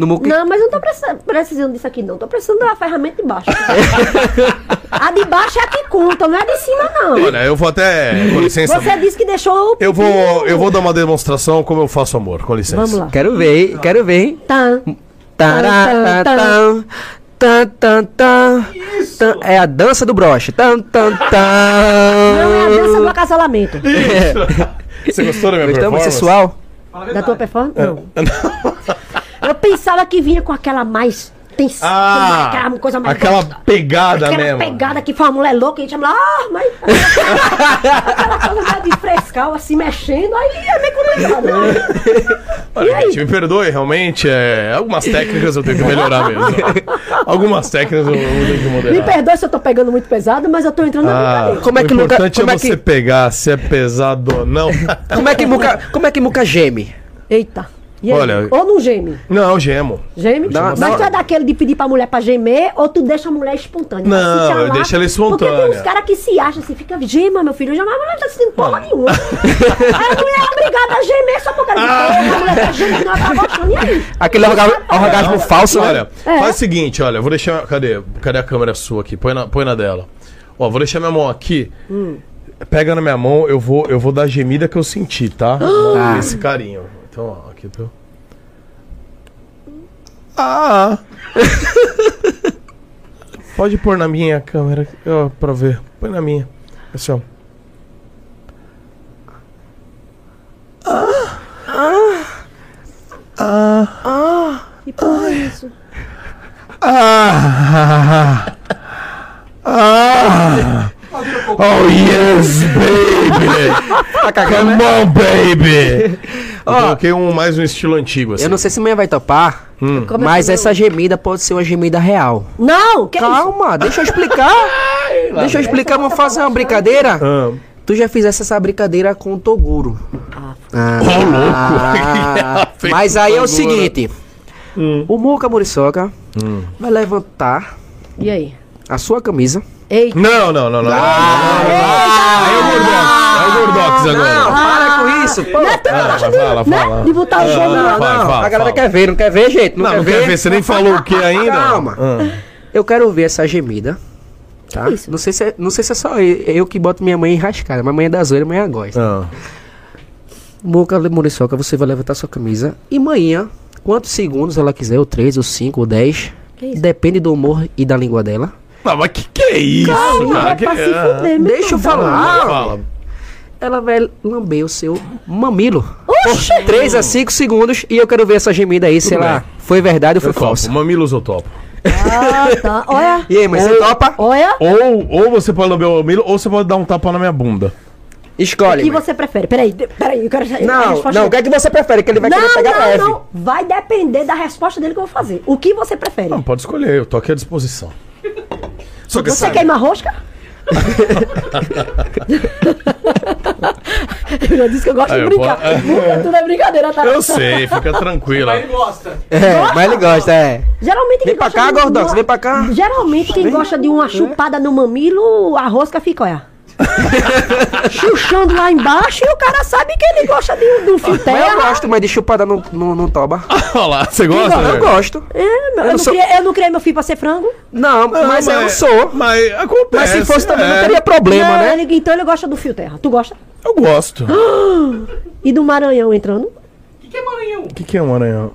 No muque. Não, mas eu não tô precisando, precisando disso aqui, não. Tô precisando da ferramenta de baixo. a de baixo é a que conta, não é a de cima, não. Olha, eu vou até. Com licença. Você disse que deixou o. Eu vou, eu vou dar uma demonstração como eu faço amor, com licença. Vamos lá. Quero ver, hein? Quero ver, hein? Tá. Tará, tan, tan, tan, tan, tan. É a dança do broche. Tan, tan, tan. Não é a dança do acasalamento. Você gostou da minha Gostamos? performance? Sensual? Da tua performance? Não. Eu pensava que vinha com aquela mais tensão, Ah, aquela coisa mais. aquela pegada aquela mesmo. pegada que foi uma mulher louca e a gente chama lá, ah, mas. aquela coisa mais de frescal, assim, mexendo, aí é meio complicado. né? Olha, gente, me perdoe, realmente, é, algumas técnicas eu tenho que melhorar mesmo. algumas técnicas eu, eu tenho que Me moderar. perdoe se eu tô pegando muito pesado, mas eu tô entrando na Ah, brincadeira. Como é que o nunca- importante como é é você que- pegar se é pesado ou não. Como é que muca, como é que muca geme? Eita. E aí? Olha- Ou não geme? Não, gemo. Geme? Dá- Mas dá- tu é daquele de pedir pra mulher pra gemer ou tu deixa a mulher espontânea? Não, eu deixo ela Porque tem espontânea. uns caras que se acham assim, fica, gema, meu filho, já mas não tá sentindo porra nenhuma. aí a mulher é obrigada a gemer só por causa de porra, a mulher tá gemendo, ela tá gostando, e aí? Aquele orga- orgasmo falso, né? Olha, É. faz o seguinte, olha, eu vou deixar. Cadê? Cadê a câmera sua aqui? Põe na, põe na dela. Ó, vou deixar minha mão aqui. Hum. Pega na minha mão, eu vou, eu vou dar a gemida que eu senti, tá? Tá. Esse carinho. Então, ó, aqui. Ah! Pode pôr na minha câmera, ó, pra ver. Põe na minha. Assim, ó. Que porra é isso? Ah! Ah! Oh yes, baby! Come on, baby! Eu coloquei um, mais um estilo antigo, assim. Eu não sei se amanhã vai topar, Como é mas que essa gemida pode ser uma gemida real. Não, que é? Calma, deixa eu explicar. deixa eu explicar, vamos fazer uma brincadeira. Ah, Tu já fizesse essa brincadeira com o Toguro. Ah, louco. Fez mas com aí é o Toguro. seguinte: o Muca Muriçoca vai levantar E aí? a sua camisa Eita. Não, não, não, não. Ah, Aí é o Gordox. Aí é o Gordox agora. Não, para com isso. Pô. Né? Tu Ah, gosta fala, de, fala. né? de botar o jogo Ah, não, fala, a galera fala. quer ver, não quer ver, gente. Não, Não, quer, não ver. quer ver, você nem falou o que ainda? Calma. Ah. Eu quero ver essa gemida. Tá? Que isso? Não, sei se é, não sei se é só eu, eu que boto minha mãe enrascada, mas mãe é da zoeira, mãe gosta. Ah. Boca Muriçoca, você vai levantar sua camisa. E manhã, quantos segundos ela quiser, ou 3, ou 5, ou 10. Que isso? Depende do humor e da língua dela. Não, mas que que é isso, Calma, cara? é Que é? fuder, Deixa eu falar. Fala. Ela vai lamber o seu mamilo. Oxi! Por 3 a 5 segundos. E eu quero ver essa gemida aí, se Tudo ela bem. foi verdade ou foi Eu topo. falsa. Mamilos eu topo. Ah, tá. Olha, E aí, mas você topa? olha. Ou, ou você pode lamber o mamilo, ou você pode dar um tapa na minha bunda. O Escolhe. que mãe. você prefere? Peraí, peraí, eu quero Não, não, o que é que você prefere? Que ele vai querer não, pegar não, leve. não. Vai depender da resposta dele que eu vou fazer. O que você prefere? Não, pode escolher, eu tô aqui à disposição. Só que Você sabe- queima rosca? eu já disse que eu gosto Ah, de eu brincar. posso- Nunca, tudo é brincadeira, tá? Eu sei, fica tranquila. Ele gosta. É, mas ele gosta, é. Geralmente Vem quem pra gosta cá, Gordox, uma- vem pra cá. Geralmente quem gosta de uma chupada no mamilo, a rosca fica, olha. Chuchando lá embaixo e o cara sabe que ele gosta de, um- de um fio Mas terra. eu gosto, mas de chupada no, no, no toba. Olha lá, você gosta? eu né? gosto. É, meu, eu, não não sou- criei, eu não criei meu filho pra ser frango. Não, mas, eu sou. Mas acontece. Mas se fosse também não é. teria problema, Não, né? ele- então ele gosta do fio terra. Tu gosta? Eu gosto. E do Maranhão entrando? O que, que é Maranhão? O que, que é um aranhão?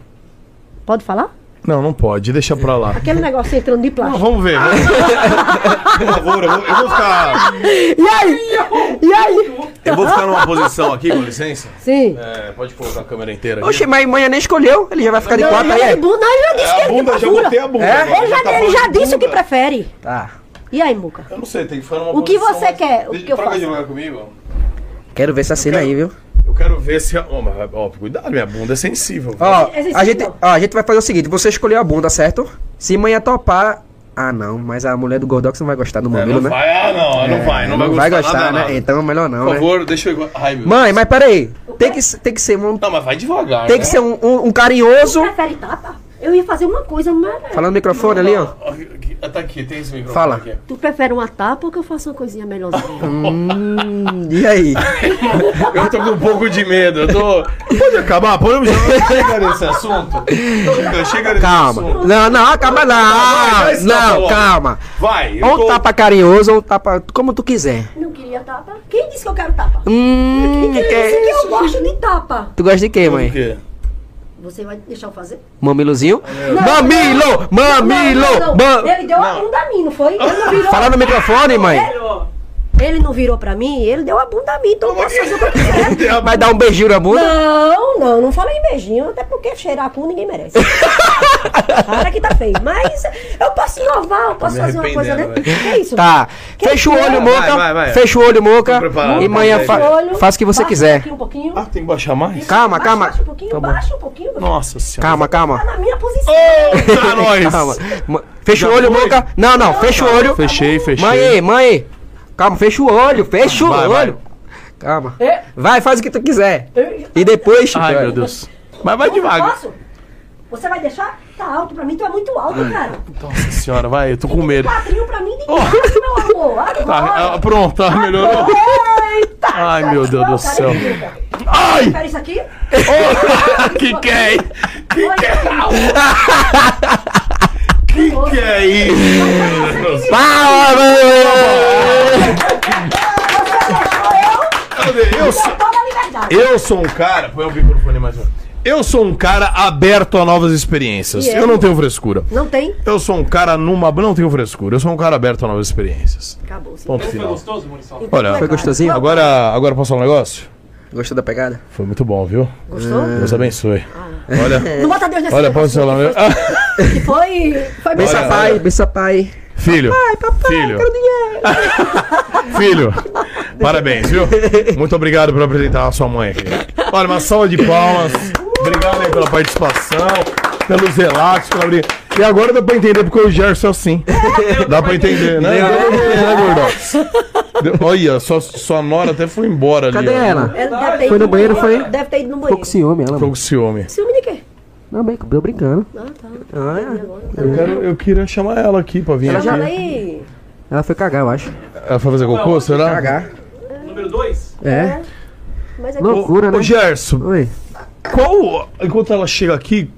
Pode falar? Não, não pode, deixa pra lá. Aquele negócio entrando de Não, plástico. vamos ver. Vamos... Por favor, eu vou, eu vou ficar. E aí? E aí? Eu vou ficar numa posição aqui, com licença. Sim. É, pode colocar a câmera inteira. aqui. Oxe, mas manhã nem escolheu. Ele já vai ficar de Não, quatro aí. ele, é? bu- não, ele já disse É, que a ele bunda, já procura. botei a bunda. É? agora. Ele já, tá ele já disse o que bunda. prefere. Tá. E aí, Muca? Eu não sei, tem que ficar numa O que você mais- quer? O que eu troca faço? de lugar comigo. Quero ver essa cena aí, viu? Eu quero ver se. Ó, mas, ó, cuidado, minha bunda é sensível. Ó, Esse- esse a gente, ó, a gente vai fazer o seguinte: você escolheu a bunda, certo? Se manhã topar. Ah, não, mas a mulher do Gordox não vai gostar do É, mamilo, não né? vai, ah, não, não vai, não, Não vai vai gostar. nada, né? nada. Então melhor não, Por né? favor, deixa eu. Ai, meu Mãe, mas peraí. Tem que, tem que ser um, Não, mas vai devagar. tem né? que ser um, um, um carinhoso. Prefere tapa? Eu ia fazer uma coisa, mas... Fala no microfone ali, ó. Aqui- Tá aqui, tem esse microfone Fala. aqui. Tu prefere uma tapa ou que eu faça uma coisinha melhorzinha? Hum, e aí? Eu tô com um pouco de medo, eu tô. Pode acabar? Podemos já chega nesse assunto? Chega, chega nesse Calma. assunto. Não, não, vai, não. vai, Não, calma. Vai, Ou um tô... tapa carinhoso ou um tapa. Como tu quiser. Não queria tapa? Quem disse que eu quero tapa? Hum, Quem que disse é que eu gosto de tapa? Tu gosta de quê, O mãe? quê? Você vai deixar eu fazer? Mamilozinho? Não, Mamilo! Mamilo! Não, não, não. ma- Ele deu a bunda a mim, não foi? Ele não virou. Fala no microfone, mãe. Ele não virou pra mim, ele deu a bunda a mim, então eu posso fazer o que eu quiser. Vai dar um beijinho na bunda? Não, não, não falei em beijinho, até porque cheirar cu ninguém merece. Para que tá feio. Mas eu posso inovar, eu posso fazer uma coisa, né? arrependendo, Que isso? Tá. Quem Fecha o olho, Moca. vai, vai. Fecha o olho, Moca. E manhã fa o faz o que você baixa quiser. Um pouquinho, um pouquinho. Ah, tem que baixar mais? Calma, Baixa, calma. Baixa um pouquinho, Tá baixa um pouquinho. Nossa senhora. Calma, calma. Tá na minha posição. Tá nós. Calma. Ma- Fecha o Já olho, foi? Moca. Não, não, fecha o olho. Fechei, fechei. Mãe, mãe. Calma, fecha o olho, fecha o Vai, olho. Calma. É. Vai, faz o que tu quiser. Eu- E depois. Ai, meu Deus. Mas vai devagar. Posso? Você vai deixar? Tá alto pra mim, tu é muito alto, cara. Nossa senhora, vai, eu tô com medo. Quadrinho pra mim de graça, meu amor. Tá, Agora. ah, pronto, tá, melhorou. Eita! Ai, meu Deus Não, do cara, céu. Ai! Prefere isso aqui? que que é isso? Olha Que que é isso? Eu sou, eu sou um cara. Põe o microfone mais um. Eu sou um cara aberto a novas experiências. É? Eu não tenho frescura. Não tem? Eu sou um cara numa. Não tenho frescura. Eu sou um cara aberto a novas experiências. Acabou. Sim. Ponto Foi final. gostoso, Murição? Olha, Foi gostosinho? agora, agora posso falar um negócio? Gostou da pegada? Foi muito bom, viu? Gostou? Deus abençoe. Olha, Não bota Deus nesse olha, pode ser lá. que foi- Foi. Foi bem. Bença pai, bença pai. Filho. filho. filho. Parabéns, viu? Muito obrigado por apresentar a sua mãe aqui. Olha, uma salva de palmas. Obrigado aí pela participação, pelos relatos, pela briga. E agora dá pra entender porque o Gerson é assim. Dá pra entender, né? Pra entender, né, Gordox? Deu- Olha, sua, sua nora até foi embora ali. Cadê ó. ela? Ela deve ter Foi no banheiro, foi? Deve ter ido no Ficou banheiro. com ciúme, ela. Ficou com ciúme. Ciúme de quê? Não, bem, tô brincando. Ah, tá. Ah, é. Agora, tá Eu, quero, eu queria chamar ela aqui pra vir ela aqui. aí. Ela foi cagar, eu acho. Ela foi fazer cocô, será? Cagar. Número 2? É. Mas é Loucura, né? Ô, Gerson, Oi. qual. Enquanto ela chega aqui,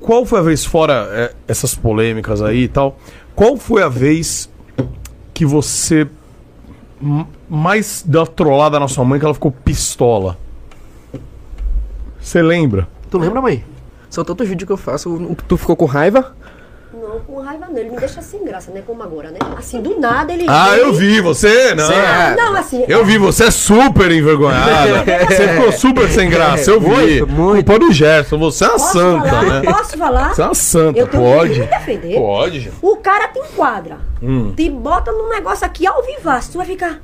qual foi a vez, fora é, essas polêmicas aí e tal, qual foi a vez que você mais deu uma trollada na sua mãe que ela ficou pistola? Você lembra? Tu lembra, mãe? São tantos vídeos que eu faço. Tu ficou com raiva? Não, com raiva nele, me deixa sem graça, né? Como agora, né? Assim, do nada ele. Ah, vem- eu vi, você? Não. Não, assim. Eu vi, você é super envergonhada. Você ficou super sem graça, eu vi. Muito, muito. Culpa do Gerson, você é uma Posso santa, falar? né? Posso falar? Você é uma santa, Eu tenho pode. que me defender. Pode. O cara te enquadra, Hum. te bota num negócio aqui ao vivaço, tu vai ficar.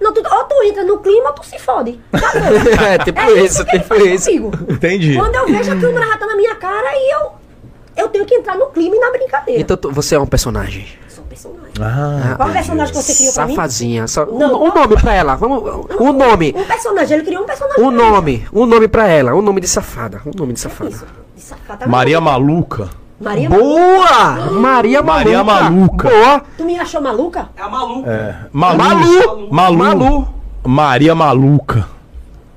Não, tu, ou tu entra no clima ou tu se fode. Acabou. É, tipo É isso, ele tipo isso. comigo. Entendi. Quando eu vejo que o Nara tá na minha cara e eu. Eu tenho que entrar no clima e na brincadeira. Então tu- você é um personagem. Sou personagem. Ah, Qual personagem que você criou pra mim? Safadinha. Só, um, Não. um nome pra ela. Vamos, um nome. Um personagem, ele criou um personagem. Um mim. nome. Um nome pra ela. Um nome de safada. Um nome de safada. Isso. De safada. Maria Maluca. Maria Boa! Maria Maluca. Maria Maluca. Boa. Tu me achou maluca? É a maluca. É. Malu. Malu. Malu. Malu. Maria Maluca.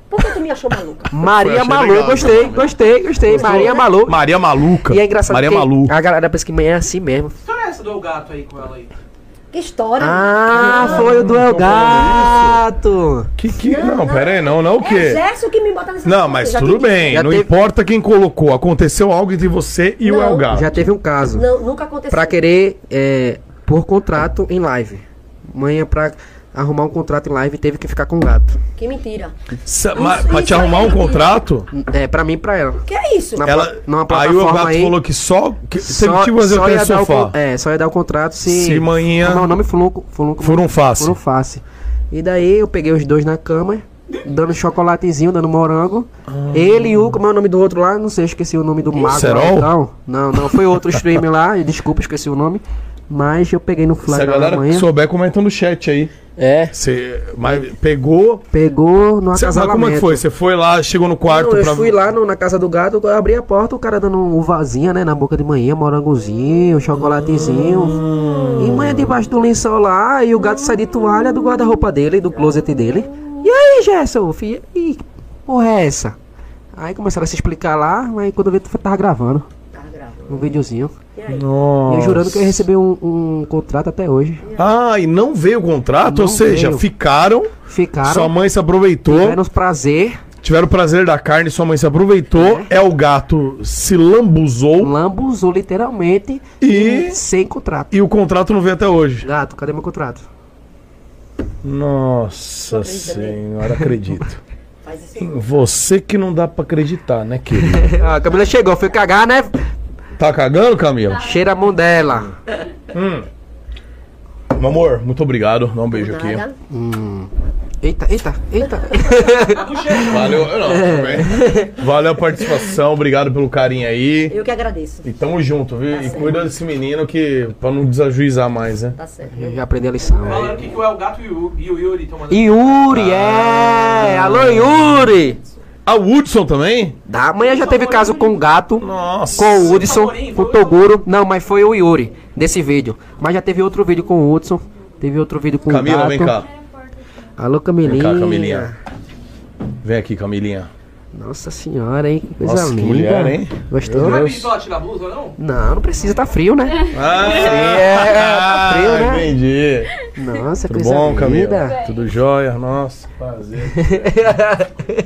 Por que tu me achou maluca? Maria Malu. legal, Gostei, né? gostei, gostei. Maria Malu. Maria Maluca. E é engraçado Maria Maluca. a galera pensa que mãe é assim mesmo. Que história é essa do gato aí com ela aí? Que história. Ah, foi o do El Gato. Que que. Não, pera aí, não, não o É quê? Gerson que me bota nessa Não, mas já tudo bem. Não teve- importa quem colocou. Aconteceu algo entre você e o Não. El Gato. Já teve um caso. Não, nunca aconteceu. Pra querer é, por contrato em live. Mãe, pra arrumar um contrato em live, teve que ficar com o gato. Que mentira. Sa- Isso- pra te isso arrumar um é mentira. contrato, É, pra mim e pra ela. Que é isso? Na- ela. numa Aí o plataforma gato aí, falou que só. Que, Só, fazer só ia dar o, sofá. con- é, só ia dar o contrato se. Se manhã- Como é o nome? Fulunco. Fulunco Furunface. Furunface. E daí eu peguei os dois na cama, dando chocolatezinho, dando morango. Ele e o. Como é o nome do outro lá? Não sei, esqueci o nome do mago. lá Serol? e tal. Não, não, foi outro streamer lá. e Desculpa, esqueci o nome. Mas eu peguei no Se flag a lá galera manhã. souber, comenta no chat aí. É. Você mas pegou. Pegou no acasalamento. como é que foi? Você foi lá, chegou no quarto Não, eu pra. fui lá no- na casa do gato, eu abri a porta, o cara dando um uvazinha, né, na boca de manhã, morangozinho, chocolatezinho. E manhã debaixo do lençol lá, e o gato sai de toalha do guarda-roupa dele, do closet dele. E aí, Gerson, filho, e que porra é essa? Aí começaram a se explicar lá, mas quando eu vi, tu tava Tá gravando. Um videozinho. Nossa. Eu jurando que eu ia receber um, um contrato até hoje. Ah, e não veio o contrato? Não Ou seja, veio. ficaram, Ficaram, sua mãe se aproveitou, tiveram os prazer, tiveram o prazer da carne, sua mãe se aproveitou, é, o gato se lambuzou lambuzou literalmente E- sem contrato. e o contrato não veio até hoje. Gato, cadê meu contrato? Nossa acredita senhora, acredito. Você que não dá pra acreditar, né, querido? Ah, a Camila chegou, foi cagar, né? Tá cagando, Camila? Cheira a mão dela. Meu amor, muito obrigado. Dá um beijo aqui. Nada. Eita, eita, eita. Valeu, não, tudo bem. Valeu a participação, obrigado pelo carinho aí. Eu que agradeço. E tamo junto, viu? E cuida desse menino que pra não desajuizar mais, né? Tá certo. Eu já aprendi a lição. Falando o que, o El Gato e o, e o Yuri estão mandando. Yuri, é! Alô, Yuri! A Woodson também? Da manhã já teve caso com o gato, Nossa. com o Hudson, Saborinho, com o Toguro. Não, mas foi o Yuri, desse vídeo. Mas já teve outro vídeo com o Hudson. Teve outro vídeo com Camila, o gato. vem cá. Alô, Camilinha. Vem cá, Camilinha. Vem aqui, Camilinha. Nossa senhora, hein? Que Coisa Nossa, que linda. mulher, hein? Gostou? Não vai pedir pra ela tirar a blusa, não? Não, não precisa, tá frio, né? Ah, é, tá frio, né? Entendi. Nossa, Tudo coisa bom, linda. Camila? Tudo jóia? Nossa, prazer.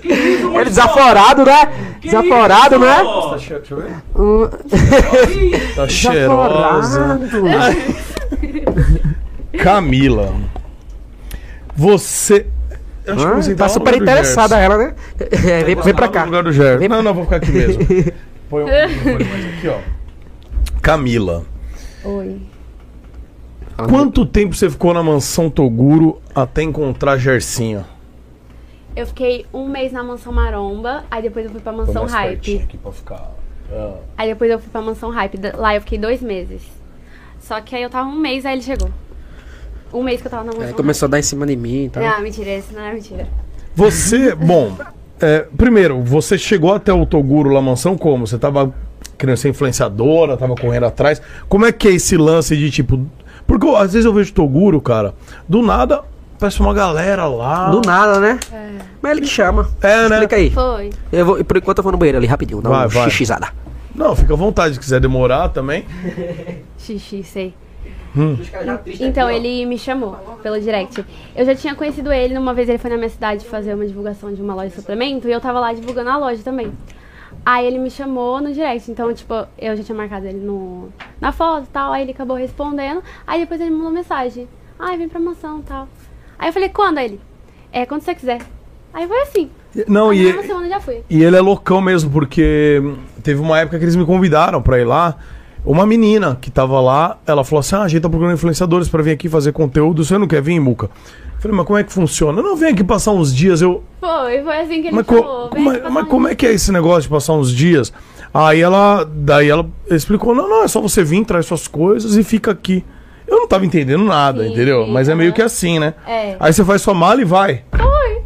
Ele desaforado, né? Desaforado, né? Tá che- Deixa eu ver. Tá cheirosa. desaforado. Camila. Você. Acho que Ah, você tá super interessada ela, né? É, vem, vem pra cá. Vem- Não, não, vou ficar aqui mesmo. Põe um mais aqui, ó. Camila. Oi. Quanto tempo você ficou na mansão Toguro até encontrar Gersinho? Eu fiquei um mês na mansão Maromba, aí depois eu fui pra mansão Hype. aqui pra ficar. Ah. Aí depois eu fui pra mansão Hype. Lá eu fiquei dois meses. Só que aí eu tava um mês, aí ele chegou. Um mês que eu tava na mansão Aí começou a dar em cima de mim e tal. Não, mentira, esse não é mentira. Você, bom, é, primeiro, você chegou até o Toguro lá mansão como? Você tava querendo ser influenciadora, tava correndo atrás. Como é que é esse lance de tipo. Porque eu- às vezes eu vejo Toguro, cara, do nada, parece uma galera lá. Do nada, né? Mas ele que chama. É, né? Explica aí. Foi. Eu vou, e por enquanto eu vou no banheiro ali rapidinho, dá Vai, uma vai. xixizada. Não, fica à vontade, se quiser demorar também. Xixi, sei. Então, ele me chamou pelo direct. Eu já tinha conhecido ele, uma vez ele foi na minha cidade fazer uma divulgação de uma loja de suplemento e eu tava lá divulgando a loja também. Aí ele me chamou no direct, então, tipo, eu já tinha marcado ele no, na foto e tal, aí ele acabou respondendo, aí depois ele me mandou mensagem. Ai, vem pra mansão e tal. Aí eu falei, quando? Aí ele, é, quando você quiser. Aí foi assim. Não, Aí e, já fui. e ele é loucão mesmo, porque teve uma época que eles me convidaram pra ir lá. Uma menina que tava lá, ela falou assim: Ah, a gente tá procurando influenciadores pra vir aqui fazer conteúdo. Você não quer vir, Muca? Eu falei, mas como é que funciona? Não, vem aqui passar uns dias. Eu, Foi, foi assim que ele mas, co- falou. Vem mas, mas como é que é esse negócio de passar uns dias? Aí ela, daí ela explicou: Não, não, é só você vir, traz suas coisas e fica aqui. Eu não tava entendendo nada, Sim, entendeu? sim, Mas é meio que assim, né? É. Aí você faz sua mala e vai. Foi.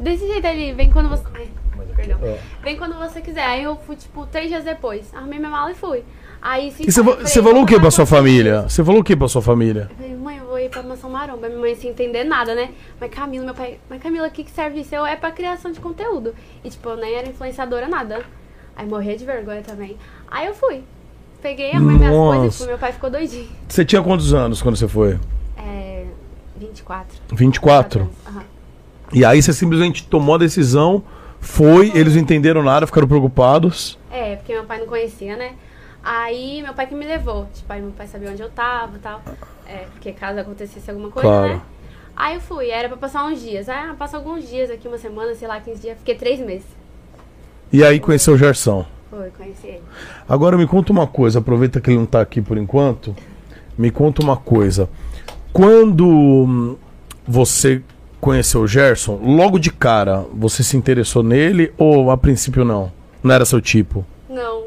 Desse jeito ali, vem quando você. Ai, perdão. É. Vem quando você quiser. Aí eu fui, tipo, três dias depois. Arrumei minha mala e fui. Aí. E você, fa- falei, você falou o que "Vou pra sua com família? Você falou o que pra sua família? Eu falei, mãe, eu vou ir pra Mansão Maromba. Minha mãe sem entender nada, né? Mas Camila, meu pai, mas Camila, o que, que serve isso? Eu é pra criação de conteúdo. E tipo, eu nem era influenciadora, nada. Aí morria de vergonha também. Aí eu fui. Peguei, arrumei minhas Nossa. coisas e fui. Meu pai ficou doidinho. Você tinha quantos anos quando você foi? É. 24. 24? anos. Aham. E aí você simplesmente tomou a decisão, foi, eles não entenderam nada, ficaram preocupados. É, porque meu pai não conhecia, né? Aí meu pai que me levou. Tipo, aí meu pai sabia onde eu tava e tal. É, porque caso acontecesse alguma coisa, Claro. né? Aí eu fui, era pra passar uns dias. Ah, passa alguns dias aqui, uma semana, sei lá, 15 dias. Fiquei três meses. E aí conheceu o Gerson. Foi, conheci ele. Agora me conta uma coisa, aproveita que ele não tá aqui por enquanto. Me conta uma coisa. Quando hum, você conheceu o Gerson, logo de cara, você se interessou nele ou a princípio não? Não era seu tipo? Não.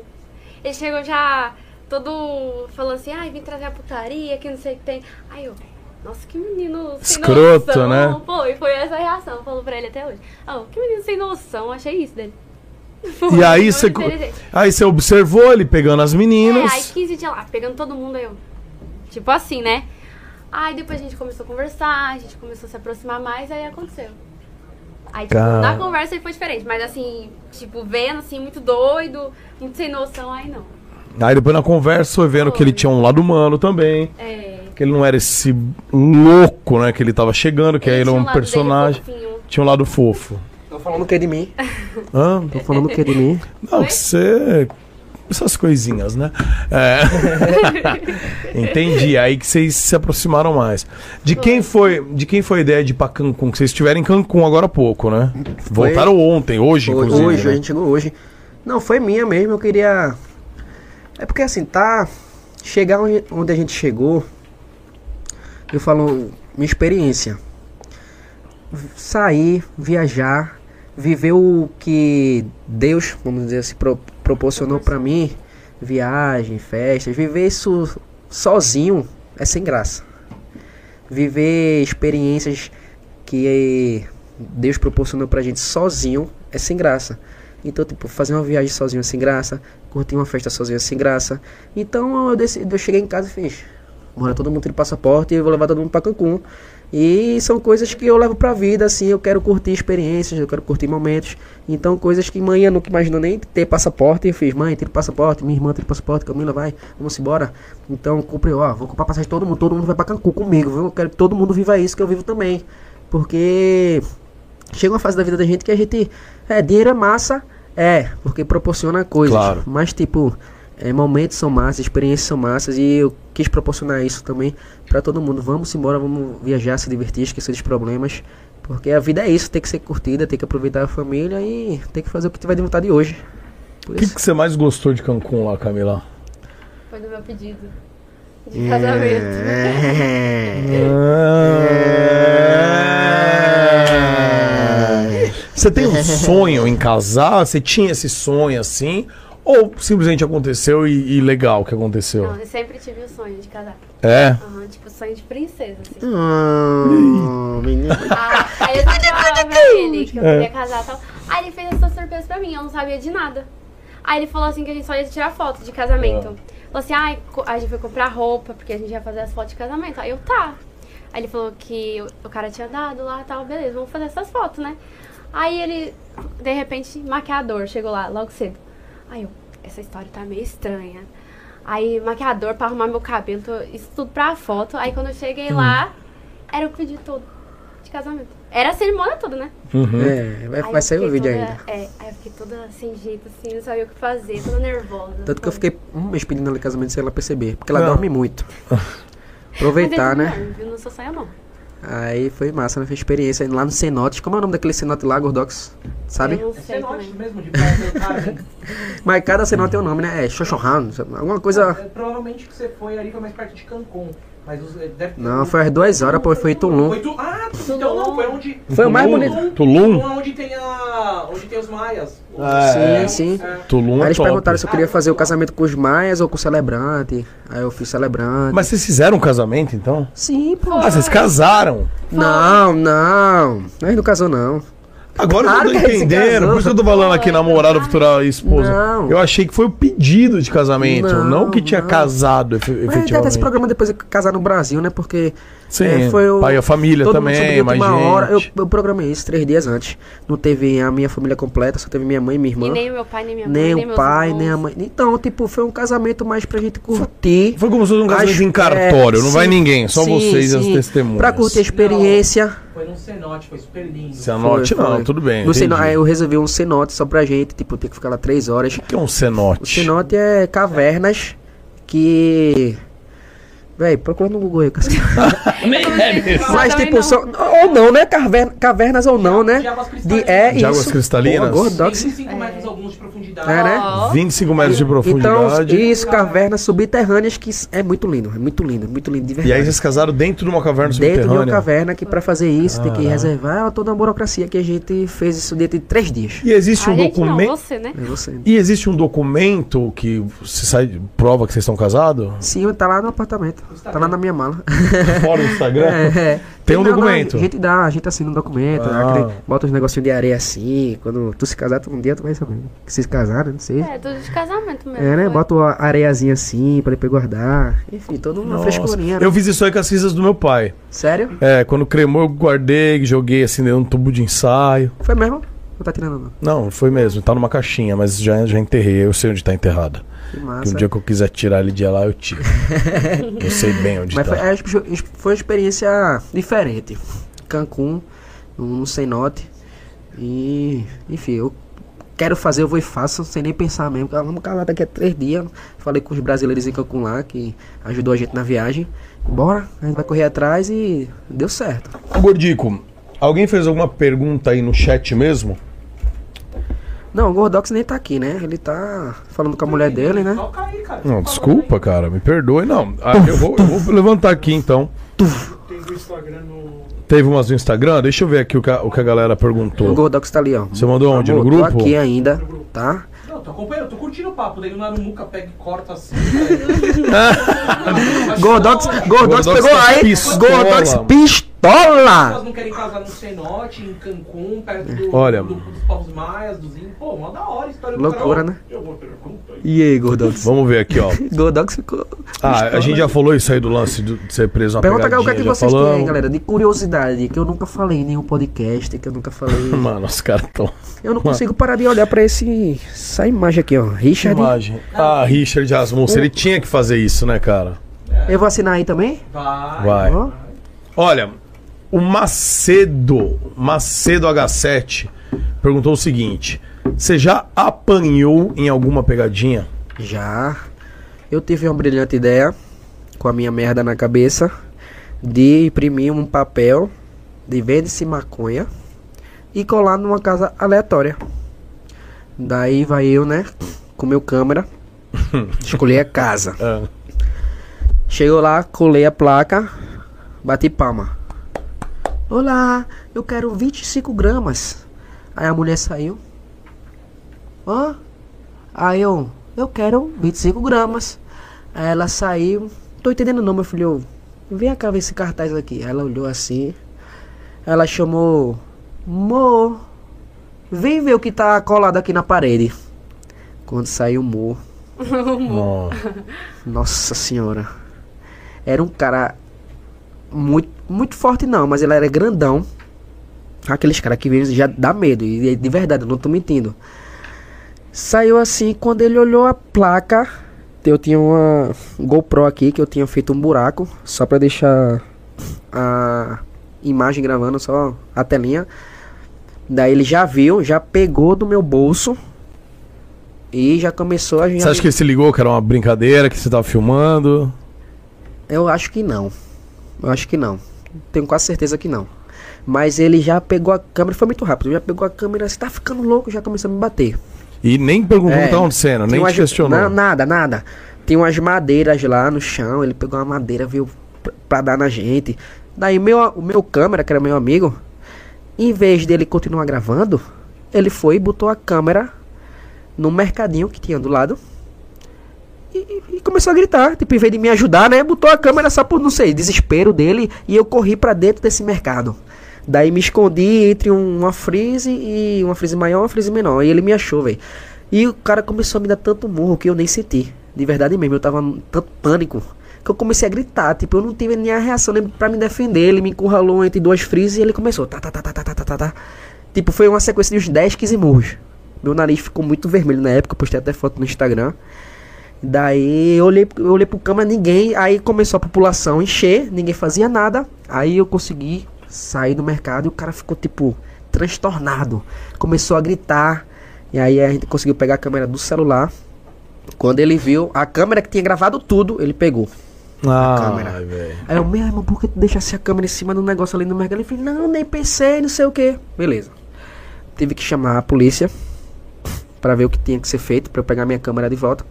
Ele chegou já todo falando assim, ai, vim trazer a putaria, que não sei o que tem. Aí eu, nossa, que menino sem Escroto, noção. né? Foi, foi essa a reação. Falou pra ele até hoje. Oh, que menino sem noção, achei isso dele. E aí você, aí você observou ele pegando as É, aí meninas. 15 dias lá, pegando todo mundo aí eu. Tipo assim, né? Aí depois a gente começou a conversar, a gente começou a se aproximar mais, aí aconteceu. Aí, tipo, na conversa aí foi diferente, mas assim, tipo, vendo assim, muito doido, muito sem noção, aí não. Aí depois na conversa foi vendo que ele tinha um lado humano também. É. Que ele não era esse louco, né? Que ele tava chegando, que aí ele tinha é um um personagem. Tinha um lado fofo. Tô falando o que de mim? Hã? Tô falando o que de mim? Não, que você. Essas coisinhas, né? É. Entendi. Aí que vocês se aproximaram mais. De quem foi, de quem foi a ideia de ir pra Cancún? Que vocês estiveram em Cancún agora há pouco, né? Voltaram ontem, hoje, Hoje, inclusive. hoje, né? a gente chegou hoje. Não, foi minha mesmo, eu queria. É porque assim, tá. Chegar onde, onde a gente chegou, eu falo, minha experiência. Sair, viajar, viver o que Deus, vamos dizer assim, proporcionou pra mim, viagem, festas, viver isso sozinho é sem graça. Viver experiências que Deus proporcionou pra gente sozinho é sem graça. Então, tipo, fazer uma viagem sozinho é sem graça, curtir uma festa sozinho é sem graça. Então eu, decidi, eu cheguei em casa e fiz. Bora todo mundo ter passaporte e vou levar todo mundo pra Cancún. E são coisas que eu levo pra vida, assim, eu quero curtir experiências, eu quero curtir momentos. Então, coisas que mãe nunca imaginou nem ter passaporte. Eu fiz, mãe, tira o passaporte, minha irmã tira o passaporte, Camila vai, vamos embora. Então, comprei, ó, vou comprar passagem todo mundo, todo mundo vai pra Cancún comigo, viu? Eu quero que todo mundo viva isso que eu vivo também. Porque chega uma fase da vida da gente que a gente. É, dinheiro é massa, é, porque proporciona coisas. Claro. Mas, tipo, é, momentos são massas, experiências são massas e eu quis proporcionar isso também pra todo mundo. Vamos embora, vamos viajar, se divertir, esquecer dos problemas. Porque a vida é isso, tem que ser curtida, tem que aproveitar a família e tem que fazer o que tiver de vontade hoje. O que, que você mais gostou de Cancún lá, Camila? Foi do meu pedido. De casamento. Você tem um sonho em casar? Você tinha esse sonho assim? Ou simplesmente aconteceu e, e legal que aconteceu? Não, eu sempre tive o sonho de casar. É? Aham, tipo, sonho de princesa, assim. Hum, menino. Ah, aí eu falava pra ele que eu queria casar e tal. Aí ele fez essa surpresa pra mim, eu não sabia de nada. Aí ele falou assim que a gente só ia tirar foto de casamento. Falou assim, ai, co- a gente foi comprar roupa, porque a gente ia fazer as fotos de casamento. Aí eu, tá. Aí ele falou que o, o cara tinha dado lá e tal, beleza, vamos fazer essas fotos, né? Aí ele, de repente, maquiador, chegou lá logo cedo. Aí eu, essa história tá meio estranha. Aí, maquiador pra arrumar meu cabelo, tô- isso tudo pra foto. Aí quando eu cheguei lá, era o pedido todo de casamento. Era a cerimônia toda, né? É, vai, vai eu sair o vídeo toda- ainda. É, aí eu fiquei toda sem jeito, assim, não sabia o que fazer, toda nervosa. Tanto que eu fiquei um mês pedindo ela em casamento sem ela perceber. Porque ela Não. dorme muito. Aproveitar, Mas né? não viu? Não sou sonha, não. Aí foi massa, né? Fez experiência lá no Cenote. Como é o nome daquele cenote lá, Gordox? Sabe? Eu sei Cenote também. mesmo, de praia. Mas cada cenote tem um nome, né? É Xoxorran, alguma coisa. É, Provavelmente que você foi ali, foi mais perto de Cancún. Mas os, é, deve Não, foi às duas horas, pô, foi em Tulum. Foi tu... Ah, então não, foi onde. Foi o mais Tulum? bonito. Tulum? é onde tem a. onde tem os maias. É, Sim, sim. É. Tulum Aí é eles top. perguntaram se eu queria fazer o casamento com os maias ou com o celebrante. Aí eu fiz celebrante. Mas vocês fizeram um casamento, então? Sim, pô. Ah, vocês casaram? Não, não. A gente não casou, não. Agora Claro eu tô entendendo. Por isso que eu tô falando aqui, namorada, futura esposa. Não. Eu achei que foi o pedido de casamento, não, Não, que tinha não. casado efe- Mas até esse efetivamente. programa depois de casar no Brasil, né? Porque Sim, é, foi o. pai e a família também, mais última gente. hora. Eu, eu programei isso três dias antes. Não teve a minha família completa, só teve minha mãe e minha irmã. E nem o meu pai, nem minha mãe, nem nem o pai, irmãos. nem a mãe. Então, tipo, foi um casamento mais pra gente curtir. Foi como se fosse um casamento Acho- em cartório, é, não vai sim, ninguém, só sim, vocês e as sim. testemunhas. Pra curtir a experiência. Foi num cenote, foi super lindo. Cenote Foi, não, foi. tudo bem. No ceno- entendi. aí eu resolvi um cenote só pra gente, tipo, ter que ficar lá três horas. O que é um O cenote? cenote é cavernas que. Véi, procura no Google aí. Casca. Mas, também tipo, não. são. Ou não, né? Caverna, cavernas ou não, né? De águas De, cristalinas. é De águas isso. cristalinas? Pô, Gordox. 25 metros alguns de profundidade. É, né? Ó, 25 metros de Então, profundidade. isso, cavernas subterrâneas que é muito lindo, é muito lindo, é muito lindo de e verdade. aí vocês casaram dentro de uma caverna Dentro de uma subterrânea. caverna que pra fazer isso tem que reservar é toda uma burocracia que a gente fez isso dentro de três dias. E existe a um documento. você, né? É você. E existe um documento que você sai, prova que vocês estão casados? Sim, tá lá no apartamento. Tá lá na minha mala. Fora o Instagram? É, é. Tem um Não, não, documento? a gente dá, a gente assina um documento, Ah. aquele- bota uns negocinhos de areia assim. Quando tu se casar, tu, um dia tu vai saber. Que vocês casaram, não sei. É, tudo de casamento mesmo. É, né? foi. Bota uma areiazinha assim pra depois guardar. Enfim, toda uma Nossa, frescurinha. né? Eu fiz isso aí com as cinzas do meu pai. Sério? É, quando cremou, eu guardei, joguei assim dentro de um tubo de ensaio. Foi mesmo? Não tá tirando, não. Não, foi mesmo, tá numa caixinha, mas já, já enterrei, eu sei onde tá enterrada. Que Que massa. um dia que eu quiser tirar ele de lá, eu tiro. eu sei bem onde Mas tá. foi, foi uma experiência diferente. Cancún, um cenote. E, enfim, eu quero fazer, eu vou e faço, sem nem pensar mesmo. Ah, Vamos casar daqui a três dias. Falei com os brasileiros em Cancún lá, que ajudou a gente na viagem. Bora, a gente vai correr atrás e deu certo. Gordico, alguém fez alguma pergunta aí no chat mesmo? Não, o Gordox nem tá aqui, né? Ele tá falando com a mulher dele, né? Toca aí, cara. Não, desculpa, cara, me perdoe, não. Ah, eu, vou, eu vou levantar aqui então. Teve umas no Instagram? Deixa eu ver aqui o que a, o que a galera O perguntou. Gordox tá ali, ó. Você mandou onde? No Amor, grupo? Tô aqui ainda, tá? Não, tô acompanhando, tô curtindo o papo. Daí o Narumuca pega e corta assim. Gordox, Gordox Gordox pegou tá aí. pistola, Gordox mano. pistola! Elas não querem casar no cenote, em Cancún, perto do, Olha. do- dos povos maias, dos índios. Pô, mó da hora a história do Loucura, cara. né? Eu vou perguntar. E aí, Gordox? Vamos ver aqui, ó. Gordox ficou. Ah, a gente já falou isso aí do lance de ser preso na Pergunta o que é que vocês têm falamos. galera, de curiosidade, que eu nunca falei em nenhum podcast, que eu nunca falei. Mano, os caras tão... Eu não consigo parar de olhar pra esse, essa imagem aqui, ó. Richard. Imagem. Ah, Richard Asmussen, ele tinha que fazer isso, né, cara? Eu vou assinar aí também? Vai. Vai. Ó. Olha, o Macedo, Macedo H7, perguntou o seguinte: Você já apanhou em alguma pegadinha? Já. Eu tive uma brilhante ideia, com a minha merda na cabeça, de imprimir um papel de vende-se maconha e colar numa casa aleatória. Daí vai eu, né, com meu câmera, escolher a casa. Ah, Chegou lá, colei a placa, bati palma. Olá, eu quero 25 gramas. Aí a mulher saiu. Hã? Aí eu, eu quero 25 gramas. Aí ela saiu. Tô entendendo não, meu filho. Vem cá ver esse cartaz aqui. Ela olhou assim. Ela chamou. Mo. Vem ver o que tá colado aqui na parede. Quando saiu o Mo. Ó. Nossa senhora. Era um cara muito, muito forte não, mas ele era grandão. Aqueles caras que vêm já dá medo, e de verdade, eu não tô mentindo. Saiu assim, quando ele olhou a placa, eu tinha uma GoPro aqui que eu tinha feito um buraco, só pra deixar a imagem gravando, só a telinha. Daí ele já viu, já pegou do meu bolso e já começou a Você acha que ele se ligou que era uma brincadeira, que você tava filmando? Eu acho que não. Eu acho que não. Tenho quase certeza que não. Mas ele já pegou a câmera, foi muito rápido. Já pegou a câmera, você tá ficando louco, já começou a me bater. E nem perguntou É, que tá Tem nem umas- questionou. Não, nada, nada. Tem umas madeiras lá no chão, ele pegou uma madeira, veio pra, pra dar na gente. Daí meu, o meu câmera, que era meu amigo, em vez dele continuar gravando, ele foi e botou a câmera no mercadinho que tinha do lado. E, começou a gritar, tipo, em vez de me ajudar, né? Botou a câmera só por, não sei, desespero dele. E eu corri pra dentro desse mercado. Daí me escondi entre um- uma freeze e uma freeze maior e uma freeze menor. E ele me achou, velho. E o cara começou a me dar tanto murro que eu nem senti. De verdade mesmo, eu tava tanto pânico. Que eu comecei a gritar, tipo, eu não tive nem a reação nem pra me defender. Ele me encurralou entre duas freezes e ele começou. Tá, tá, tá, tá, tá, tá, tá, tá, tá. Tipo, foi uma sequência de uns 10, 15 murros. Meu nariz ficou muito vermelho na época, postei até foto no Instagram. Daí eu olhei, eu olhei pro câmera, ninguém. Aí começou a população encher, ninguém fazia nada. Aí eu consegui sair do mercado e o cara ficou tipo transtornado. Começou a gritar. E aí a gente conseguiu pegar a câmera do celular. Quando ele viu a câmera que tinha gravado tudo, ele pegou. Ah, câmera. velho. Aí eu, meu irmão, por que tu deixasse a câmera em cima do negócio ali no mercado? Ele falou, não, nem pensei, não sei o que. Beleza. Tive que chamar a polícia pra ver o que tinha que ser feito pra eu pegar minha câmera de volta.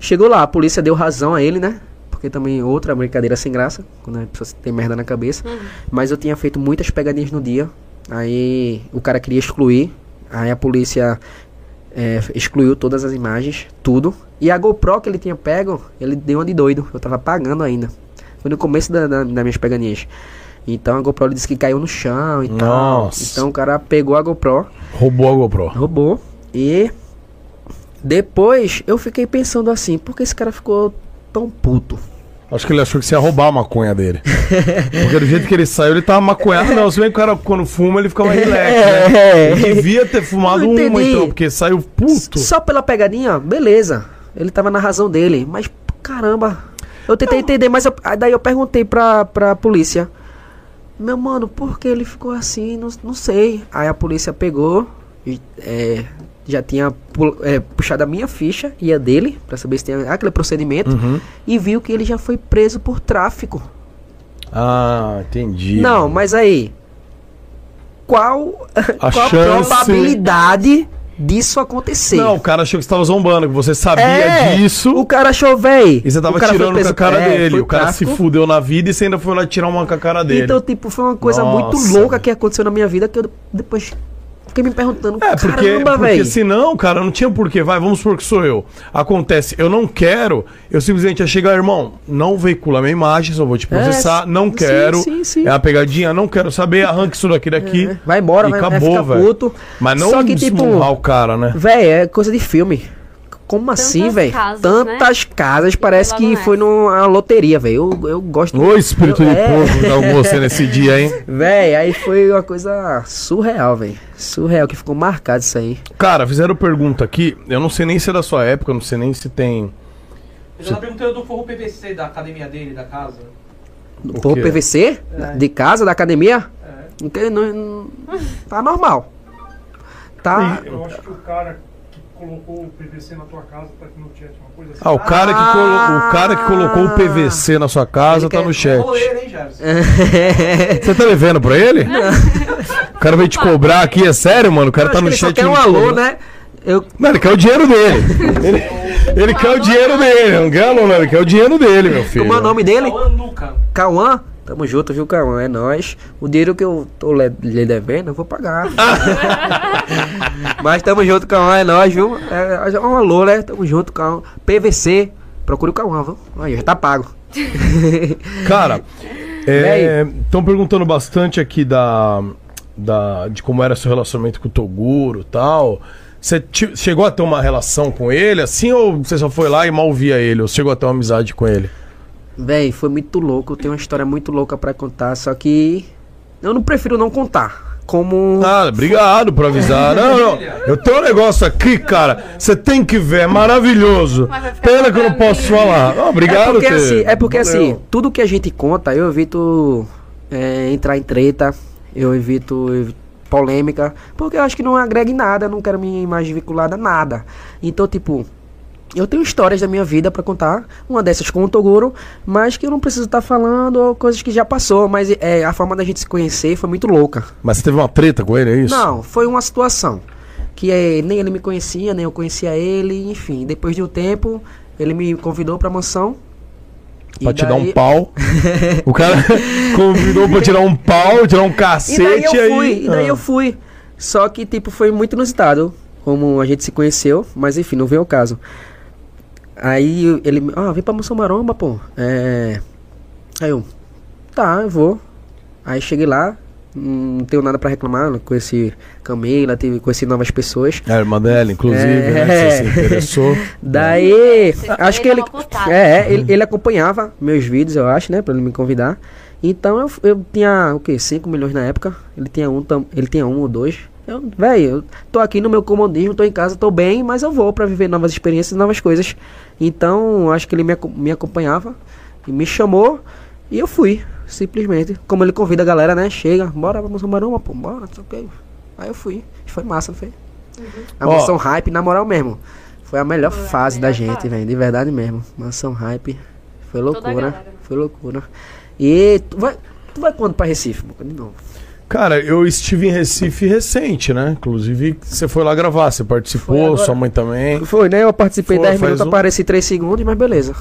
Chegou lá, a polícia deu razão a ele, né? Porque também outra brincadeira sem graça, quando a pessoa tem merda na cabeça. Mas eu tinha feito muitas pegadinhas no dia. Aí o cara queria excluir. Aí a polícia é, excluiu todas as imagens, tudo. E a GoPro que ele tinha pego, ele deu uma de doido. Eu tava pagando ainda. Foi no começo da, da- das minhas pegadinhas. Então a GoPro ele disse que caiu no chão e tal. Nossa. Então o cara pegou a GoPro, Roubou a GoPro. roubou. E depois eu fiquei pensando assim, por que esse cara ficou tão puto? Acho que ele achou que você ia roubar a maconha dele. Porque do jeito que ele saiu, ele tava maconhado. Não, se bem que o cara, quando fuma, ele fica mais relax, né? É. Ele devia ter fumado Não uma, então, porque saiu puto. Só pela pegadinha, beleza. Ele tava na razão dele, mas caramba. Eu tentei entender, mas eu- aí daí eu perguntei pra, pra polícia. Meu mano, por que ele ficou assim? Não, não sei. Aí a polícia pegou, e, é, já tinha é, puxado a minha ficha e a dele, pra saber se tem aquele procedimento, Uhum. e viu que ele já foi preso por tráfico. Ah, entendi. Não, mas aí. Qual, A qual chance- probabilidade disso acontecer? Não, o cara achou que você tava zombando, que você sabia É, disso. O cara achou, véi. E você tava tirando com a cara é, dele. O cara se tráfico. fudeu na vida e você ainda foi lá tirar uma com a cara dele. Então, tipo, foi uma coisa Nossa, muito louca que aconteceu na minha vida que eu depois fiquei me perguntando, É, porque, caramba, porque velho. senão, cara, não tinha porquê. Vai, vamos supor que sou eu. Acontece, eu não quero, eu simplesmente ia chegar, irmão, não veicula minha imagem, só vou te processar, É, não sim, quero. sim, sim. É a pegadinha, não quero saber, arranca isso daqui daqui. É, vai embora, e vai, vai acabou, ficar velho. puto. Mas não Só que, tipo, o cara, né? Véi, é coisa de filme. Como assim, velho? Tantas casas, parece que nessa. foi numa loteria, velho. Eu, eu gosto Ô, espírito de É. porco, tá com você nesse dia, hein? Véi, aí foi uma coisa surreal, velho. Surreal, que ficou marcado isso aí. Cara, fizeram pergunta aqui, eu não sei nem se é da sua época, eu não sei nem se tem. Eu já perguntei do forro PVC da academia dele, da casa. O Pô, quê? PVC? É. De casa, da academia? É. Não, não- não- tá normal. Tá. Eu acho que o cara colocou o PVC na tua casa tá aqui no chat, uma coisa assim. Ah, o cara, que colo- o cara que colocou o PVC na sua casa Ele tá quer- no chat. Roleiro, hein? Você tá devendo pra ele? O cara veio te cobrar aqui, é sério, mano? O cara Eu tá no que ele chat. quer um alô, né? Eu, Não, ele quer o dinheiro dele. Ele, ele quer o dinheiro dele, não quer, não, ele quer o dinheiro dele, meu filho. como é o nome dele? Cauã Nuca. Cauã? Tamo junto, viu, Cauã? É nóis. O dinheiro que eu tô le- lhe devendo, eu vou pagar. Mas tamo junto, Cauã, é nóis, viu? É, é um alô, né? Tamo junto, Cauã. PVC, procure o Cauã, viu? Aí, já tá pago. Cara, estão perguntando bastante aqui da, da, de como era seu relacionamento com o Toguro e tal. Você chegou a ter uma relação com ele, assim, ou você só foi lá e mal via ele? Ou chegou a ter uma amizade com ele? Véi, foi muito louco. Tem uma história muito louca pra contar, só que eu não prefiro não contar. Como. Ah, obrigado por avisar. Não, não. Eu tenho um negócio aqui, cara. Você tem que ver, é maravilhoso. Pena que eu não posso falar. Não, obrigado, é porque, assim, é porque assim, tudo que a gente conta, eu evito é, entrar em treta, eu evito, evito polêmica, porque eu acho que não agrega em nada, eu não quero minha imagem vinculada a nada. Então, tipo, eu tenho histórias da minha vida pra contar, uma dessas com o Toguro, mas que eu não preciso estar falando ou coisas que já passou, mas é, a forma da gente se conhecer foi muito louca. Mas você teve uma treta com ele, é isso? Não, foi uma situação que é, nem ele me conhecia, nem eu conhecia ele, enfim. Depois de um tempo, ele me convidou pra mansão. Pra E te dar um daí- pau. O cara convidou pra tirar um pau, tirar um E cacete. daí eu aí- fui, e daí Ah. eu fui. Só que, tipo, foi muito inusitado como a gente se conheceu, mas enfim, não veio ao caso. Aí ele, ah, vem pra Mansão Maromba, pô. É. Aí eu, tá, eu vou. Aí cheguei lá, não tenho nada pra reclamar, não conheci Camila, tive, conheci novas pessoas. É, a irmã dela, inclusive, É. né? Você se interessou. Daí, Você acho que ele, postada. é, ele, ele acompanhava meus vídeos, eu acho, né, pra ele me convidar. Então eu, eu tinha o quê? 5 milhões na época. Ele tinha um, tam- ele tinha um ou dois. Eu, velho, eu tô aqui no meu comodismo, tô em casa, tô bem, mas eu vou pra viver novas experiências, novas coisas. Então, acho que ele me, me acompanhava e me chamou e eu fui, simplesmente. Como ele convida a galera, né? Chega, bora pra Mansão Maroma, pô, bora, não sei o quê. Aí eu fui. Foi massa, não foi? A Ó. mansão hype, na moral mesmo. Foi a melhor Foi a fase da melhor gente, fase. velho. De verdade mesmo. Mansão hype. Foi a loucura. Foi loucura. E tu vai, tu vai quando pra Recife, Boca? De novo. Cara, eu estive em Recife recente, né? Inclusive, você foi lá gravar, você participou, sua mãe também. Foi, né? Eu participei Foi, 10 faz minutos, um- apareci 3 segundos, mas beleza.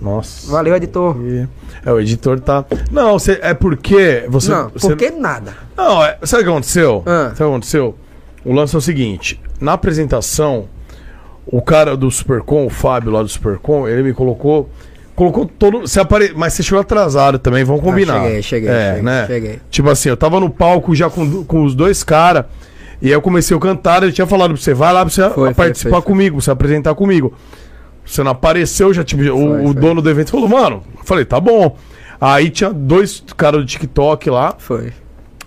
Nossa. Valeu, editor. E- É, o editor tá. Não, você, é porque você. não, você- por que nada? Não, é, sabe o que aconteceu? Ah. Sabe o que aconteceu? O lance é o seguinte: na apresentação, o cara do Supercom, o Fábio lá do Supercom, ele me colocou. Colocou todo. Você apare... Mas você chegou atrasado também, vamos combinar. Ah, cheguei, cheguei, É, cheguei, né? cheguei. Tipo assim, eu tava no palco já com, com os dois caras. E aí eu comecei a cantar, eu tinha falado pra você, vai lá pra você Foi, participar foi, foi. comigo, pra você apresentar comigo. Você não apareceu, já tipo, o, o dono do evento falou, mano, eu falei, tá bom. Aí tinha dois caras do TikTok lá. Foi.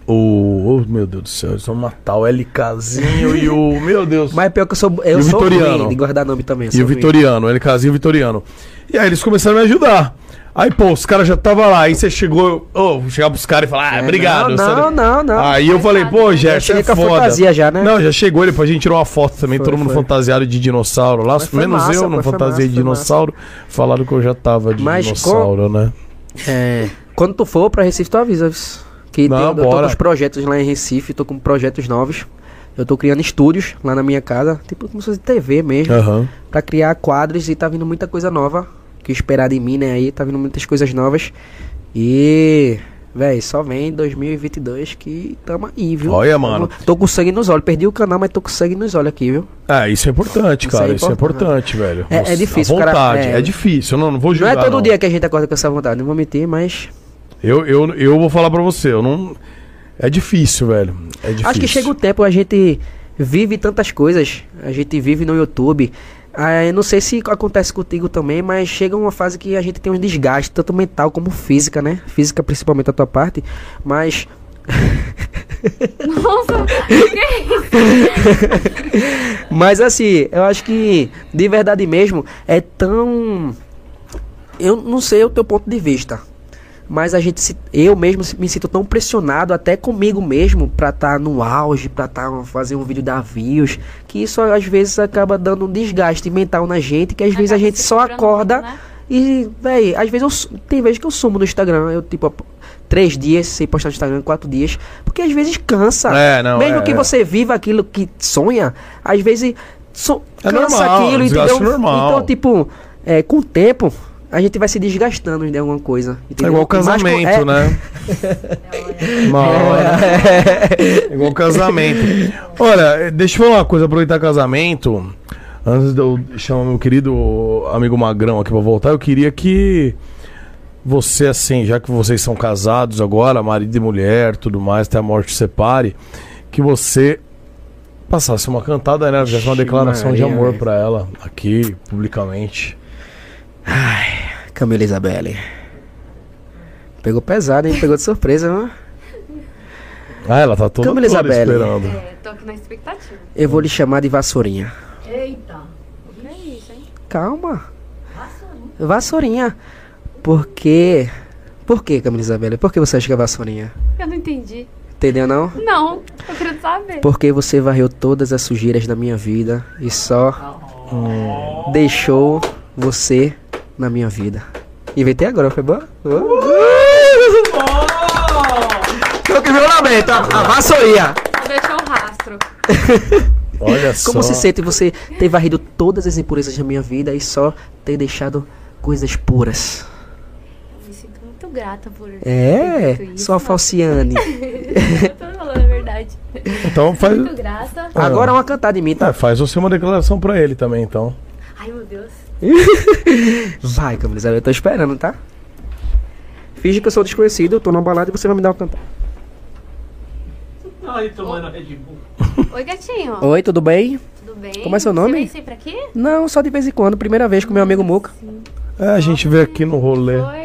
O. oh, meu Deus do céu, eles vão matar o LKzinho e o. Meu Deus. Mas pior que eu sou. Eu E o sou Vitoriano? ruim de guardar nome também. e o ruim. Vitoriano, o LKzinho e o Vitoriano. E aí eles começaram a me ajudar. Aí, pô, os caras já estavam lá. Aí você chegou. Ô, oh, chegar pros caras e falar, ah, É, obrigado. Não, sabe? não, não, não. Aí eu falei, pô, Gerson, cheguei é com a foda. fantasia já, né? Não, já chegou ele pra gente tirar uma foto também, Foi, todo mundo foi. fantasiado de dinossauro lá. Menos massa, eu, não fantasiei de foi massa. dinossauro. Falaram que eu já tava de Mas dinossauro, né? É, quando tu for pra Recife, tu avisa. vis. Que Não, tem, eu tô com os projetos lá em Recife, tô com projetos novos. Eu tô criando estúdios lá na minha casa, tipo como se fosse TV mesmo, Aham. pra criar quadros e tá vindo muita coisa nova. Que esperar de mim, né? Aí tá vindo muitas coisas novas. E. Véi, só vem 2022 que tamo aí, viu? Olha, mano. Tô com sangue nos olhos. Perdi o canal, mas tô com sangue nos olhos aqui, viu? É, isso é importante, cara. é isso é importante. velho. É- é difícil, cara, é- É... difícil, eu não, não vou Não julgar. é todo não. dia que a gente acorda com essa vontade, não vou mentir, mas. Eu, eu, eu vou falar pra você, eu não. É difícil, velho. É difícil. Acho que chega o tempo, a gente vive tantas coisas, a gente vive no YouTube. Ah, eu não sei se acontece contigo também, mas chega uma fase que a gente tem um desgaste, tanto mental como física, né? Física principalmente a tua parte, mas. Nossa, que isso? Mas assim, eu acho que de verdade mesmo é tão. Eu não sei o teu ponto de vista. Mas a gente se, eu mesmo me sinto tão pressionado até comigo mesmo pra estar no auge, pra tá, fazer um vídeo dar views, que isso às vezes acaba dando um desgaste mental na gente, que às vezes a Acaba gente só acorda né? e, véi, às vezes eu tem vezes que eu sumo no Instagram, eu tipo três dias sem postar no Instagram, quatro dias, porque às vezes cansa. É, não, Mesmo é, que é. você viva aquilo que sonha, às vezes so, É cansa normal, aquilo, entendeu? normal. Então, tipo, é, com o tempo, a gente vai se desgastando de alguma coisa. É entendeu? igual mais com- casamento, é- né? Uma hora. É igual casamento. Olha, deixa eu falar uma coisa, aproveitar casamento. Antes de eu chamar meu querido amigo Magrão aqui pra voltar, eu queria que você, assim, já que vocês são casados agora, marido e mulher, tudo mais, até a morte separe, que você passasse uma cantada, né? Fizesse uma declaração de Maria, amor velho. pra ela aqui, publicamente. Camila Isabelle. Pegou pesado, hein? Pegou de surpresa, viu? Ah, ela tá toda, Camila toda Isabelle. esperando. É, tô aqui na expectativa. Eu vou lhe chamar de vassourinha. Eita. Que é isso, hein? Calma. Vassourinha. Por quê? Por que, Camila Isabelle? Por que você acha que é vassourinha? Eu não entendi. Entendeu não? Não, eu queria saber. Porque você varreu todas as sujeiras da minha vida e só hum, deixou você na minha vida. Inventei agora, foi boa? Tô que meu lamento, a, a vassourinha. Só deixou o rastro. Olha só. Como se sente você ter varrido todas as impurezas da minha vida e só ter deixado coisas puras? Eu me sinto muito grata por É, ter feito isso, só mas- falciane. Eu tô falando a verdade. Então faz, Muito grata. Agora é uma cantada em mim, tá? é, faz você uma declaração pra ele também, então. Ai, meu Deus. Vai, Camila Isabel, eu tô esperando, tá? Finge que eu sou desconhecido, eu tô na balada e você vai me dar uma cantada. Ai, tomando Red Bull. Oi, gatinho. Oi, tudo bem? Tudo bem? Como é seu nome? Você vem sempre aqui? Não, só de vez em quando, primeira vez com meu amigo Muca. É, a gente vê aqui no rolê. Oi.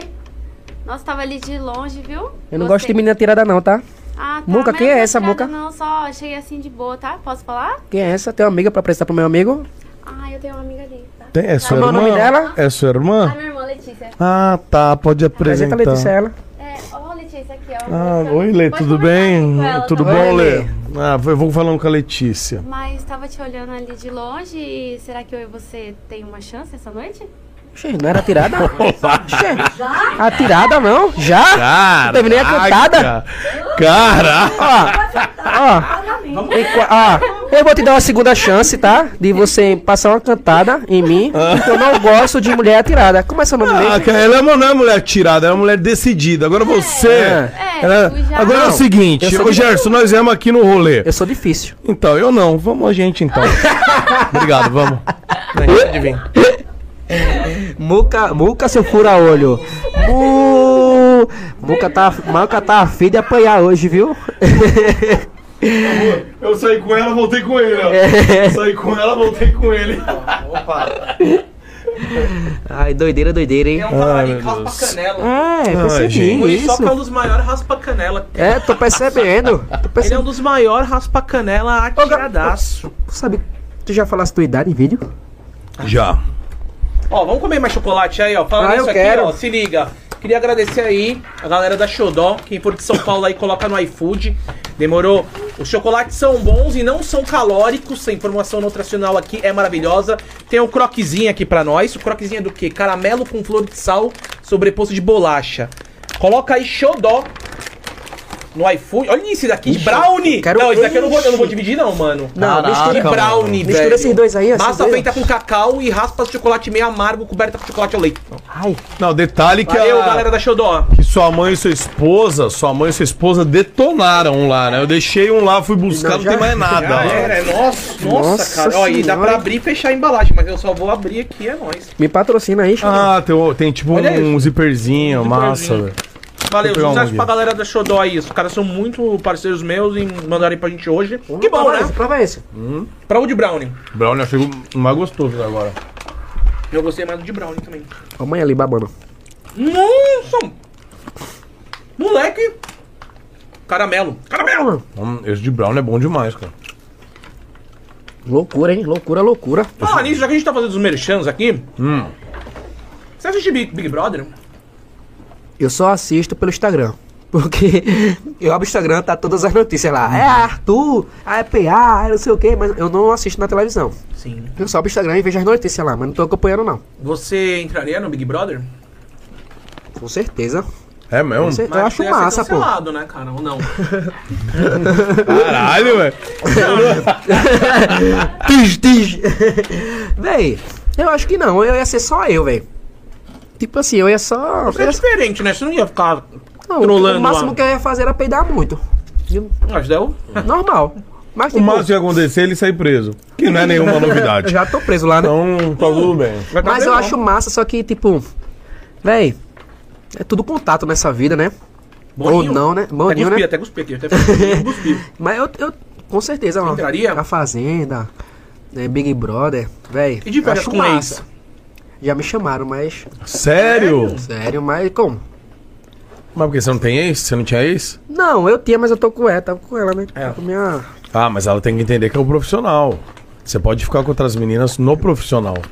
Nossa, tava ali de longe, viu? Eu não gosto de menina tirada não, tá? Ah, tá. Muca, quem é tô essa, Muca? Não, só cheguei assim de boa, tá? Posso falar? Quem é essa? Tem uma amiga pra apresentar pro meu amigo? Ah, eu tenho uma amiga ali, tá? Tem, é sua Como é o irmã? nome dela? É sua Ah, irmã? minha irmã Letícia. Ah, tá. Pode Apresenta apresentar. a Letícia ela. É, ó, Letícia aqui, ó. Ah, oi, Lê, tudo bem? ela Tudo bom, Lê? Ah, eu vou falando com a Letícia. Mas tava te olhando ali de longe e será que eu e você tem uma chance essa noite? Oxe, não era tirada? Oxe, a tirada não? Já? Cara, terminei a cantada. Caraca! Ó, enqua- ó, eu vou te dar uma segunda chance, tá? De você passar uma cantada em mim, porque eu não gosto de mulher atirada. Como é seu nome Ah, mesmo? ela é uma- não é mulher tirada, ela é uma mulher decidida. Agora você. É. ela- eu já- Agora é o Não, seguinte, ô Gerson, nós viemos aqui no rolê. Eu sou difícil. Então, eu não. Vamos a gente então. Obrigado, vamos. Muca, Muca, seu fura-olho. Mu... Muca tá, Muca tá afim de apanhar hoje, viu? Eu saí com ela, voltei com ele, ó. É. Saí com ela, voltei com ele. Ai, doideira, doideira, hein? É um Ai, camarim meu raspa Deus. canela. É, Ai, percebi gente. O Muriçoca é um isso. dos maiores raspa-canela. É, tô percebendo. Tô Ele é um percebendo. dos maiores raspa-canela atiradaço. Sabe, tu já falaste tua idade em vídeo? Já. Ó, vamos comer mais chocolate aí, ó. Falando Ah, eu isso aqui, quero. ó, se liga. Queria agradecer aí a galera da Xodó. Quem for de São Paulo aí, coloca no iFood. Demorou? Os chocolates são bons e não são calóricos. A informação nutricional aqui é maravilhosa. Tem o croquezinho aqui pra nós. O croquezinho é do quê? Caramelo com flor de sal sobreposto de bolacha. Coloca aí Xodó no iFood. Olha isso daqui, de brownie! quero- Não, isso daqui eu não, vou, eu não vou dividir não, mano. Não, Caraca, mistura, De brownie, mistura velho. esses dois aí, Massa dois. feita com cacau e raspa de chocolate meio amargo coberta com chocolate ao leite. Ai, Não, detalhe que, Valeu, a- galera da Xodó. que sua mãe e sua esposa, sua mãe e sua esposa detonaram um lá, né? Eu deixei um lá, fui buscar, não, Não, já- tem mais nada. Já era, é nossa, nossa, Nossa cara. Ó, e dá senhora. pra abrir e fechar a embalagem, mas eu só vou abrir aqui, é nóis. me patrocina aí, Xodó. Ah, tem, tem tipo Olha um isso. zipperzinho, Um massa, velho. Valeu, um sucesso pra galera da Xodó aí. Os caras são muito parceiros meus e mandaram aí pra gente hoje. que bom, prova né? Esse, prova esse. Pra o de Brownie. Brownie eu achei o mais gostoso agora. Eu gostei mais do de Brownie também. A mãe ali babando. Nossa! Moleque! Caramelo. Caramelo! Hum, esse de Brownie é bom demais, cara. Loucura, hein? Loucura, loucura. Fala nisso, já que a gente tá fazendo os merchans aqui. Hum. Você assiste Big, Big Brother? Eu só assisto pelo Instagram. Porque eu abro o Instagram, tá todas as notícias lá. É Arthur, é PA, é não sei o que, mas eu não assisto na televisão. Sim. Eu só abro o Instagram e vejo as notícias lá, mas não tô acompanhando não. Você entraria no Big Brother? Com certeza. É mesmo? Com cer- Mas eu acho massa, pô. cancelado, né, cara? Ou não? Caralho, velho. Tis, tis. Véi, eu acho que não. Eu ia ser só eu, véi. Tipo assim, eu ia só. Você é diferente, né? Você não ia ficar Não, trolando o máximo lá. que eu ia fazer era peidar muito. Eu- Mas deu? Normal. Mas O tipo, máximo que ia acontecer é ele sair preso. Que não é nenhuma eu novidade. já tô preso lá, né? Então, tá tudo bem. Vai tá Mas eu legal. acho massa, só que, tipo, véi, é tudo contato nessa vida, né? Boninho? Ou não, né? Até Boninho, cuspi, né? até cuspi aqui. Até cuspi. Mas eu, eu, Com certeza, ó. Entraria? A Fazenda, né, Big Brother, véi. E de férias acho com massa. ex? Já me chamaram, mas. Sério? Sério, mas como? Mas porque você não tem ex? Você não tinha ex? Não, eu tinha, mas eu tô com ela, tava com ela, né? É. Com minha. Ah, mas ela tem que entender que é o profissional. Você pode ficar com outras meninas no profissional.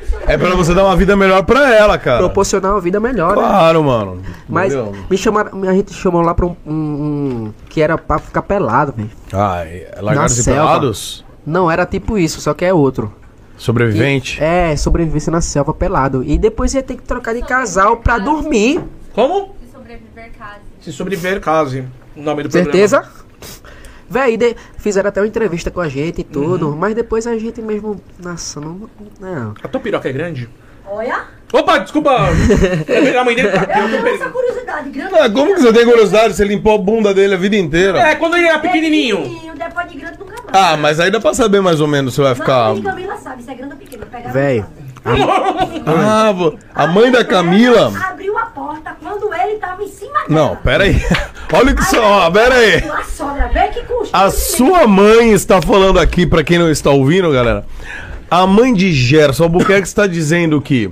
é pra você dar uma vida melhor pra ela, cara. Proporcionar uma vida melhor, né? Claro, mano. Mas Entendeu? me chamaram, a gente chamou lá pra um, um- um- que era pra ficar pelado, velho. Ah, é largados e selva. pelados? Não, era tipo isso, só que é outro. Sobrevivente? É, sobrevivência na selva pelado. E depois ia ter que trocar de casal pra dormir. Como? Se sobreviver caso. Se sobreviver, case. O nome do Certeza? Véi, de- fizeram até uma entrevista com a gente e tudo, mas depois a gente mesmo. Nossa, não. Não. A tua piroca é grande? Olha, Opa, desculpa! a mãe dele tá. eu Eu tô tenho essa curiosidade grande. Ah, como que você tem curiosidade? Você limpou a bunda dele a vida inteira? É, quando ele era pequenininho. Pequenininho, depois de grande nunca mais. Ah, mas aí dá pra saber mais ou menos se vai ficar. Mas a Camila sabe se é grande ou pequeno. Pegaram Véi. Ah, vo- a mãe da Camila. Abriu a porta quando ele tava em cima dela. Não, pera aí. Olha o que só, ó, pera aí. A sogra, vê que custa. A sua mãe está falando aqui, pra quem não está ouvindo, galera. A mãe de Gerson Albuquerque está dizendo que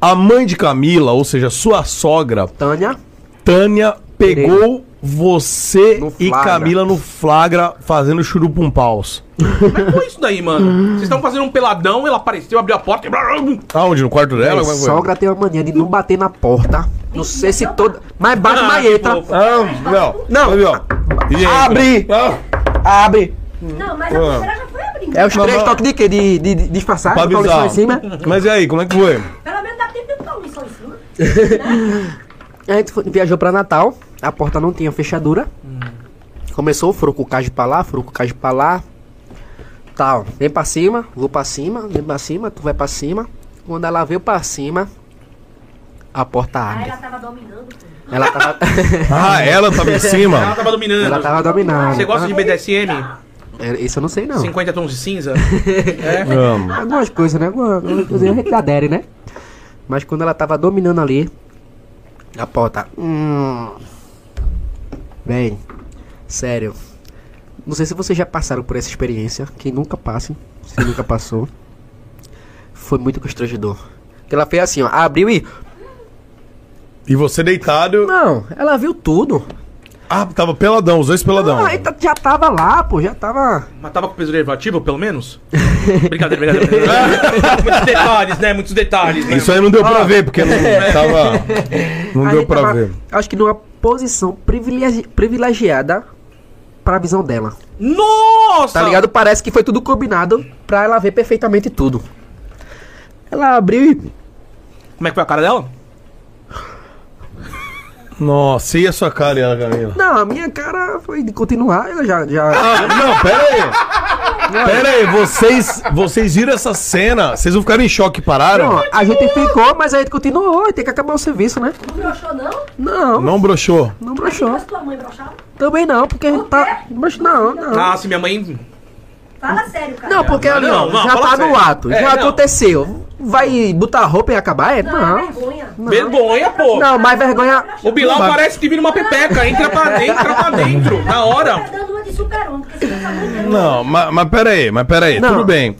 a mãe de Camila, ou seja, sua sogra, Tânia, Tânia, pegou você e. Camila no flagra fazendo churupum paus. Como foi isso daí, mano? Vocês estão fazendo um peladão, ela apareceu, abriu a porta e. Aonde? No quarto dela? É foi? sogra tem uma mania de não bater na porta. Não sei se toda. Mas bate Ah, maeta. Ah, não. Não. Abre! Ah, Abre! Não, mas a primeira já foi abrindo. É os Não, três não. toques de quê? De, de, de disfarçar? pra avisar. em cima? Mas e aí, como é que foi? Pelo menos dá tempo de o lençol em cima. A gente foi- viajou pra Natal, a porta não tinha fechadura. Começou o furucucagem pra lá, furucucagem pra lá. Tal, vem pra cima, vou pra cima, vem pra cima, tu vai pra cima. Quando ela veio pra cima, a porta Aí abre. ela tava dominando. pô. Ela tava. Ah, ela tava em Ela cima? tava dominando. ela tava dominando. Você gosta de BDSM? É, Isso eu não sei não. 50 tons de cinza? Amo. Algumas coisas, né? Algumas coisas a gente adere, né? Mas quando ela tava dominando ali, a porta. Hum, Bem, sério. Não sei se vocês já passaram por essa experiência. Quem nunca passe, se nunca passou. Foi muito constrangedor. Que ela fez assim, ó. Abriu e. E você deitado. Não, ela viu tudo. Ah, tava peladão, os dois peladão. Ah, então já tava lá, pô, já tava. Mas tava com preservativo, pelo menos? brincadeira, brincadeira. Muitos detalhes, né? Muitos detalhes, né? Isso aí não deu pra ver, porque não tava. Não deu pra tava, ver. Acho que numa posição privilegi- privilegiada pra visão dela. Nossa! Tá ligado? Parece que foi tudo combinado pra ela ver perfeitamente tudo. Ela abriu e. Como é que foi a cara dela? Nossa, e a sua cara, e a Camila? Não, a minha cara foi de continuar. Eu já. já... Ah, não, pera aí. Pera aí, vocês, vocês viram essa cena? Vocês não ficaram em choque e pararam? Não, a gente ficou, mas a gente continuou. e Tem que acabar o serviço, né? Não broxou, não? Não, não, Não broxou. broxou. Mas tua mãe broxava? Também não, porque a gente tá. Broxou, não, não. Ah, se minha mãe. Fala sério, cara. Não, porque ali, ó, Não, não, já tá no sério. ato, É, já não. aconteceu. Vai botar roupa e acabar? É? Não, é Não. vergonha. Vergonha, pô! Não, mas vergonha. O Bilal parece que vira uma pepeca. Entra pra dentro, entra pra dentro. Na hora. Tá você não. Não, mas, mas pera aí, mas pera aí, Não. tudo bem.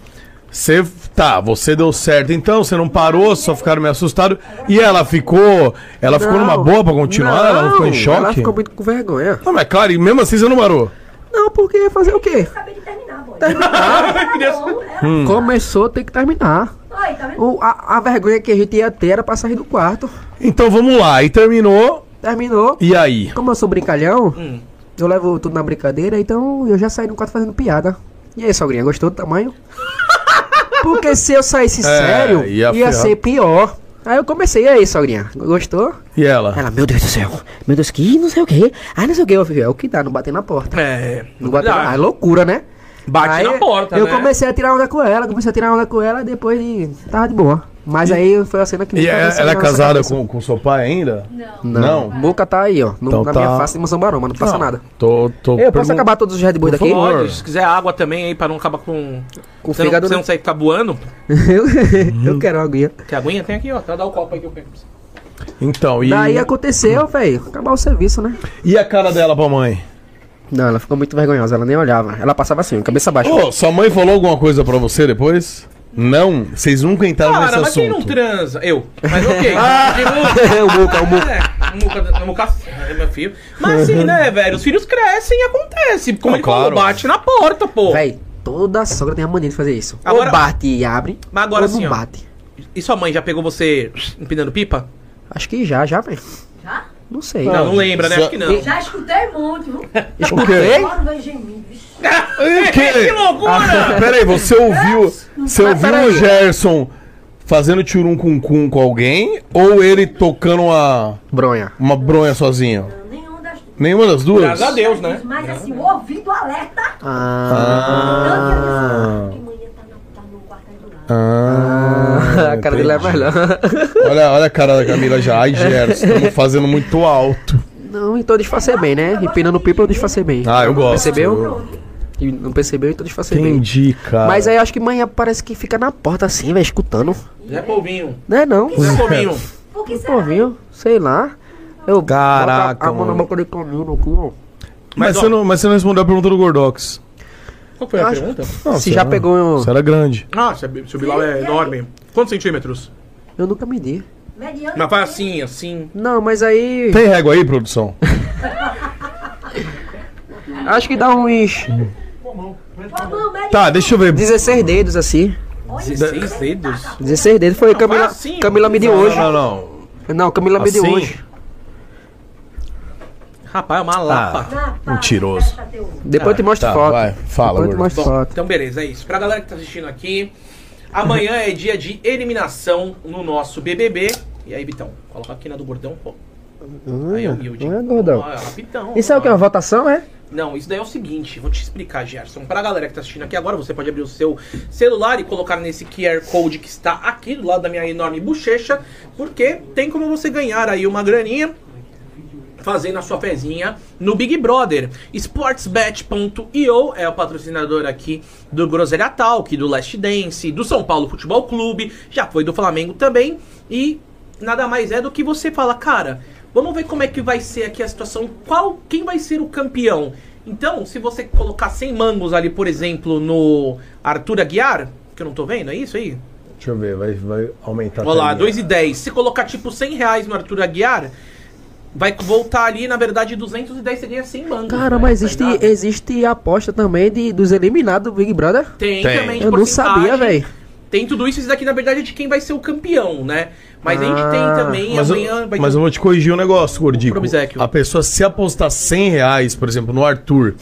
Você, tá, você deu certo então, você não parou, só ficaram meio assustados. E ela ficou, ela ficou numa boa pra continuar? ela não ficou em choque? Ela ficou muito com vergonha. Não, mas claro, e mesmo assim você não parou. Não, porque ia fazer o quê? Acabei de terminar, boy. Queria- Hum. Começou, tem que terminar. Oi, tá vendo? O, a, a vergonha que a gente ia ter era pra sair do quarto. Então vamos lá, e terminou, Terminou. e aí? Como eu sou brincalhão, Hum. eu levo tudo na brincadeira, então eu já saí do quarto fazendo piada. E aí, sogrinha, gostou do tamanho? Porque se eu saísse sério, ia ia, ser pior. Aí eu comecei, e aí, sogrinha, gostou? E ela? Ela, meu Deus do céu, meu Deus, que não sei o que. Ah, não sei o que. Eu falei, é o que dá, não bater na porta. É. Não bater na... Ah, loucura, né? Bate Aí na porta, Eu né? comecei a tirar onda com ela, comecei a tirar onda com ela, depois de... tava de boa. Mas aí foi a cena que E nunca é- ela é casada cabeça. com, com seu pai ainda? Não. Não. Boca tá aí, ó. no- Então na tá. minha face de Moção Baroma, não passa Não, nada. Tô, tô Eu posso pergun- acabar todos os Red Bull daqui? favor. Pode, se quiser água também aí pra não acabar com. Com você, não, você né? não sair ficar voando. eu, Uhum. eu quero uma aguinha. Que aguinha tem aqui, ó. Tá dar o copo aí que eu pego. pra você. Então, e, Daí aconteceu, velho, acabar o serviço, né? e a cara dela pra mãe? Não, ela ficou muito vergonhosa, ela nem olhava. Ela passava assim, cabeça baixa. Ô, sua mãe falou alguma coisa pra você depois? Não, vocês nunca entraram Cara, nesse mas quem não assunto. transa? Eu. Mas ok. Ah! Continua. o Muca, o Muca. É, o Muca, o Muca é meu filho. Mas assim, né, velho? Os filhos crescem e acontece. Como Não, ele falou, claro. bate na porta, pô. Véi, toda sogra tem a mania de fazer isso. Agora- Ou bate e abre, Mas agora ou assim, não ó. bate. E sua mãe já pegou você empinando pipa? Acho que já, já, velho. Não sei. Não, não lembra, né? Acho que não. Já escutei muito, viu? Escutei? Gemir. vixe. que loucura! Ah, peraí, você ouviu, você ouviu o Gerson fazendo tchurum com cum com alguém ou ele tocando uma, Bronha. uma bronha sozinho? Nenhuma das duas. Nenhuma das duas? Graças a Deus, né? Mas assim, o ouvido alerta. Ah. Que Ah, disse, que manhã tá, na, tá no lado. ah, a cara dele é melhor. Olha, olha a cara da Camila já. Ai, Gerson, estamos fazendo muito alto. Não, então disfarcei bem, né? Empinando pipa eu disfarcei bem. Ah, eu gosto. Percebeu? E não percebeu, então disfarcei bem. Entendi, cara. Mas aí eu acho que manhã parece que fica na porta assim, velho, escutando. Zé Polvinho. Não é não? Zé Polvinho. Por que será? Pô, viu? Sei lá. Eu Caraca, boto a mão na mano. boca de caminho aqui, ó. Mas, Mas, você não, mas você não respondeu a pergunta do Gordox. Qual foi a Acho- pergunta? Não, Se já era- pegou- Você era grande. Ah, se se o Bilal é enorme. Quantos centímetros? Eu nunca medi. Mediano. Mas faz assim, assim. Não, mas aí. Tem régua aí, produção? Acho que dá uns. Tá, deixa eu ver. 16 dedos assim. 16 dedos. 16 dedos foi Camila. faz assim, Camila mediu Não, hoje. Não, não. Não, Camila mediu Assim? hoje. Rapaz, é uma lapa. Na pá, Mentiroso. Depois eu te mostro tá, foto. vai, fala, Depois eu te mostro Bom, foto. então beleza, é isso. Pra galera que tá assistindo aqui, amanhã é dia de eliminação no nosso BBB. E aí, Bitão, coloca aqui na do gordão, pô. Aí, humilde. Não é, gordão? Ah, rapidão. Isso é o que? Uma votação, é? Não, isso daí é o seguinte, vou te explicar, Gerson. Pra galera que tá assistindo aqui agora, você pode abrir o seu celular e colocar nesse QR Code que está aqui do lado da minha enorme bochecha, porque tem como você ganhar aí uma graninha fazendo a sua pezinha no Big Brother. Sportsbet.io é o patrocinador aqui do Groselha Talk, do Last Dance, do São Paulo Futebol Clube, já foi do Flamengo também, e nada mais é do que você fala, cara, vamos ver como é que vai ser aqui a situação, qual, quem vai ser o campeão. Então, se você colocar 100 mangos ali, por exemplo, no Arthur Aguiar, que eu não tô vendo, é isso aí? Deixa eu ver, vai, vai aumentar. Olha lá, a telinha. 2,10. Se colocar tipo 100 reais no Arthur Aguiar, vai voltar ali, na verdade, 210 você ganha 100 mangos. Cara, velho, mas existe, existe aposta também de, dos eliminados do Big Brother. Tem, Tem. também de Eu não sabia, velho. Tem tudo isso, isso daqui na verdade é de quem vai ser o campeão, né? Mas a gente Ah, tem também, Mas, amanhã eu, vai mas ter... eu vou te corrigir um negócio, Gordico. A pessoa, se apostar 100 reais, por exemplo, no Arthur,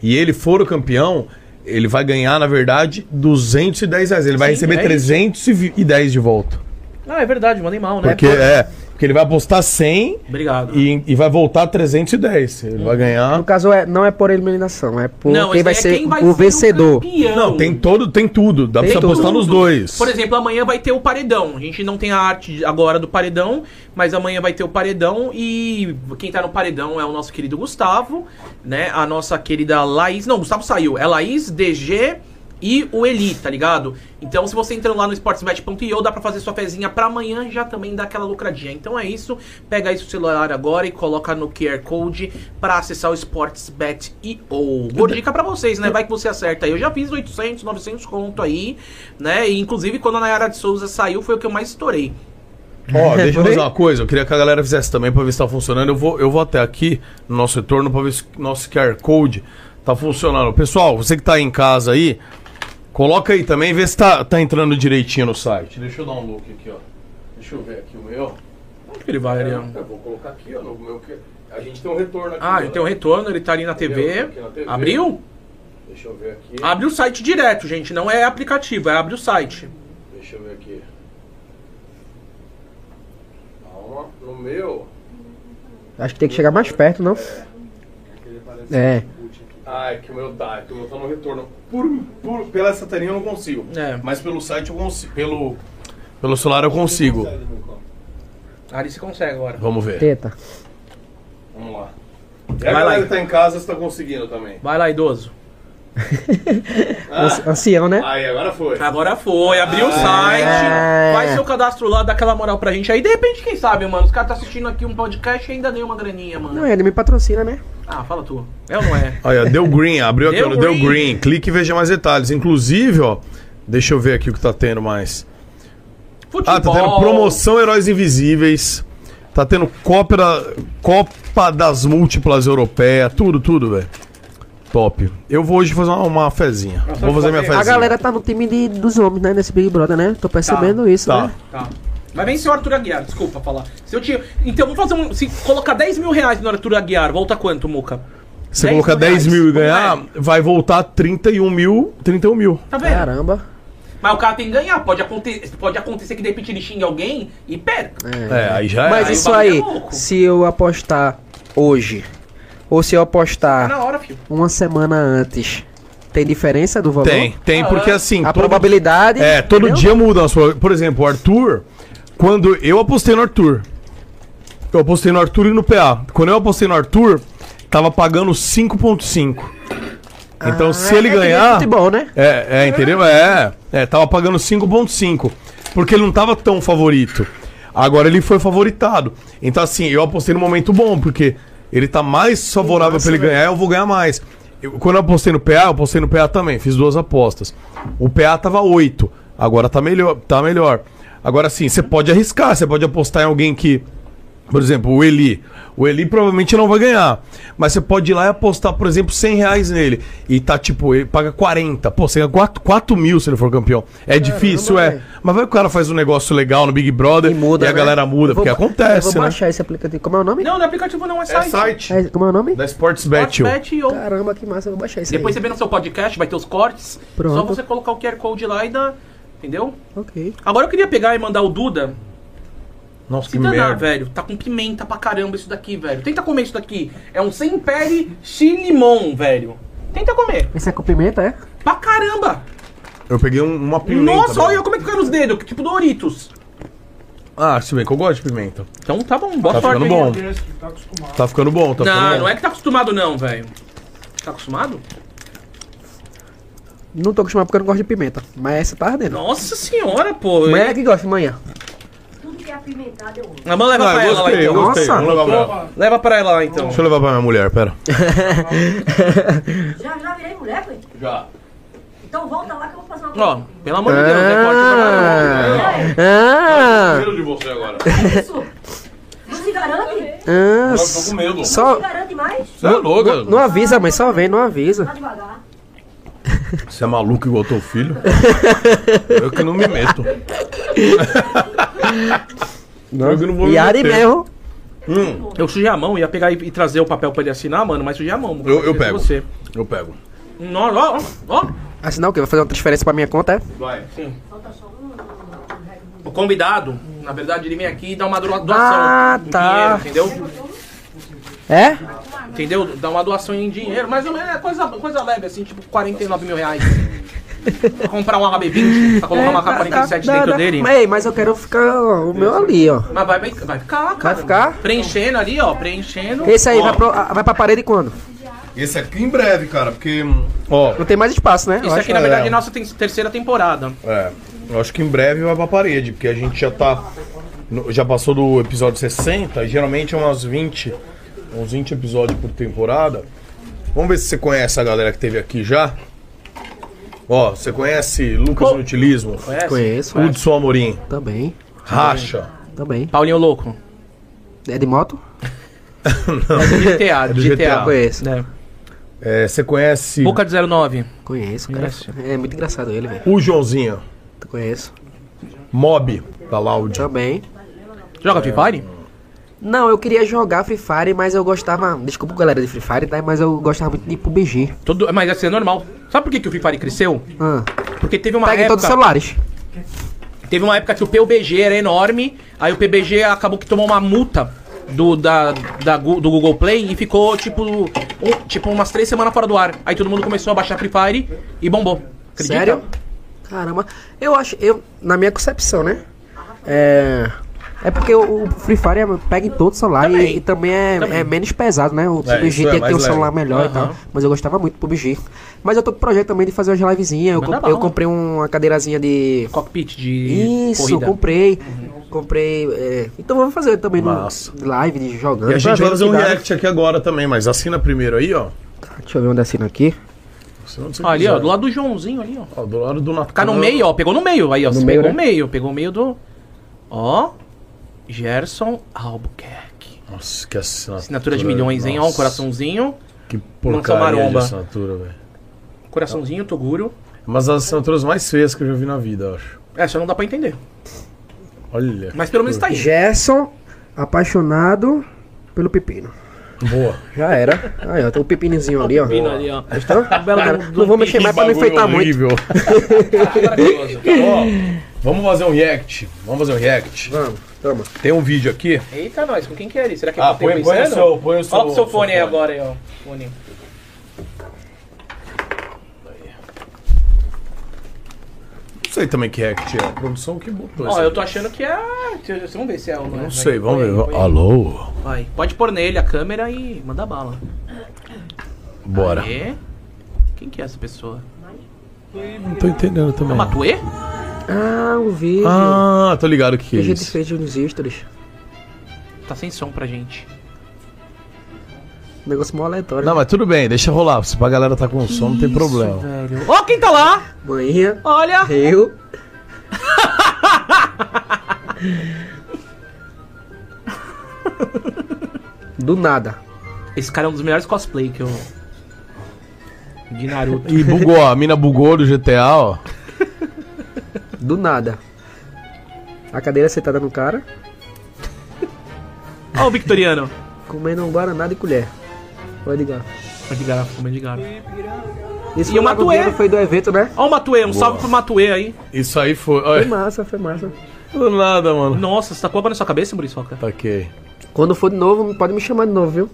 e ele for o campeão, ele vai ganhar, na verdade, 210 reais. Ele vai Sim, receber é isso. 310 de volta. Ah, é verdade, mandei mal, né? Porque, é, porque ele vai apostar 100 Obrigado. e, e vai voltar 310. Ele vai ganhar... No caso, é, não é por eliminação, é por Não, quem esse vai é ser quem vai o ser vencedor. campeão. Não, tem todo, tem tudo. Dá Tem pra você apostar tudo. nos dois. Por exemplo, amanhã vai ter o paredão. A gente não tem a arte agora do paredão, mas amanhã vai ter o paredão e quem tá no paredão é o nosso querido Gustavo, né? A nossa querida Laís. Não, Gustavo saiu. É Laís, DG e o Eli, tá ligado? Então, se você entrando lá no sportsbet.io, dá pra fazer sua fezinha pra amanhã já também dar aquela lucradinha. Então é isso. Pega aí seu celular agora e coloca no QR Code pra acessar o sportsbet.io. Boa dica pra vocês, né? Vai que você acerta aí. Eu já fiz 800, 900 conto aí, né? E inclusive quando a Nayara de Souza saiu foi o que eu mais estourei. Ó, deixa eu fazer uma coisa. Eu queria que a galera fizesse também pra ver se tá funcionando. Eu vou, eu vou até aqui no nosso retorno pra ver se o nosso QR Code tá funcionando. Pessoal, você que tá aí em casa aí, coloca aí também, vê se tá, tá entrando direitinho no site. Deixa eu dar um look aqui, ó. Deixa eu ver aqui o meu. Onde que ele vai, Ariano? Eu vou colocar aqui, ó, no meu. A gente tem um retorno aqui. Ah, a gente tem um retorno, ele tá ali na TV. Na TV. Abriu? Deixa eu ver aqui. Abre o site direto, gente. Não é aplicativo, é abre o site. Deixa eu ver aqui. Calma, no meu. Acho que tem que chegar mais perto, não? É. É que o meu tá, é que o meu tá no retorno. Por, por, pela essa telinha eu não consigo. É. Mas pelo site eu consigo. Pelo, pelo celular eu consigo. Ali você consegue agora. Vamos ver. Teta. Vamos lá. E Vai a lá, galera aí. que tá em casa está conseguindo também. Vai lá, idoso. Anci- Ancião, né? Aí, agora foi. Agora foi, abriu o site, faz seu cadastro lá, dá aquela moral pra gente. Aí de repente, quem sabe, mano, os caras tá assistindo aqui um podcast e ainda deu uma graninha, mano. Não, ele me patrocina, né? Ah, fala tu. É ou não é? Aí, ó, deu green, abriu aqui, Deu ó, deu green. Clique e veja mais detalhes. Inclusive, ó, deixa eu ver aqui o que tá tendo mais. Futebol. Ah, tá tendo promoção Heróis Invisíveis. Tá tendo Copa, Copa das Múltiplas Europeia, tudo, tudo, velho. Top. Eu vou hoje fazer uma, uma fezinha. Nossa, vou fazer minha fezinha. A galera tá no time de, dos homens, né? Nesse Big Brother, né? Tô percebendo isso, tá. né? Tá. Mas vem seu Arthur Aguiar, desculpa falar. Se eu tinha. Então vamos fazer um. Se colocar 10 mil reais no Arthur Aguiar, volta quanto, Muca? Você 10 colocar mil 10 mil e ganhar, Como vai voltar 31 mil. 31 mil. Tá vendo? Caramba. Mas o cara tem que ganhar. Pode, aconte pode acontecer que de repente ele xingue alguém e perca. É, aí já Mas é. isso o bagulho aí, é se eu apostar hoje, ou se eu Tá apostar na hora, filho. uma semana antes, tem diferença do valor? Tem, tem, porque assim. A todo- probabilidade. É, todo entendeu? dia muda. a sua- Por exemplo, o Arthur, quando eu apostei no Arthur, eu apostei no Arthur e no PA. Quando eu apostei no Arthur, tava pagando 5,5. Então, Ah, se ele é ganhar. Futebol, né? É, é, entendeu? É, é, tava pagando 5,5. Porque ele não tava tão favorito. Agora ele foi favoritado. Então, assim, eu apostei no momento bom, porque ele tá mais favorável pra ele ganhar, eu vou ganhar mais. Eu- quando eu apostei no PA, eu apostei no PA também, fiz duas apostas. O PA tava 8, agora tá melhor. Tá melhor. Agora sim, você pode arriscar, você pode apostar em alguém que. Por exemplo, o Eli. O Eli provavelmente não vai ganhar. Mas você pode ir lá e apostar, por exemplo, 100 reais nele. E tá tipo, ele paga 40. Pô, você ganha 4, 4 mil se ele for campeão. É difícil, é. Mas vai que o cara faz um negócio legal no Big Brother E muda. a né? galera muda, vou porque ba- Eu acontece, vou né? baixar esse aplicativo. Como é o nome? Não, no aplicativo não é É site. site. É, como é o nome? Da Sportsbet. Sportsbet ou Caramba, que massa, eu vou baixar isso Depois você aí. vê no seu podcast, vai ter os cortes. Pronto. Só você colocar o QR Code lá e dá. Entendeu? Ok. Agora eu queria pegar e mandar o Duda Nossa, se que danar, merda. velho. Tá com pimenta pra caramba isso daqui, velho. Tenta comer isso daqui. É um sem pele chilimon, velho. Tenta comer. Esse é com pimenta, é? Pra caramba. Eu peguei um- uma pimenta. Nossa, velho. olha como é que fica nos dedos. Tipo Doritos. Ah, se bem que eu gosto de pimenta. Então tá bom, boa Tá ficando bom. Tá. Tá ficando bom, tá ficando Não, bom. não é que tá acostumado não, velho. Tá acostumado? Não tô acostumado porque eu não gosto de pimenta. Mas essa tá ardendo. Nossa senhora, pô. Manhã é que gosta, manhã. Tudo que é apimentado eu amo. A mãe leva Ah, pra eu ela lá eu então. Nossa. Vamos levar pra ela. Leva pra ela lá então. Deixa eu levar pra minha mulher, pera. Já, já virei mulher, foi? Já. Então volta lá que eu vou fazer uma Ó, coisa. pelo amor de Deus, é forte pra Ah, ah, de você agora. Isso. Não se garante? ah, tô com medo. Não Só. se garante mais? Você é louca? Não avisa, mãe, só vem, não avisa. Tá devagar. Você é maluco igual teu filho? eu que não me meto. Eu que não vou me Yari meter. mesmo. Hum, Eu sujei a mão, ia pegar e, e trazer o papel pra ele assinar, mano, mas sujei a mão. Eu- eu pego. Você. eu pego. Nossa, ó, ó, ó. Assinar o quê? Vai fazer uma transferência pra minha conta, é? Vai. Sim. O convidado, na verdade, ele vem aqui e dá uma doa- doação. Ah, tá. dinheiro, entendeu? É? Entendeu? Dá uma doação em dinheiro, menos, é coisa, coisa leve, assim, tipo 49 mil reais. Pra comprar um HB20, pra colocar uma K47 Dá, dentro dá. dele. Ei, mas eu quero ficar ó, o meu ali, ó. Mas vai, vai, vai ficar, cara. ficar? Preenchendo ali, ó, preenchendo. Esse aí Ó. vai, pro, vai pra parede quando? Esse aqui em breve, cara, porque. Ó, Não tem mais espaço, né? Isso aqui, na verdade, é. é nossa tem- terceira temporada. é. Eu acho que em breve vai pra parede, porque a gente já tá. no- Já passou do episódio 60, e geralmente é umas 20. Uns 20 episódios por temporada. Vamos ver se você conhece a galera que teve aqui já. Ó, você conhece Lucas Oh. Inutilismo? Conhece? Conheço. Hudson Amorim, Também, Racha. também. Paulinho Louco. É de moto? É do GTA, do do GTA. GTA. Conheço. É. É, você conhece Boca de 09. Conheço, cara. Conhece. É muito engraçado ele, velho. o Joãozinho, Conheço. Mob, da Loud. Também. Joga Free Fire? Não, eu queria jogar Free Fire, mas eu gostava. Desculpa, galera de Free Fire, tá? Mas eu gostava muito de PUBG. Todo, mas assim, é normal. Sabe por que, que o Free Fire cresceu? Ah, Porque teve uma pega época... todos os celulares. Teve uma época que o PUBG era enorme, aí o PUBG acabou que tomou uma multa do, da, da do Google Play e ficou tipo, um- tipo umas três semanas fora do ar. Aí todo mundo começou a baixar Free Fire e bombou. Acredita? Sério? Caramba. Eu acho, eu, na minha concepção, né? É. É porque o, o Free Fire é- pega em todo celular e- Também. E, também é, Também. é menos pesado, né? O É, PUBG é tem que ter um celular leve. melhor e Aham. tal. Mas eu gostava muito do PUBG. Mas eu tô com projeto também de fazer umas livezinhas. Eu, comp- eu comprei uma cadeirazinha de. Cockpit de Isso, corrida. comprei. Comprei. é, Então vamos fazer também no Massa. live de jogando. E a gente vai o fazer um dá, né? react aqui agora também, mas assina primeiro aí, ó. Deixa eu ver onde assina aqui. Assina onde você Ó, ali, ó, quiser. do lado do Joãozinho ali, ó. Ó, do lado do Natan. Ficar no meio, ó. Pegou no meio aí, ó. No Você meio, pegou o né? meio. Pegou o meio do. Ó. Gerson Albuquerque. Nossa, que assinatura. Assinatura de milhões, hein? Ó, um coraçãozinho. Que porcaria de assinatura, velho. Coraçãozinho, Toguro. Mas as assinaturas mais feias que eu já vi na vida, eu acho. É, só não dá pra entender. Olha. Mas pelo menos tá aí. Gerson, apaixonado pelo pepino. Boa. Já era. Aí, ó, tem um pepinozinho ali, ó. Pino ali, ó. Gostou? não vou mexer mais pra não enfeitar muito. horrível. Maravilhoso. Ó, vamos fazer um react. Vamos fazer um react. Vamos, toma. Tem um vídeo aqui. Eita, nós, com quem que é ele? Será que Ah, eu tenho põe- põe o seu- põe o seu- Coloca o seu fone aí agora aí, ó. Fone. Não sei também que react é. A produção que botou Ó, eu tô achando que é. Vamos ver se é o. Não sei, vamos ver. Alô? Vai. Pode pôr nele a câmera e manda bala. Bora. Aê. Quem que é essa pessoa? Não tô entendendo É também. o Matuê? Ah, um vídeo. Ah, tô ligado o que, que que é a gente isso. fez nos stories. Tá sem som pra gente. Negócio mó aleatório. Não, mas tudo bem, deixa rolar. Se pra galera tá com som, não tem problema. Ó, quem tá lá? Manhã, Olha! eu. Do nada. Esse cara é um dos melhores cosplay que eu. De Naruto. E bugou, a mina bugou do GTA, ó. Do nada. A cadeira sentada no cara, Ó, o Victoriano. comendo um guaraná de colher. Pode ligar. Ó, de garrafa, comendo de garrafa. Isso E o Matuê? foi do evento, né? Ó, o Matuê, um salve pro Matuê aí. Isso aí foi. Foi Olha, massa, foi massa. do nada, mano. Nossa, você tá com a na sua cabeça, Muriçoca? Tá ok. Quando for de novo, pode me chamar de novo, viu?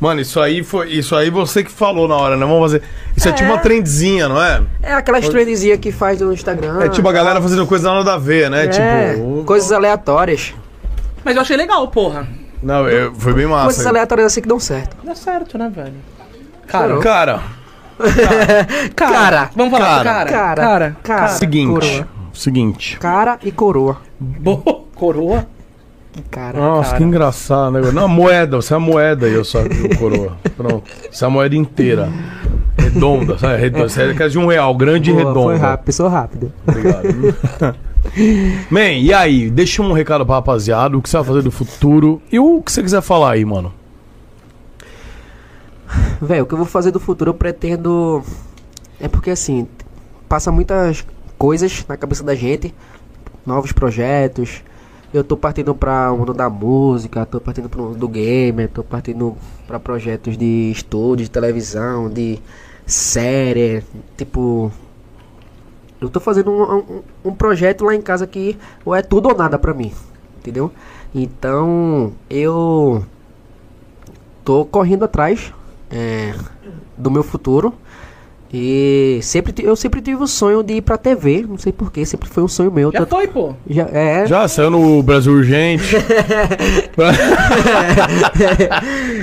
Mano, isso aí foi. Isso aí você que falou na hora, né? Vamos fazer. Isso é, tipo uma trendzinha, não é? É aquelas trendzinhas que faz no Instagram. É tipo a galera fazendo coisa nada a ver, né? É, Tipo. coisas aleatórias. Mas eu achei legal, porra. Não, eu- foi bem Coisas massa. aleatórias assim que dão certo. Dá certo, né, velho? Cara, cara, Cara, Vamos falar, Cara. cara. cara, cara. seguinte. Coroa. Seguinte. Cara e coroa. Boa. Coroa. Cara. Nossa, que engraçado, né? Não, a moeda, você é a moeda e eu só o coroa. Pronto. Você é a moeda inteira. Redonda, sabe? Redonda. Você é de um real, grande e Boa, redonda. Foi rápido, pessoa rápida. Obrigado. Man, e aí? Deixa um recado pra rapaziada, o que você vai fazer do futuro e o que você quiser falar aí, mano. Velho, o que eu vou fazer do futuro eu pretendo. É porque assim, passa muitas coisas na cabeça da gente, novos projetos. Eu tô partindo pra o mundo da música, tô partindo pro mundo do gamer, tô partindo pra projetos de estúdio, de televisão, de série, tipo. Eu tô fazendo um, um, um projeto lá em casa que ou é tudo ou nada pra mim, entendeu? Então eu tô correndo atrás é, do meu futuro. E sempre, eu sempre tive o sonho de ir pra TV, não sei porquê, sempre foi um sonho meu. Já tanto- foi, pô. já, é, Já saiu no Brasil Urgente.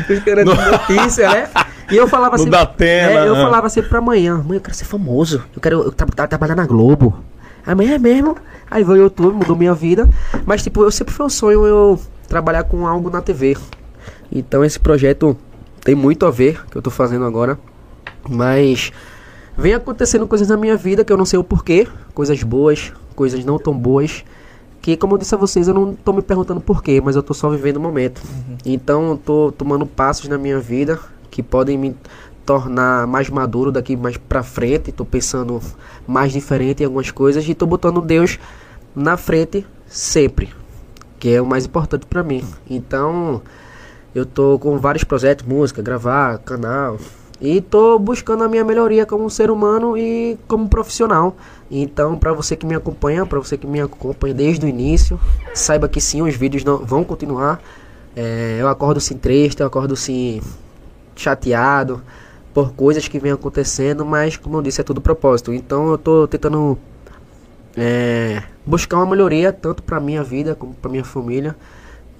os caras de notícia, né? E eu falava No assim. Datena, é, eu né? falava assim pra amanhã, mãe, eu quero ser famoso, eu quero eu tra tra- trabalhar na Globo. Amanhã é mesmo. Aí veio o YouTube, mudou minha vida. Mas tipo, eu sempre foi um sonho eu trabalhar com algo na TV. Então esse projeto tem muito a ver que eu tô fazendo agora. Mas vem acontecendo coisas na minha vida que eu não sei o porquê, coisas boas, coisas não tão boas, que como eu disse a vocês, eu não tô me perguntando porquê, mas eu tô só vivendo o momento. Então eu tô tomando passos na minha vida que podem me tornar mais maduro daqui mais pra frente, tô pensando mais diferente em algumas coisas e tô botando Deus na frente sempre, que é o mais importante pra mim. Então, eu tô com vários projetos, música, gravar, canal. E tô buscando a minha melhoria como ser humano e como profissional. Então, para você que me acompanha, para você que me acompanha desde o início, saiba que sim, os vídeos não vão continuar. É, eu acordo sim triste, eu acordo sim chateado por coisas que vêm acontecendo, mas como eu disse, é tudo propósito. Então, eu tô tentando é, buscar uma melhoria tanto pra minha vida como pra minha família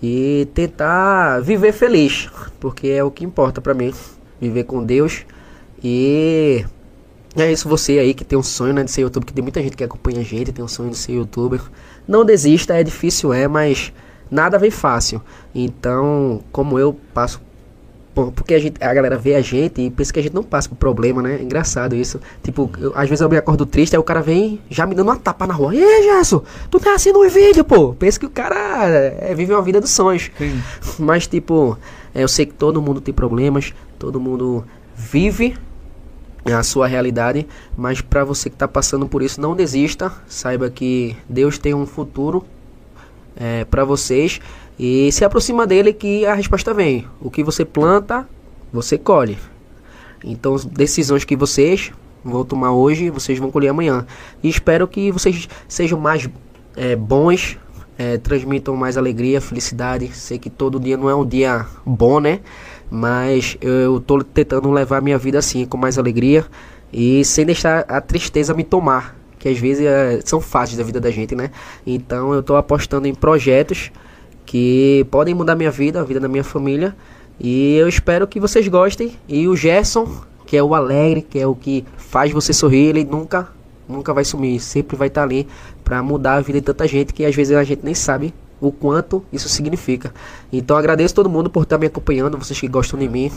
e tentar viver feliz, porque é o que importa pra mim, viver com Deus e é isso você aí que tem um sonho né, de ser youtuber, que tem muita gente que acompanha a gente, tem um sonho de ser youtuber. Não desista, é difícil é, mas nada vem fácil. Então, como eu passo Bom, porque a, gente, a galera vê a gente e pensa que a gente não passa por problema, né? Engraçado isso. Tipo, eu- às vezes eu me acordo triste, aí o cara vem já me dando uma tapa na rua. E aí, Gerson, tu tá assim no vídeo, pô. Pensa que o cara é, vive uma vida dos sonhos. Mas, tipo, é, eu sei que todo mundo tem problemas, todo mundo vive a sua realidade, mas para você que está passando por isso, não desista. Saiba que Deus tem um futuro é, para vocês e se aproxima dele que a resposta vem. O que você planta, você colhe. Então, decisões que vocês vão tomar hoje, vocês vão colher amanhã. E espero que vocês sejam mais é, bons, é, transmitam mais alegria, felicidade. Sei que todo dia não é um dia bom, né? Mas eu tô tentando levar minha vida assim, com mais alegria e sem deixar a tristeza me tomar. Que às vezes é, são fases da vida da gente, né? Então eu tô apostando em projetos que podem mudar minha vida, a vida da minha família. E eu espero que vocês gostem. E o Gerson, que é o alegre, que é o que faz você sorrir, ele nunca, nunca vai sumir. Sempre vai estar ali para mudar a vida de tanta gente que às vezes a gente nem sabe o quanto isso significa. Então agradeço todo mundo por estar me acompanhando, vocês que gostam de mim.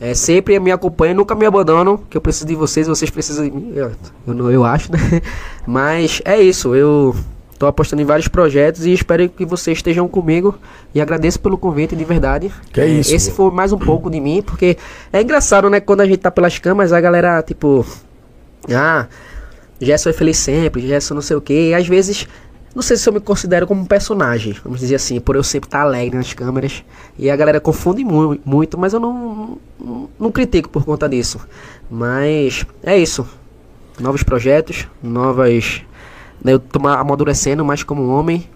É, sempre me acompanham, nunca me abandonam, que eu preciso de vocês, vocês precisam de mim, eu, eu, não- eu acho, né? Mas é isso, eu tô apostando em vários projetos e espero que vocês estejam comigo e agradeço pelo convite de verdade. Que é isso, Esse foi mais um pouco de mim, porque é engraçado, né, quando a gente tá pelas camas, a galera, tipo, ah, Gerson é feliz sempre, Gerson não sei o que. Às vezes, não sei se eu me considero como um personagem, vamos dizer assim, por eu sempre estar alegre nas câmeras. E a galera confunde mu muito, mas eu não, não, não critico por conta disso. Mas é isso. Novos projetos, novas. né, Eu tô ma- amadurecendo mais como homem,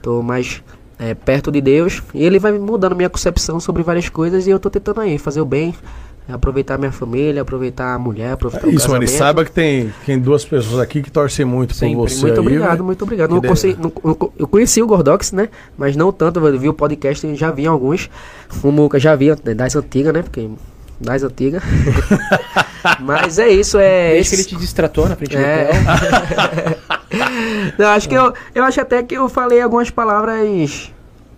tô mais é, perto de Deus. E ele vai mudando minha concepção sobre várias coisas e eu tô tentando aí fazer o bem. Aproveitar minha família, aproveitar a mulher, aproveitar É o isso, mano. E saiba que tem, tem duas pessoas aqui que torcem muito Sempre. por você. muito aí, obrigado, velho. muito obrigado. Não consegui- não- eu conheci o Gordox, né? Mas não tanto, eu vi o podcast e já vi alguns. O Muca já vi né, das antigas, né? Porque das antigas. Mas é isso, é. Desde que ele te distratou na frente do É. hotel. Não, acho que eu, eu acho até que eu falei algumas palavras.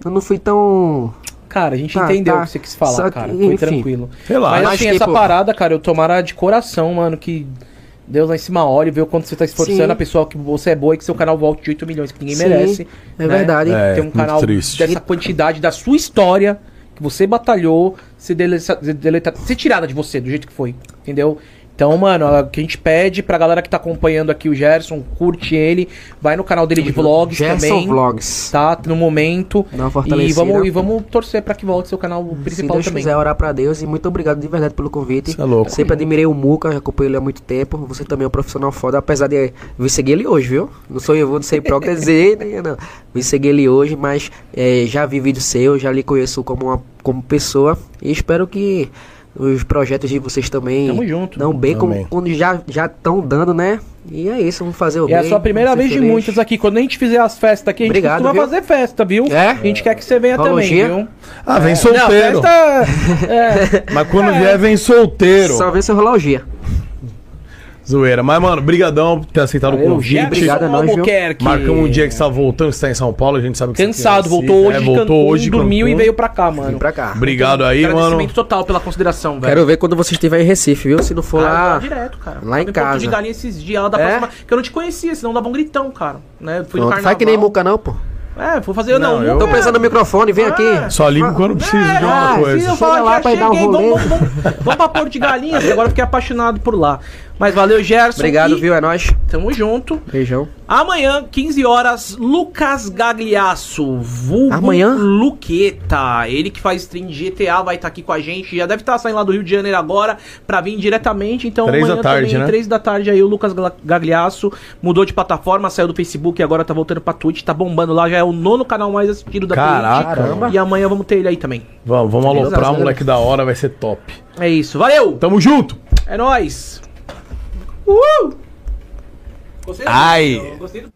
Eu não fui tão. Cara, a gente Tá, entendeu tá. o que você quis falar, Só que, cara. Foi enfim. tranquilo. Relaxa. Mas Mas, assim, essa tipo- parada, cara, eu tomara de coração, mano, que Deus lá em cima olhe, vê o quanto você tá esforçando Sim. a pessoa que você é boa e que seu canal volte de 8 milhões, que ninguém Sim, merece. é né? verdade. É, Ter um canal triste. dessa quantidade da sua história, que você batalhou, ser, deleta, deleta- ser tirada de você, do jeito que foi, entendeu? Então, mano, o que a gente pede pra galera que tá acompanhando aqui o Gerson, curte ele, vai no canal dele de vlogs Gerson também. Vlogs. Tá, no momento. Dá uma E fortalecida. vamos, e vamos torcer pra que volte seu canal Se principal Deus também. quiser orar pra Deus e muito obrigado de verdade pelo convite. Cê é louco. Sempre admirei o Muca, já acompanho ele há muito tempo. Você também é um profissional foda, apesar de vir seguir ele hoje, viu? Não sou eu, vou ser hipócrita dizer, né, não. Vim seguir ele hoje, mas é, já vi vídeo seu, já lhe conheço como, uma, como pessoa e espero que os projetos de vocês também Tamo junto. dão bem como quando já já estão dando, né? E é isso, vamos fazer o E bem. é a sua primeira vez de feliz. muitas aqui. Quando a gente fizer as festas aqui, a gente Obrigado, costuma viu? fazer festa, viu? É? A gente quer que você venha Rologia? também, viu? Ah, vem Não, solteiro. festa... é, Mas quando vier, vem solteiro. Só ver seu. Zoeira. Mas, mano, brigadão por ter aceitado Valeu, o convite. Obrigado a nós, viu? Albuquerque. Marcamos um dia que você tá voltando, você tá em São Paulo, a gente sabe que Cansado, você voltou hoje É, voltou Cancún, hoje dormiu Cancún. e veio pra cá, mano. Vim pra cá. Obrigado aí, mano. Agradecimento total pela consideração, velho. Quero ver quando você estiver em Recife, viu? Se não for Ah, lá. eu direto, cara. lá em Porto casa. de galinha esses dias, lá da É? próxima... Que eu não te conhecia, senão dava um gritão, cara. Né? Fui no Pronto, carnaval. faz que nem Muca, não, pô. É, vou fazer... Não, Não, eu- não, Tô pensando no microfone, vem Ah. aqui. Só ligo quando precisa de alguma ah, coisa. Se eu falar lá que pra dar um rolê. vamos, vamos, vamos pra Porto de Galinhas, que agora eu fiquei apaixonado por lá. Mas valeu, Gerson. Obrigado, e viu? É nóis. Tamo junto. Beijão. Amanhã, 15 horas, Lucas Gagliasso, vulgo Amanhã? Luqueta. Ele que faz stream de GTA vai estar aqui com a gente. Já deve estar saindo lá do Rio de Janeiro agora pra vir diretamente. Então Três amanhã da tarde, também, né? 3 da tarde aí, o Lucas Gagliasso mudou de plataforma, saiu do Facebook e agora tá voltando pra Twitch. Tá bombando lá, já é o nono canal mais assistido da Caraca, Twitch. Caramba. E amanhã vamos ter ele aí também. Vamos, vamos aloprar, moleque da hora, vai ser top. É isso, valeu! Tamo junto! É nóis! Uhul! Gostei Ai. Gostei do...